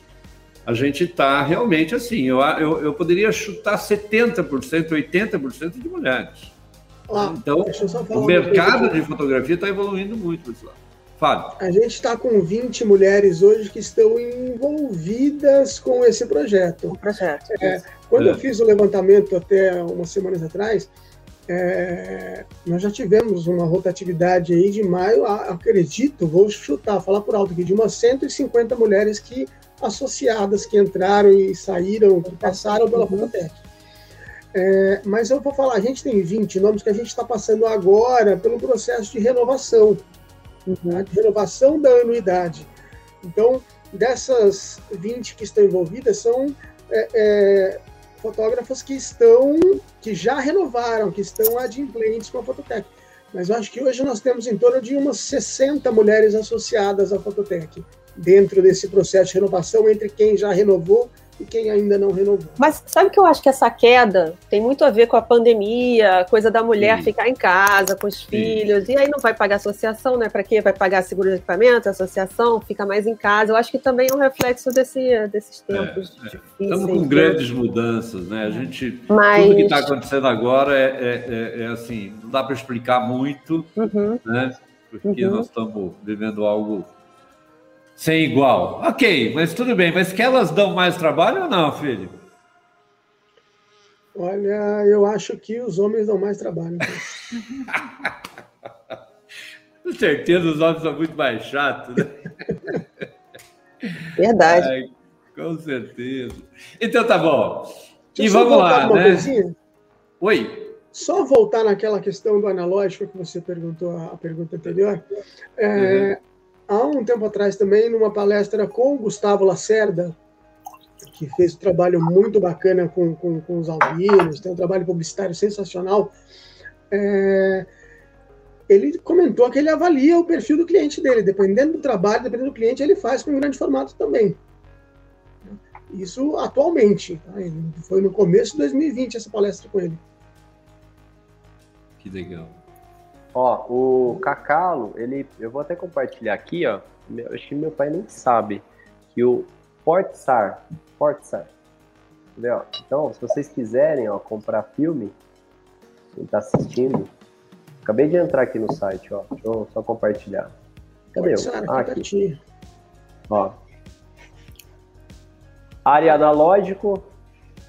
Speaker 3: a gente está realmente assim, eu, eu, eu poderia chutar 70%, 80% de mulheres.
Speaker 2: Ó,
Speaker 3: Então, o mercado de fotografia está evoluindo muito, pessoal. Fábio.
Speaker 2: A gente está com 20 mulheres hoje que estão envolvidas com esse projeto.
Speaker 4: um projeto.
Speaker 2: É, Quando
Speaker 3: É.
Speaker 2: eu fiz o levantamento até umas semanas atrás, é, nós já tivemos uma rotatividade aí de maio, a- acredito, vou chutar, falar por alto aqui, de umas 150 mulheres que associadas que entraram e saíram, que passaram pela Fototec. É, mas eu vou falar, a gente tem 20 nomes que a gente está passando agora pelo processo de renovação, tá? de renovação da anuidade. Então, dessas 20 que estão envolvidas, são é, é, fotógrafas que estão, que já renovaram, que estão adimplentes com a Fototec. Mas eu acho que hoje nós temos em torno de umas 60 mulheres associadas à Fototec, dentro desse processo de renovação entre quem já renovou e quem ainda não renovou.
Speaker 4: Mas sabe que eu acho que essa queda tem muito a ver com a pandemia, a coisa da mulher
Speaker 3: Sim.
Speaker 4: ficar em casa com os filhos, e aí não vai pagar associação, né? Para quê? Vai pagar seguro de equipamento, associação, fica mais em casa. Eu acho que também é um reflexo desse, desses tempos
Speaker 3: é.
Speaker 4: difíceis.
Speaker 3: Estamos com
Speaker 4: né?
Speaker 3: grandes mudanças, né? A gente
Speaker 4: Mas...
Speaker 3: Tudo que está acontecendo agora é, é- é- é assim, não dá para explicar muito,
Speaker 4: Uhum.
Speaker 3: né? Porque
Speaker 4: Uhum.
Speaker 3: nós estamos vivendo algo sem igual. Ok, mas tudo bem. Mas que elas dão mais trabalho ou não, filho?
Speaker 2: Olha, eu acho que os homens dão mais trabalho.
Speaker 3: Com certeza os homens são muito mais chatos, né?
Speaker 4: Verdade.
Speaker 3: Ai, com certeza. Então tá bom.
Speaker 2: Deixa
Speaker 3: E vamos lá, né?
Speaker 2: coisinha.
Speaker 3: Oi.
Speaker 2: Só voltar naquela questão do analógico que você perguntou a pergunta anterior. É, Há um tempo atrás também, numa palestra com o Gustavo Lacerda, que fez um trabalho muito bacana com, com, com os albinos, tem um trabalho publicitário sensacional, é, ele comentou que ele avalia o perfil do cliente dele. Dependendo do trabalho, dependendo do cliente, ele faz com grande formato também. Isso atualmente. Tá? Foi no começo de 2020 essa palestra com ele.
Speaker 3: Que legal.
Speaker 1: Ó, o Cacalo, ele, eu vou até compartilhar aqui, ó. Meu- acho que meu pai nem sabe que o Portsar, Portsar, entendeu? Então, se vocês quiserem, ó, comprar filme, quem tá assistindo, acabei de entrar aqui no site, ó. Deixa eu só compartilhar. Cadê eu?
Speaker 2: Sara,
Speaker 1: Ah,
Speaker 2: aqui.
Speaker 1: Ó. Área analógico,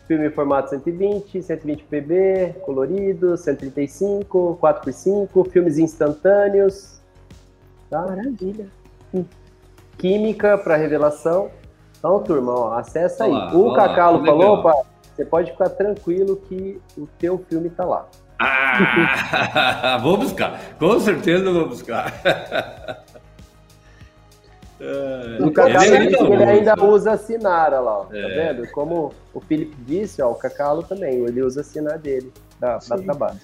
Speaker 1: filme em formato 120, 120 pb, colorido, 135, 4x5, filmes instantâneos. Tá?
Speaker 4: Maravilha.
Speaker 1: Química para revelação. Então, turma, ó, acessa aí.
Speaker 3: Olá,
Speaker 1: o
Speaker 3: olá,
Speaker 1: Cacalo falou, opa, você pode ficar tranquilo que o teu filme tá lá.
Speaker 3: Ah, vou buscar. Com certeza eu vou buscar.
Speaker 1: O Cacalo
Speaker 2: é
Speaker 1: ele
Speaker 3: bom.
Speaker 1: ainda usa Sinar, olha lá, ó, tá
Speaker 3: É.
Speaker 1: vendo? Como o Felipe disse, ó, o Cacalo também, ele usa Sinar dele, dá, dá
Speaker 2: Sim.
Speaker 1: trabalho.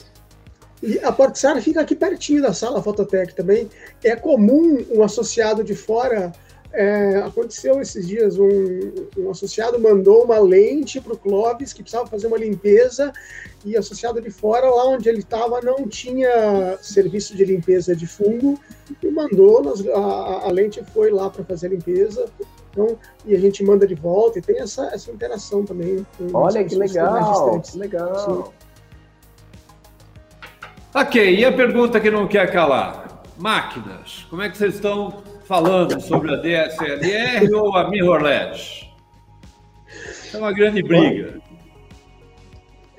Speaker 2: E a Porta Sara fica aqui pertinho da sala Fototec também. É comum um associado de fora. É, aconteceu esses dias, um, um associado mandou uma lente para o Clóvis que precisava fazer uma limpeza e o associado de fora, lá onde ele estava, não tinha serviço de limpeza de fungo e mandou, nós- a, a lente foi lá para fazer a limpeza. Então, e a gente manda de volta e tem essa, essa interação também. com
Speaker 1: Olha que legal, que legal.
Speaker 3: Ok, e a pergunta que não quer calar? Máquinas. Como é que vocês estão falando sobre a DSLR ou a mirrorless? É uma grande briga.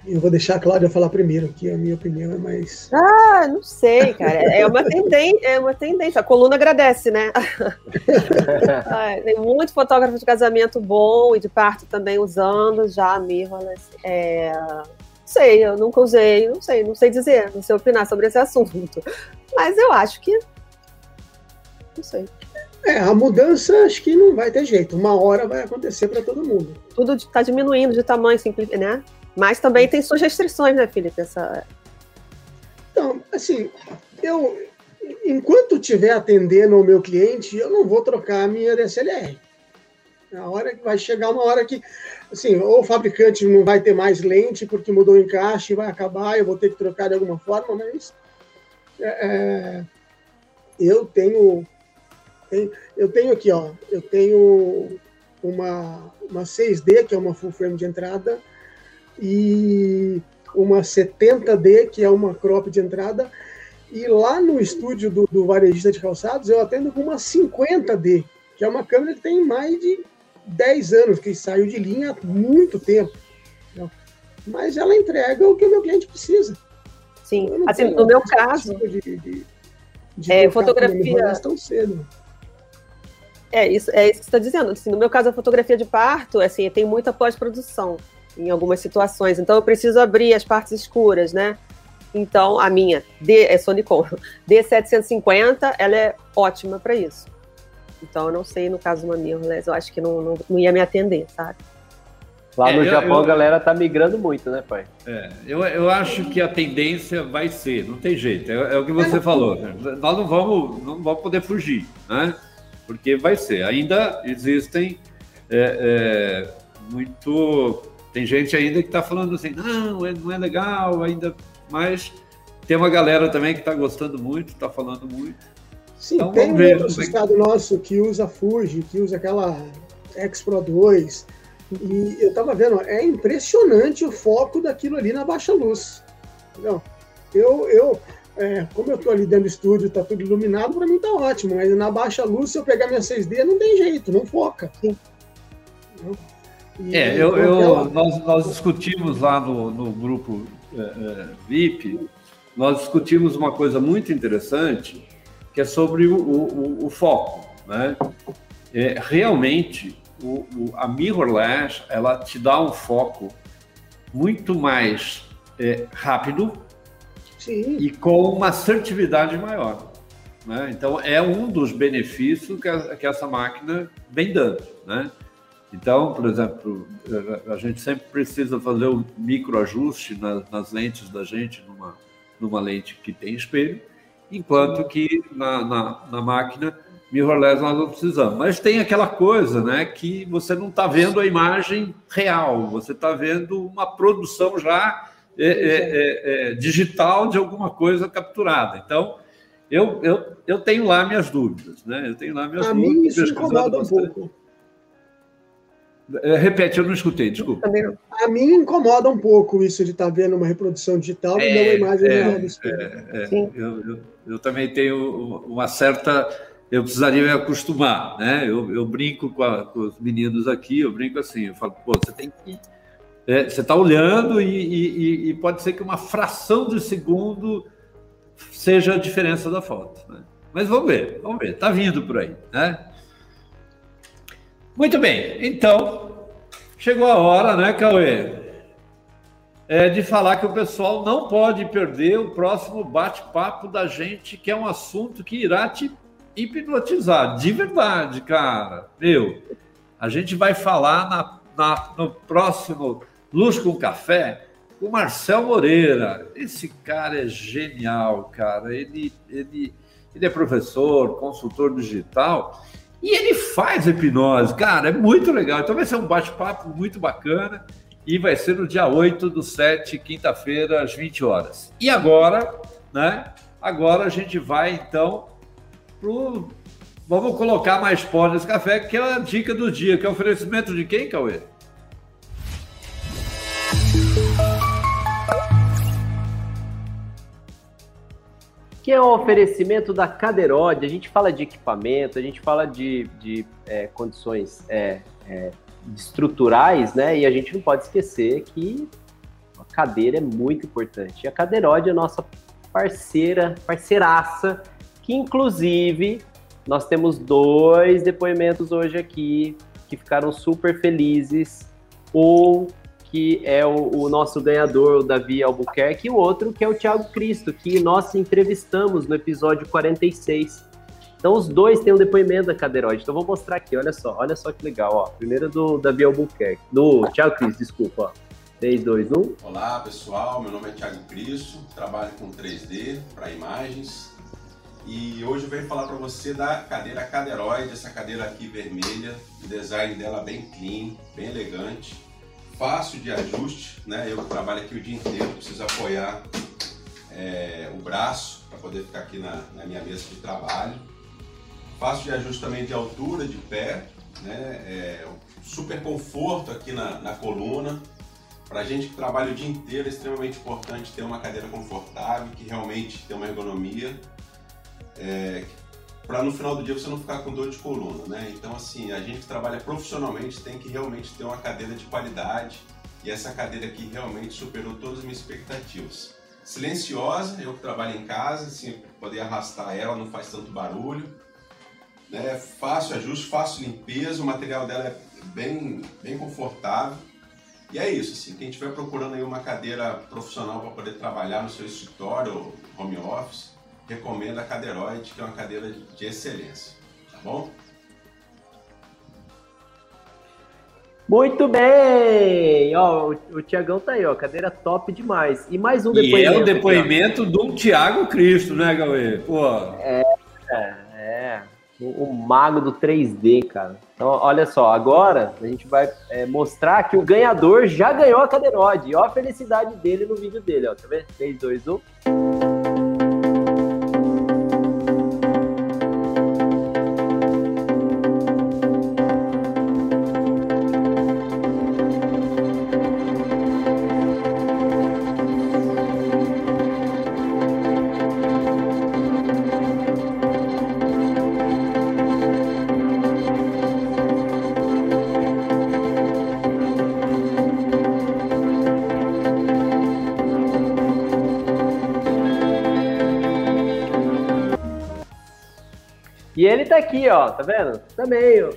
Speaker 2: Eu vou deixar a Cláudia falar primeiro, que a minha opinião é mais.
Speaker 4: Ah, não sei, cara. É uma tendência, é uma tendência. A coluna agradece, né? Tem muito fotógrafo de casamento bom e de parto também usando já a mirrorless. É, não sei, eu nunca usei, não sei, não sei dizer, não sei opinar sobre esse assunto. Mas eu acho que. Não sei.
Speaker 2: É, a mudança acho que não vai ter jeito. Uma hora vai acontecer para todo mundo.
Speaker 4: Tudo está diminuindo de tamanho, simpli- né? Mas também tem suas restrições, né, Felipe? Essa...
Speaker 2: Então, assim, eu, enquanto estiver atendendo o meu cliente, eu não vou trocar a minha DSLR. A hora que vai chegar uma hora que, assim, ou o fabricante não vai ter mais lente porque mudou o encaixe, vai acabar, eu vou ter que trocar de alguma forma, mas é, é, eu tenho, eu tenho aqui, ó, eu tenho uma, uma 6D, que é uma full frame de entrada, e uma 70D, que é uma crop de entrada, e lá no estúdio do, do varejista de calçados, eu atendo com uma 50D, que é uma câmera que tem mais de 10 anos, que saiu de linha há muito tempo. entendeu? Mas ela entrega o que o meu cliente precisa.
Speaker 4: Sim. Assim, no meu
Speaker 2: expectativa
Speaker 4: caso,
Speaker 2: De, de, de
Speaker 4: É,
Speaker 2: trocar
Speaker 4: fotografia-
Speaker 2: tão cedo.
Speaker 4: É isso, é isso que você está dizendo. Assim, no meu caso, a fotografia de parto, assim, tem muita pós-produção em algumas situações. Então, eu preciso abrir as partes escuras, né? Então, a minha D, é Sonicon D750, ela é ótima para isso. Então, eu não sei, no caso de uma mirrorless, eu acho que não, não, não ia me atender, sabe?
Speaker 1: Lá
Speaker 3: É,
Speaker 1: no
Speaker 3: eu-
Speaker 1: Japão
Speaker 3: eu-
Speaker 1: a galera tá migrando muito, né, pai?
Speaker 3: É, eu, eu acho que a tendência vai ser, não tem jeito, é, é o que você falou. né? Nós não vamos, não vamos poder fugir, né? Porque vai ser. Ainda existem é, é, muito. Tem gente ainda que está falando assim, não, é- não é legal ainda, mas tem uma galera também que está gostando muito, está falando muito.
Speaker 2: Sim,
Speaker 3: Então,
Speaker 2: tem um
Speaker 3: ver, ver.
Speaker 2: associado nosso que usa Fuji, que usa aquela X Pro 2. E eu tava vendo, é impressionante o foco daquilo ali na baixa luz. Entendeu? Eu, eu é, como eu tô ali dentro do estúdio, tá tudo iluminado, para mim tá ótimo. Mas na baixa luz, se eu pegar minha 6D, não tem jeito, não foca. E
Speaker 3: É, eu, eu- nós, nós discutimos lá no, no grupo é, é, VIP, nós discutimos uma coisa muito interessante, que é sobre o, o- o foco. Né? É, realmente, o, o- a mirrorless, ela te dá um foco muito mais é, rápido
Speaker 2: Sim,
Speaker 3: e com uma assertividade maior. né? Então, é um dos benefícios que, a- que essa máquina vem dando. Né? Então, por exemplo, a- gente sempre precisa fazer o microajuste na- nas lentes da gente, numa, numa lente que tem espelho, enquanto que na, na, na máquina mirrorless nós não precisamos. Mas tem aquela coisa né, que você não está vendo a imagem real, você está vendo uma produção já é, é, é, é, digital de alguma coisa capturada. Então, eu, eu, eu tenho lá minhas dúvidas. Né? Eu tenho lá minhas
Speaker 2: a
Speaker 3: dúvidas.
Speaker 2: mim isso incomoda um
Speaker 3: bastante.
Speaker 2: pouco.
Speaker 3: É, repete, eu não escutei, desculpa.
Speaker 4: Também não.
Speaker 2: A mim incomoda um pouco isso de estar vendo uma reprodução digital e
Speaker 3: É,
Speaker 2: não uma imagem
Speaker 3: é. É,
Speaker 4: Sim.
Speaker 3: eu, eu, eu também tenho uma certa. Eu precisaria me acostumar, né? Eu, eu brinco com, a- com os meninos aqui, eu brinco assim, eu falo, pô, você tem que. É, você está olhando e, e- e- pode ser que uma fração de segundo seja a diferença da foto. Né? Mas vamos ver, vamos ver. Tá vindo por aí, né? Muito bem. Então, chegou a hora, né, Cauê? É de falar que o pessoal não pode perder o próximo bate-papo da gente, que é um assunto que irá te hipnotizar, de verdade, cara. Meu, a gente vai falar na, na, no próximo Luz com Café o Marcel Moreira. Esse cara é genial, cara. Ele, ele, ele é professor, consultor digital e ele faz hipnose, cara. É muito legal. Então vai ser um bate-papo muito bacana e vai ser no dia 8 do 7, quinta-feira, às 20 horas. E agora, né? Agora a gente vai então pro. Vamos colocar mais pó nesse café, que é a dica do dia, que é o oferecimento de quem, Cauê?
Speaker 1: Que é o oferecimento da Cadeirode. A gente fala de equipamento, a gente fala de, de é, condições é, é, estruturais, né? E a gente não pode esquecer que a cadeira é muito importante. E a Cadeirode é a nossa parceira, parceiraça, que inclusive nós temos dois depoimentos hoje aqui que ficaram super felizes. Um que é o, o, nosso ganhador, o Davi Albuquerque, e o outro que é o Thiago Cristo, que nós entrevistamos no episódio 46. Então os dois têm um depoimento da Cadeiroide. Então vou mostrar aqui, olha só, olha só que legal, ó. Primeiro do Davi Albuquerque, do Thiago Cristo, desculpa, ó. 3, 2, 1.
Speaker 6: Olá pessoal, meu nome é Thiago Cristo, trabalho com 3D para imagens e hoje eu venho falar para você da cadeira Cadeiroide, essa cadeira aqui vermelha, o design dela bem clean, bem elegante fácil de ajuste, né? Eu que trabalho aqui o dia inteiro, preciso apoiar é, o braço para poder ficar aqui na, na, minha mesa de trabalho. Fácil de ajuste também de altura, de pé, né? É, super conforto aqui na, na coluna. Para gente que trabalha o dia inteiro é extremamente importante ter uma cadeira confortável, que realmente tem uma ergonomia, é, para no final do dia você não ficar com dor de coluna, né? Então, assim, a gente que trabalha profissionalmente tem que realmente ter uma cadeira de qualidade e essa cadeira aqui realmente superou todas as minhas expectativas. Silenciosa, eu que trabalho em casa, assim, poder arrastar ela, não faz tanto barulho. Né? Fácil ajuste, fácil limpeza, o material dela é bem, bem confortável. E é isso, assim, quem estiver procurando aí uma cadeira profissional para poder trabalhar no seu escritório, home office, recomendo a Cadeiroide, que é uma cadeira de excelência, tá bom?
Speaker 1: Muito bem! Ó, o, o Tiagão tá aí, ó, cadeira top demais. E mais um
Speaker 3: depoimento. E é o depoimento aqui, do Tiago Cristo, né, Gauê? Pô.
Speaker 1: É, é, é. O, o, mago do 3D, cara. Então, olha só, agora a gente vai é, mostrar que o ganhador já ganhou a cadeiroide. Ó a felicidade dele no vídeo dele, ó. Tá vendo? 3, 2, 1. Tá aqui, ó, tá vendo? Também, ó.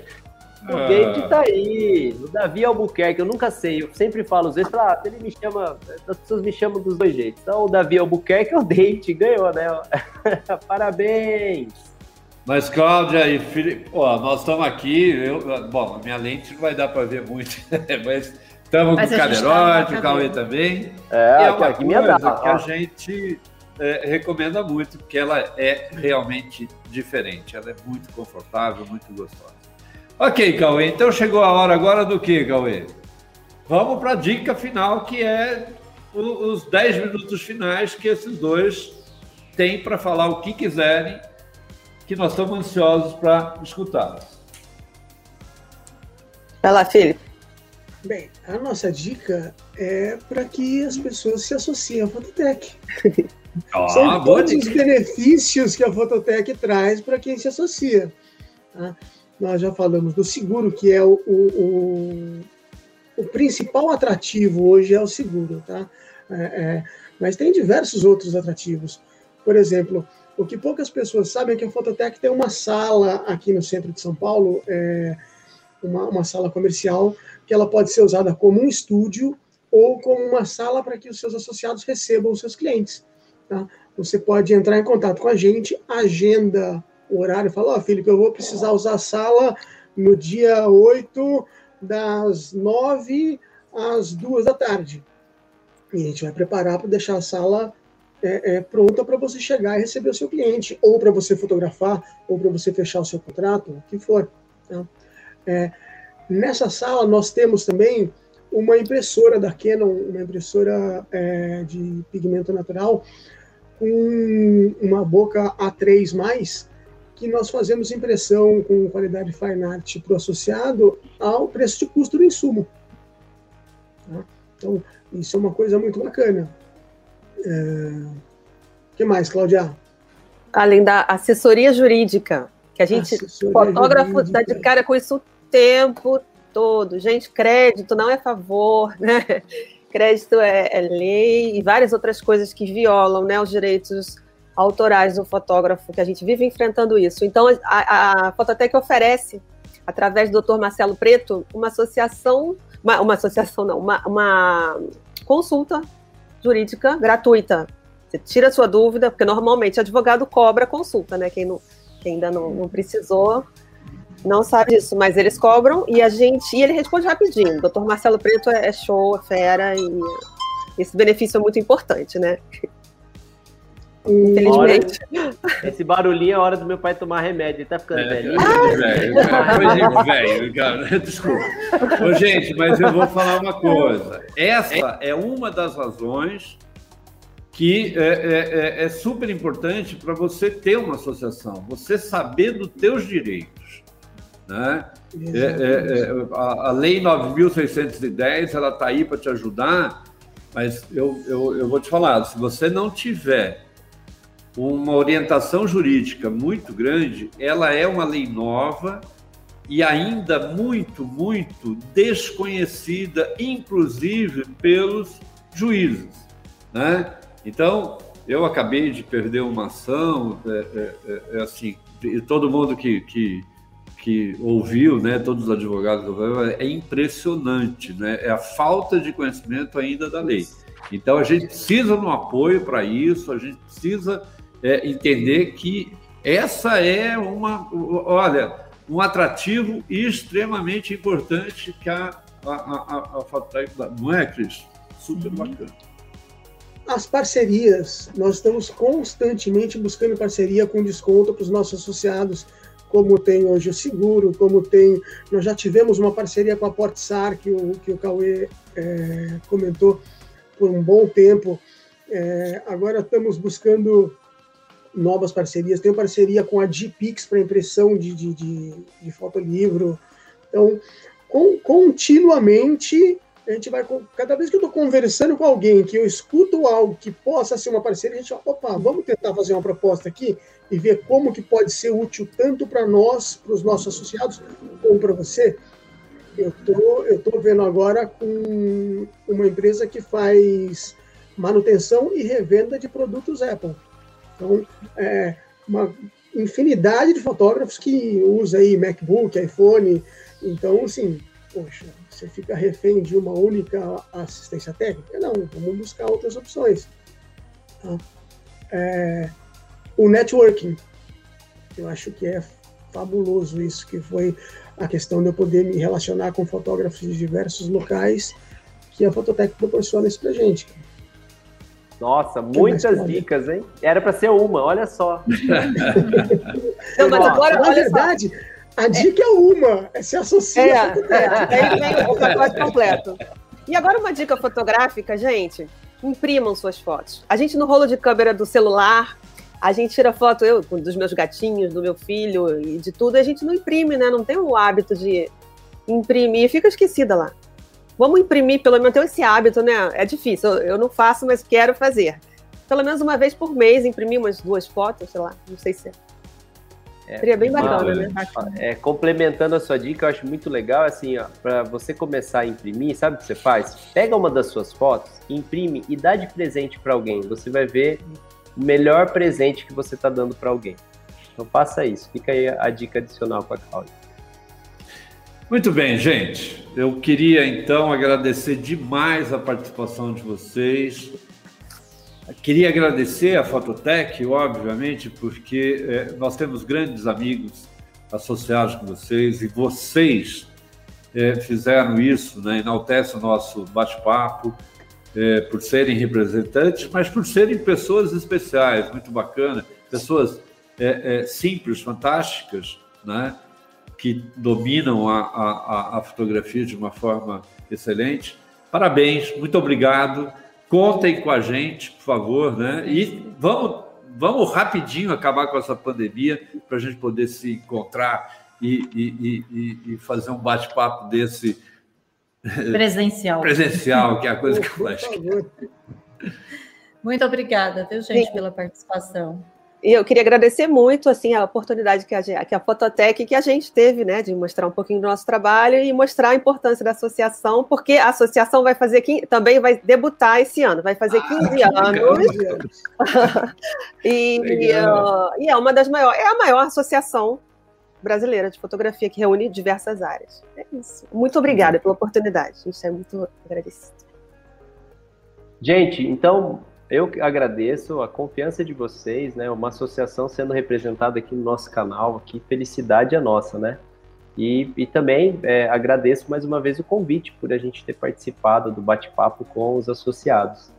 Speaker 1: O ah. David tá aí, o Davi Albuquerque, eu nunca sei, eu sempre falo, às vezes, ah, ele me chama, as pessoas me chamam dos dois jeitos. Então, o Davi Albuquerque, o David ganhou, né? Parabéns!
Speaker 3: Mas, Cláudia e Felipe, ó, nós estamos aqui, eu, bom, a minha lente não vai dar para ver muito, mas estamos com o Cadeirote, o Cauê também.
Speaker 1: É, e é uma aqui coisa
Speaker 3: dá, que a gente é, recomenda muito, porque ela é realmente diferente. Ela é muito confortável, muito gostosa. Ok, Cauê, então chegou a hora agora do que, Cauê? Vamos para a dica final, que é os 10 minutos finais que esses dois têm para falar o que quiserem, que nós estamos ansiosos para escutá-los.
Speaker 4: Vai lá, Felipe.
Speaker 2: Bem, a nossa dica é para que as pessoas se associem à Fototec. Oh, São todos os benefícios que a Fototec traz para quem se associa. Tá? Nós já falamos do seguro, que é o, o, o, o principal atrativo hoje é o seguro, tá? É, é, mas tem diversos outros atrativos. Por exemplo, O que poucas pessoas sabem é que a Fototec tem uma sala aqui no centro de São Paulo, é, uma, uma sala comercial, que ela pode ser usada como um estúdio ou como uma sala para que os seus associados recebam os seus clientes. Tá? Você pode entrar em contato com a gente, agenda o horário, fala, ó, oh, Felipe, eu vou precisar usar a sala no dia 8, das 9 às 2 da tarde. E a gente vai preparar para deixar a sala é, é, pronta para você chegar e receber o seu cliente, ou para você fotografar, ou para você fechar o seu contrato, o que for. Tá? É, nessa sala nós temos também uma impressora da Canon, uma impressora é, de pigmento natural, com uma boca A3+, que nós fazemos impressão com qualidade fine art para o associado ao preço de custo do insumo. Tá? Então, isso é uma coisa muito bacana. O é... que mais, Cláudia?
Speaker 4: Além da assessoria jurídica, que a gente, assessoria fotógrafo, dá de cara com isso o tempo todo. Gente, crédito não é favor, né? Crédito é, é lei e várias outras coisas que violam né, os direitos autorais do fotógrafo, que a gente vive enfrentando isso. Então, a, a Fototec oferece, através do Dr. Marcelo Preto, uma associação, uma, uma associação não, uma, uma consulta jurídica gratuita. Você tira sua dúvida, porque normalmente advogado cobra consulta, né? Quem, não, quem ainda não, não precisou não sabe disso, mas eles cobram e a gente. E ele responde rapidinho. O doutor Marcelo Preto é, é show, é fera, e esse benefício é muito importante, né?
Speaker 1: Infelizmente. esse barulhinho é a hora do meu pai tomar remédio. Ele tá ficando é, velhinho.
Speaker 3: velho, coisa velho, cara. Desculpa. Ô, gente, mas eu vou falar uma coisa. Essa é uma das razões que é, é, é, é super importante para você ter uma associação, você saber dos teus direitos. Né? É, é, é, a, a Lei 9.610 ela está aí para te ajudar, mas eu, eu, eu vou te falar, se você não tiver uma orientação jurídica muito grande, ela é uma lei nova e ainda muito, muito desconhecida, inclusive pelos juízes. Né? Então, eu acabei de perder uma ação, é, é, é, é assim, todo mundo que, que, que ouviu, né, todos os advogados, é impressionante, né? É a falta de conhecimento ainda da lei. Então, a gente precisa de um apoio para isso, a gente precisa é, entender que essa é uma, olha, um atrativo extremamente importante que a, a, a, a Fatec Não é, Cris? Super uhum. bacana.
Speaker 2: As parcerias, nós estamos constantemente buscando parceria com desconto para os nossos associados, como tem hoje o seguro, como tem. Nós já tivemos uma parceria com a Portsar, que o, que o Cauê é, comentou por um bom tempo. É, agora estamos buscando novas parcerias. Tenho parceria com a Gpix para impressão de, de, de, de fotolivro. Então, com, continuamente, a gente vai. Cada vez que eu estou conversando com alguém, que eu escuto algo que possa ser uma parceria, a gente fala, opa, vamos tentar fazer uma proposta aqui e ver como que pode ser útil tanto para nós, para os nossos associados, como para você. Eu tô, eu tô vendo agora com uma empresa que faz manutenção e revenda de produtos Apple. Então, é, uma infinidade de fotógrafos que usa aí MacBook, iPhone. Então, assim, poxa, você fica refém de uma única assistência técnica? Não, vamos buscar outras opções. Tá? É, o networking, eu acho que é fabuloso isso, que foi a questão de eu poder me relacionar com fotógrafos de diversos locais que a Fototec proporciona isso pra gente.
Speaker 1: Nossa, muitas dicas, hein? Era para ser uma, olha só.
Speaker 2: Não, mas agora, Na verdade, só. a dica é, é uma, é se associar.
Speaker 4: É, é, aí vem o pacote completo. E agora uma dica fotográfica, gente. Imprimam suas fotos. A gente no rolo de câmera do celular, a gente tira foto eu dos meus gatinhos, do meu filho e de tudo, a gente não imprime, né? Não tem o hábito de imprimir, fica esquecida lá. Vamos imprimir, pelo menos ter esse hábito, né? É difícil, eu não faço, mas quero fazer. Pelo menos uma vez por mês, imprimir umas duas fotos, sei lá, não sei se é. É, Seria bem bacana, né?
Speaker 1: É, complementando a sua dica, eu acho muito legal, assim, ó, para você começar a imprimir, sabe o que você faz? Pega uma das suas fotos, imprime e dá de presente para alguém. Você vai ver melhor presente que você está dando para alguém. Então faça isso. Fica aí a dica adicional com a Cláudia.
Speaker 3: Muito bem, gente. Eu queria então agradecer demais a participação de vocês. Queria agradecer a Fototec, obviamente, porque é, nós temos grandes amigos associados com vocês e vocês é, fizeram isso, né, enaltece o nosso bate-papo, é, por serem representantes, mas por serem pessoas especiais, muito bacana, pessoas é, é, simples, fantásticas, né, que dominam a, a, a fotografia de uma forma excelente. Parabéns, muito obrigado. Contem com a gente, por favor, né? E vamos, vamos rapidinho acabar com essa pandemia para a gente poder se encontrar e, e, e, e fazer um bate-papo desse
Speaker 5: presencial.
Speaker 3: presencial, que é a coisa que eu acho.
Speaker 5: Muito obrigada, viu, gente, Sim. pela participação.
Speaker 4: E eu queria agradecer muito assim a oportunidade que a, que a Fototec que a gente teve, né, de mostrar um pouquinho do nosso trabalho e mostrar a importância da associação, porque a associação vai fazer também vai debutar esse ano, vai fazer 15 ah, anos. e, uh, e é uma das maiores, é a maior associação brasileira de fotografia que reúne diversas áreas. É isso. Muito obrigada pela oportunidade. A gente é muito agradecido.
Speaker 1: Gente, então eu agradeço a confiança de vocês, né? Uma associação sendo representada aqui no nosso canal, aqui felicidade é nossa, né? E, e também é, agradeço mais uma vez o convite por a gente ter participado do bate-papo com os associados.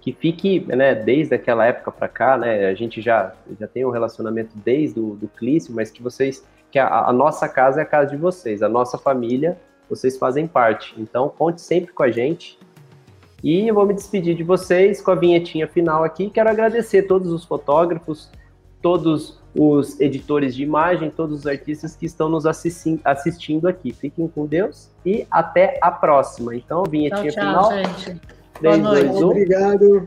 Speaker 1: Que fique, né, desde aquela época para cá, né, a gente já, já tem um relacionamento desde o do Clício, mas que vocês que a, a, nossa casa é a casa de vocês, a nossa família, vocês fazem parte. Então, conte sempre com a gente. E eu vou me despedir de vocês com a vinhetinha final aqui. Quero agradecer todos os fotógrafos, todos os editores de imagem, todos os artistas que estão nos assistindo aqui. Fiquem com Deus e até a próxima. Então, vinhetinha
Speaker 5: tchau, tchau,
Speaker 1: final.
Speaker 5: Gente.
Speaker 2: 3, Boa noite. 2, 1. Obrigado.